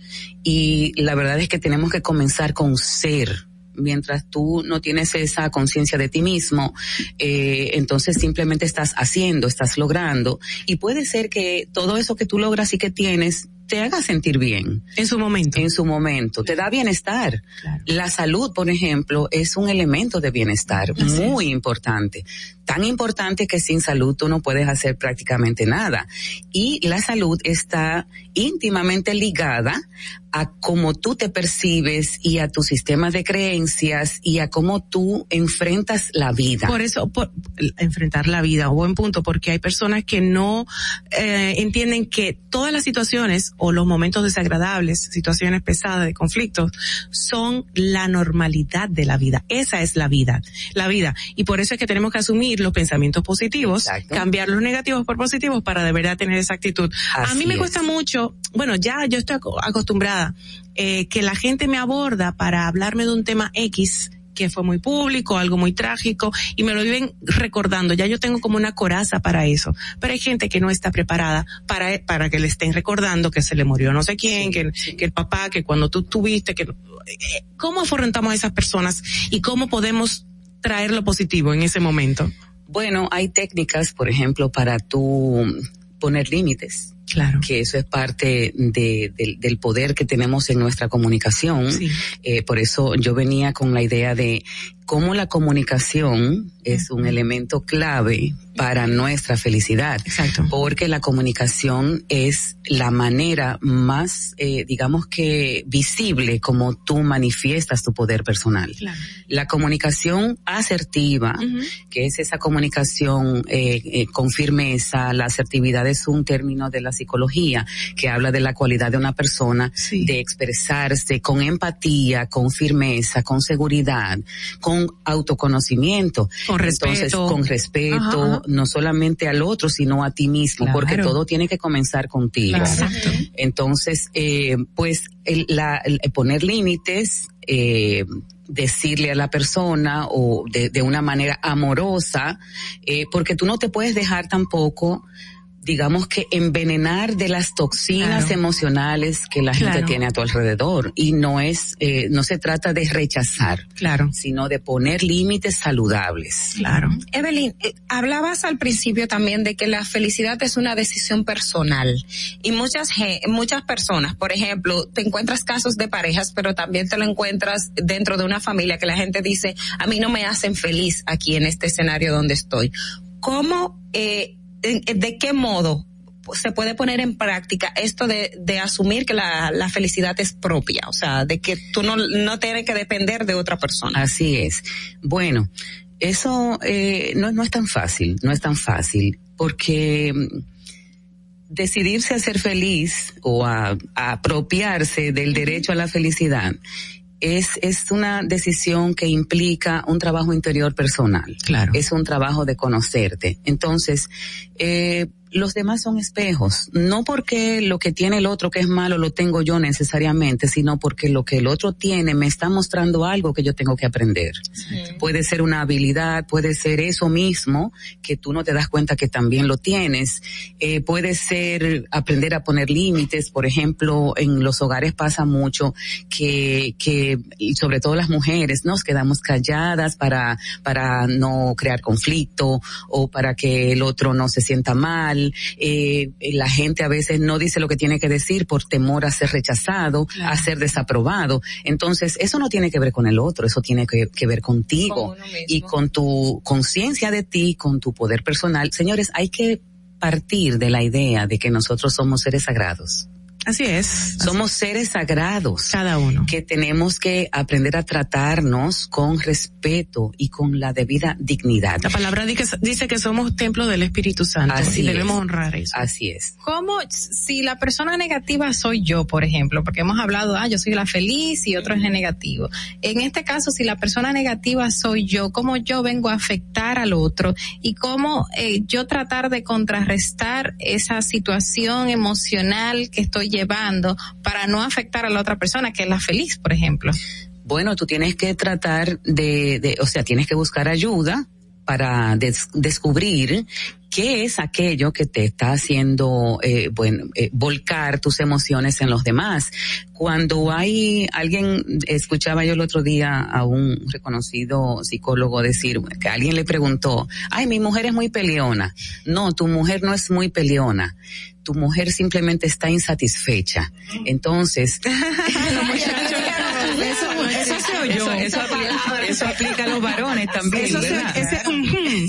Y la verdad es que tenemos que comenzar con ser. Mientras tú no tienes esa conciencia de ti mismo, eh, entonces simplemente estás haciendo, estás logrando. Y puede ser que todo eso que tú logras y que tienes te haga sentir bien. En su momento. En su momento. Te da bienestar. La salud, por ejemplo, es un elemento de bienestar muy importante. Tan importante que sin salud tú no puedes hacer prácticamente nada. Y la salud está íntimamente ligada a cómo tú te percibes y a tu sistema de creencias y a cómo tú enfrentas la vida. Por eso, por, enfrentar la vida, buen punto, porque hay personas que no eh, entienden que todas las situaciones o los momentos desagradables, situaciones pesadas de conflictos, son la normalidad de la vida. Esa es la vida, la vida. Y por eso es que tenemos que asumir los pensamientos positivos, cambiar los negativos por positivos para de verdad tener esa actitud. a mí me cuesta mucho, bueno, ya yo estoy acostumbrada eh, que la gente me aborda para hablarme de un tema X que fue muy público, algo muy trágico, y me lo viven recordando. Ya yo tengo como una coraza para eso. Pero hay gente que no está preparada para, para que le estén recordando que se le murió no sé quién, que, que el papá, que cuando tú tuviste, que, eh, ¿cómo afrontamos a esas personas y cómo podemos traer lo positivo en ese momento? Bueno, hay técnicas, por ejemplo, para tú poner límites Claro. Que eso es parte de, del poder que tenemos en nuestra comunicación. Eh, por eso yo venía con la idea de cómo la comunicación es un elemento clave para nuestra felicidad. Exacto. Porque la comunicación es la manera más, eh, digamos que visible como tú manifiestas tu poder personal. La comunicación asertiva, que es esa comunicación eh, eh, con firmeza, la asertividad es un término de la psicología que habla de la cualidad de una persona de expresarse con empatía, con firmeza, con seguridad, con autoconocimiento. Con respeto. Entonces, con respeto, no solamente al otro, sino a ti mismo, porque todo tiene que comenzar contigo. Entonces, eh, pues, el, la, poner límites, eh, decirle a la persona o de, de una manera amorosa, eh, porque tú no te puedes dejar tampoco digamos que envenenar de las toxinas emocionales que la gente tiene a tu alrededor. Y no es eh, no se trata de rechazar claro. sino de poner límites saludables. Claro. Evelyn eh, hablabas al principio también de que la felicidad es una decisión personal. Y muchas muchas personas por ejemplo te encuentras casos de parejas pero también te lo encuentras dentro de una familia que la gente dice a mí no me hacen feliz aquí en este escenario donde estoy cómo eh, de qué modo se puede poner en práctica esto de, de asumir que la, la, felicidad es propia, o sea, de que tú no, no tienes que depender de otra persona. Así es. Bueno, eso eh, no, no es tan fácil, no es tan fácil, porque mm, decidirse a ser feliz o a, a apropiarse del derecho a la felicidad es, es una decisión que implica un trabajo interior personal. Claro. Es un trabajo de conocerte. Entonces, eh, los demás son espejos, no porque lo que tiene el otro que es malo lo tengo yo necesariamente, sino porque lo que el otro tiene me está mostrando algo que yo tengo que aprender. Puede ser una habilidad, puede ser eso mismo que tú no te das cuenta que también lo tienes, eh, puede ser aprender a poner límites, por ejemplo, en los hogares pasa mucho que, que sobre todo las mujeres nos quedamos calladas para, para no crear conflicto o para que el otro no se sienta mal eh, la gente a veces no dice lo que tiene que decir por temor a ser rechazado, a ser desaprobado. Entonces, eso no tiene que ver con el otro, eso tiene que, ver contigo y con tu conciencia de ti, con tu poder personal. Señores, hay que partir de la idea de que nosotros somos seres sagrados. Así es. Somos seres sagrados. Cada uno. Que tenemos que aprender a tratarnos con respeto y con la debida dignidad. La palabra dice que somos templo del Espíritu Santo Así y debemos honrar eso. Así es. ¿Cómo, si la persona negativa soy yo, por ejemplo, porque hemos hablado, ah, yo soy la feliz y otro es el negativo. En este caso, si la persona negativa soy yo, ¿cómo yo vengo a afectar al otro? Y cómo eh, yo tratar de contrarrestar esa situación emocional que estoy llevando para no afectar a la otra persona, que es la feliz, por ejemplo? Bueno, tú tienes que tratar de, de o sea, tienes que buscar ayuda para descubrir qué es aquello que te está haciendo, eh, bueno, eh, volcar tus emociones en los demás. Cuando hay alguien, escuchaba yo el otro día a un reconocido psicólogo decir que alguien le preguntó, ay, mi mujer es muy peleona. No, tu mujer no es muy peleona tu mujer simplemente está insatisfecha. Entonces, se oyó. Eso, aplica, eso aplica a los varones también. Eso ¿verdad? se, ese,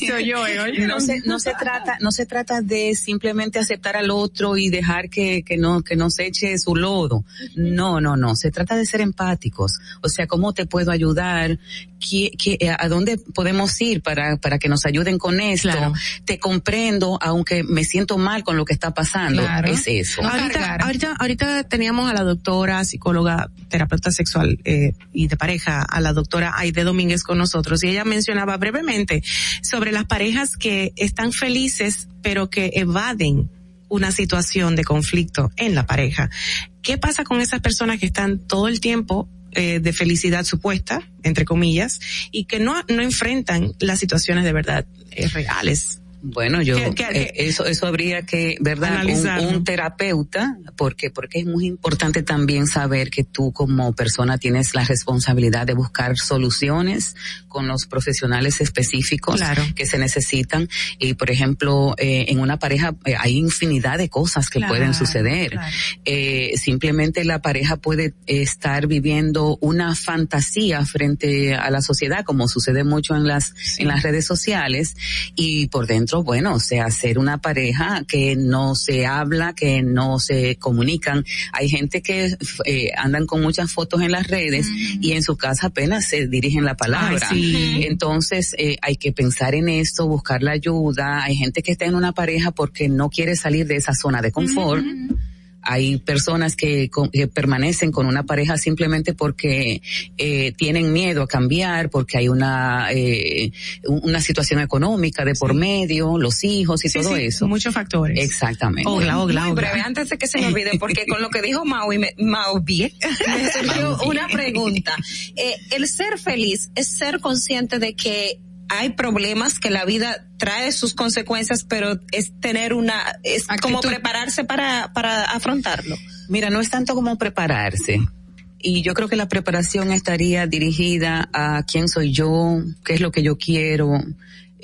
oye. No se, no se trata, no se trata de simplemente aceptar al otro y dejar que, que no, que nos eche su lodo. No, no, no. Se trata de ser empáticos. O sea, ¿cómo te puedo ayudar? ¿Qué, qué, ¿A dónde podemos ir para, para que nos ayuden con esto? Claro. Te comprendo, aunque me siento mal con lo que está pasando. Claro. Es eso. ahorita, ahorita, ahorita teníamos a la doctora, psicóloga, terapeuta sexual eh, y de pareja, a la doctora Aide Domínguez con nosotros y ella mencionaba brevemente sobre las parejas que están felices pero que evaden una situación de conflicto en la pareja. ¿Qué pasa con esas personas que están todo el tiempo eh, de felicidad supuesta, entre comillas, y que no, no enfrentan las situaciones de verdad eh, reales? Bueno, yo ¿Qué- qué- eh, eso eso habría que, ¿verdad? Un, terapeuta, porque porque es muy importante también saber que tú como persona tienes la responsabilidad de buscar soluciones con los profesionales específicos Claro. que se necesitan y por ejemplo eh, en una pareja eh, hay infinidad de cosas que Claro, pueden suceder. Eh, simplemente la pareja puede estar viviendo una fantasía frente a la sociedad, como sucede mucho en las en las redes sociales, y por dentro, bueno, o sea, ser una pareja que no se habla, que no se comunican. Hay gente que eh, andan con muchas fotos en las redes y en su casa apenas se dirigen la palabra. Ay, sí. Entonces eh, hay que pensar en esto, buscar la ayuda. Hay gente que está en una pareja porque no quiere salir de esa zona de confort. Hay personas que, con- que permanecen con una pareja simplemente porque eh, tienen miedo a cambiar, porque hay una eh, un- una situación económica de por medio, los hijos y Sí, todo sí, eso. Muchos factores. Exactamente. Ogla, ogla, Muy ogla. breve, antes de que se me olvide, porque con lo que dijo Maui, me, Maui, me surgió una pregunta. Eh, el ser feliz es ser consciente de que hay problemas que la vida trae sus consecuencias, pero es tener una, es como prepararse para, para afrontarlo. Mira, no es tanto como prepararse. Y yo creo que la preparación estaría dirigida a quién soy yo, qué es lo que yo quiero,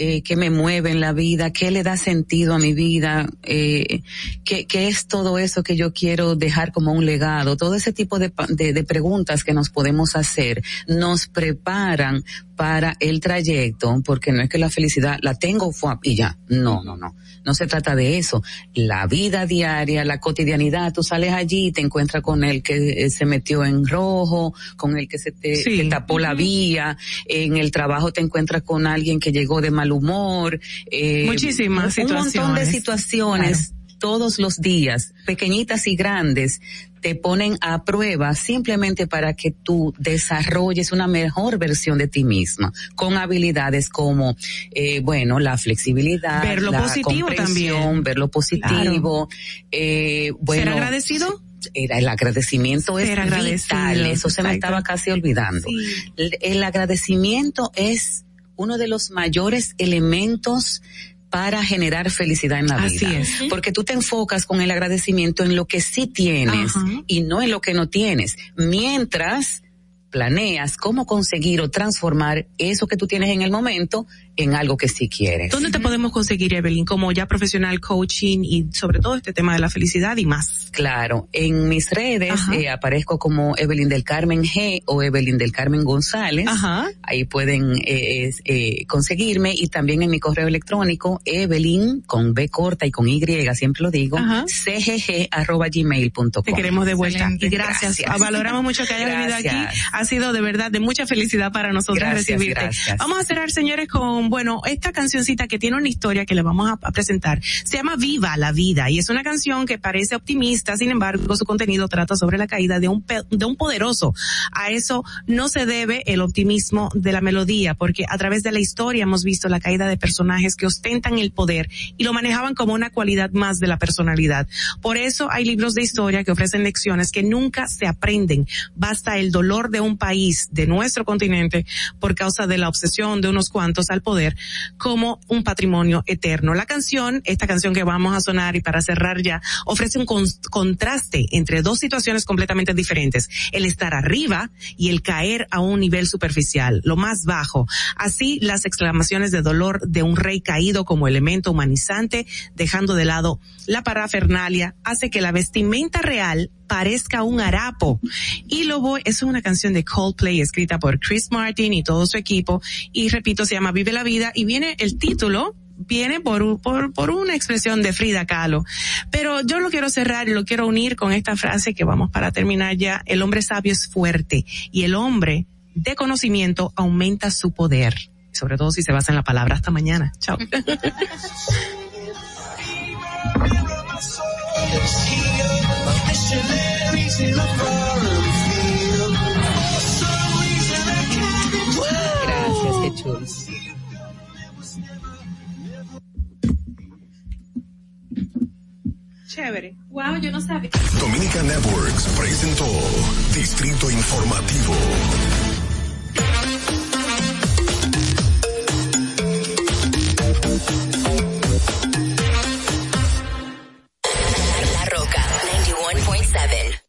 eh, qué me mueve en la vida, qué le da sentido a mi vida, eh, qué, qué es todo eso que yo quiero dejar como un legado. Todo ese tipo de, de, de preguntas que nos podemos hacer nos preparan para el trayecto, porque no es que la felicidad la tengo y ya. No, no, no. No se trata de eso. La vida diaria, la cotidianidad, tú sales allí y te encuentras con el que eh, se metió en rojo, con el que se te Sí. que tapó la vía, en el trabajo te encuentras con alguien que llegó de mal humor. eh, Muchísimas un, un montón de situaciones. situaciones todos los días, pequeñitas y grandes, te ponen a prueba simplemente para que tú desarrolles una mejor versión de ti misma, con habilidades como, eh, bueno, la flexibilidad, Ver lo la positivo también. ver lo positivo, eh, bueno. ¿Ser agradecido? Era el agradecimiento es agradecido, vital, eso se me estaba casi olvidando. El, el agradecimiento es uno de los mayores elementos para generar felicidad en la Así vida. es. Porque tú te enfocas con el agradecimiento en lo que sí tienes Ajá. y no en lo que no tienes. Mientras planeas cómo conseguir o transformar eso que tú tienes en el momento en algo que sí quieres. ¿Dónde te podemos conseguir, Evelyn, como ya profesional coaching y sobre todo este tema de la felicidad y más? Claro, en mis redes eh, aparezco como Evelyn del Carmen G o Evelyn del Carmen González. Ajá. Ahí pueden eh, eh, conseguirme y también en mi correo electrónico Evelyn con B corta y con Y, siempre lo digo, Ajá. cgg arroba gmail.com. Te queremos de vuelta. Excelente. Y gracias. Gracias. Valoramos mucho que hayas venido aquí. Ha sido de verdad de mucha felicidad para nosotros Gracias, recibirte. gracias. Vamos a cerrar, señores, con, bueno, esta cancioncita que tiene una historia que le vamos a, presentar. Se llama Viva la Vida y es una canción que parece optimista, sin embargo, su contenido trata sobre la caída de un, de un poderoso. A eso no se debe el optimismo de la melodía, porque a través de la historia hemos visto la caída de personajes que ostentan el poder y lo manejaban como una cualidad más de la personalidad. Por eso hay libros de historia que ofrecen lecciones que nunca se aprenden. Basta el dolor de un país, de nuestro continente, por causa de la obsesión de unos cuantos al poder, como un patrimonio eterno. La canción, esta canción que vamos a sonar y para cerrar ya, ofrece un con- contraste entre dos situaciones completamente diferentes. El estar arriba y el caer a un nivel superficial, lo más bajo. Así las exclamaciones de dolor de un rey caído como elemento humanizante, dejando de lado la parafernalia, hace que la vestimenta real parezca un harapo. Y lo voy, es una canción de Coldplay escrita por Chris Martin y todo su equipo. Y repito, se llama Vive la Vida y viene el título viene por, por, por una expresión de Frida Kahlo. Pero yo lo quiero cerrar y lo quiero unir con esta frase que vamos para terminar ya. El hombre sabio es fuerte y el hombre de conocimiento aumenta su poder. Sobre todo si se basa en la palabra. Hasta mañana. Chao. Gracias, qué chulos. Chévere. Wow, yo no sabía. Dominica Networks presentó Distrito Informativo. La Roca 91.7.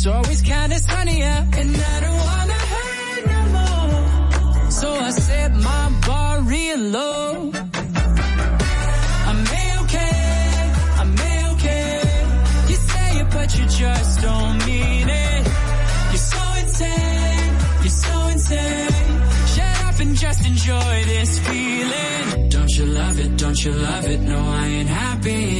it's always kinda sunny out. And I don't wanna hurt no more. So I set my bar real low. I'm okay, I'm okay. You say it, but you just don't mean it. You're so insane, you're so insane. Shut up and just enjoy this feeling. Don't you love it, don't you love it? No, I ain't happy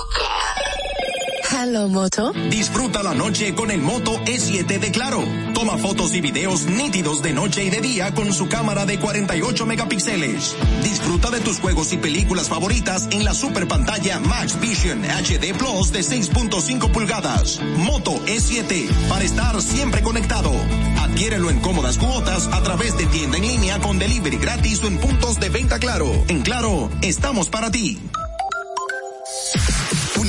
Disfruta la noche con el Moto E7 de Claro. Toma fotos y videos nítidos de noche y de día con su cámara de 48 megapíxeles. Disfruta de tus juegos y películas favoritas en la super pantalla Max Vision HD Plus de 6.5 pulgadas. Moto E7 para estar siempre conectado. Adquiérelo en cómodas cuotas a través de tienda en línea con delivery gratis o en puntos de venta Claro. En Claro, estamos para ti.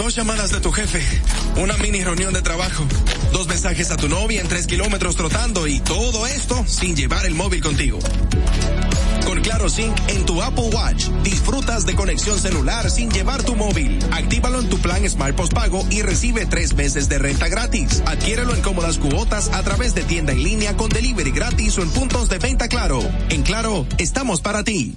Dos llamadas de tu jefe, una mini reunión de trabajo, dos mensajes a tu novia en tres kilómetros trotando y todo esto sin llevar el móvil contigo. Con Claro Sync en tu Apple Watch, disfrutas de conexión celular sin llevar tu móvil. Actívalo en tu plan Smart Postpago y recibe tres meses de renta gratis. Adquiérelo en cómodas cuotas a través de tienda en línea con delivery gratis o en puntos de venta Claro. En Claro, estamos para ti.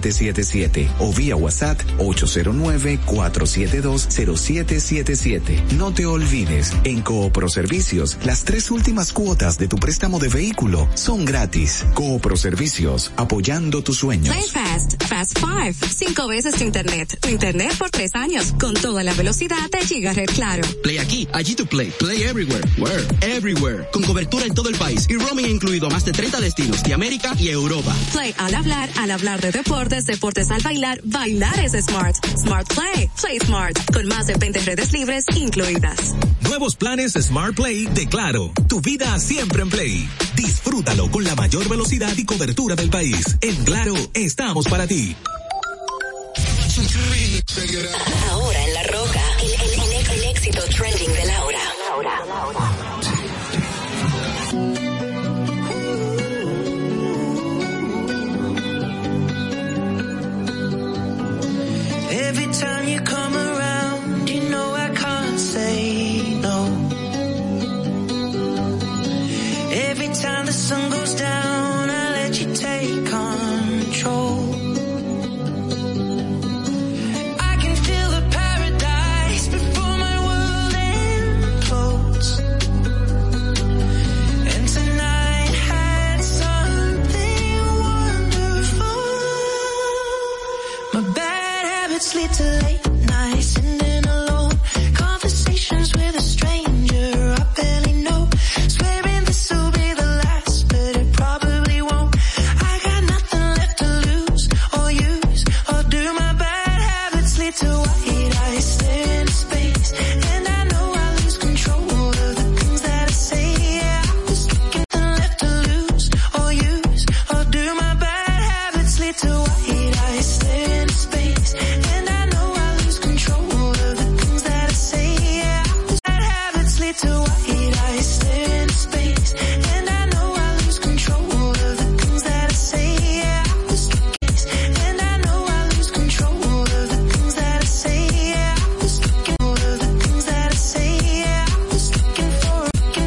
809-4720777 o vía WhatsApp 809-4720777. No te olvides, en Coopro Servicios, las tres últimas cuotas de tu préstamo de vehículo son gratis. Coopro Servicios, apoyando tus sueños. Play Fast, Fast Five, cinco veces tu internet. Tu internet por tres años, con toda la velocidad de Gigaret Claro. Play aquí, allí tu play, play everywhere, where, everywhere, con cobertura en todo el país y roaming incluido a más de 30 destinos de América y Europa. Play al hablar, al hablar de deportes, deportes al bailar, bailar es smart. Smart Play, Play Smart, con más de 20 redes libres incluidas. Nuevos planes Smart Play de Claro. Tu vida siempre en Play. Disfrútalo con la mayor velocidad y cobertura del país. En Claro, estamos para ti. Ahora en La Roca, el, el- el- el éxito trending de Laura. Every time the sun goes down,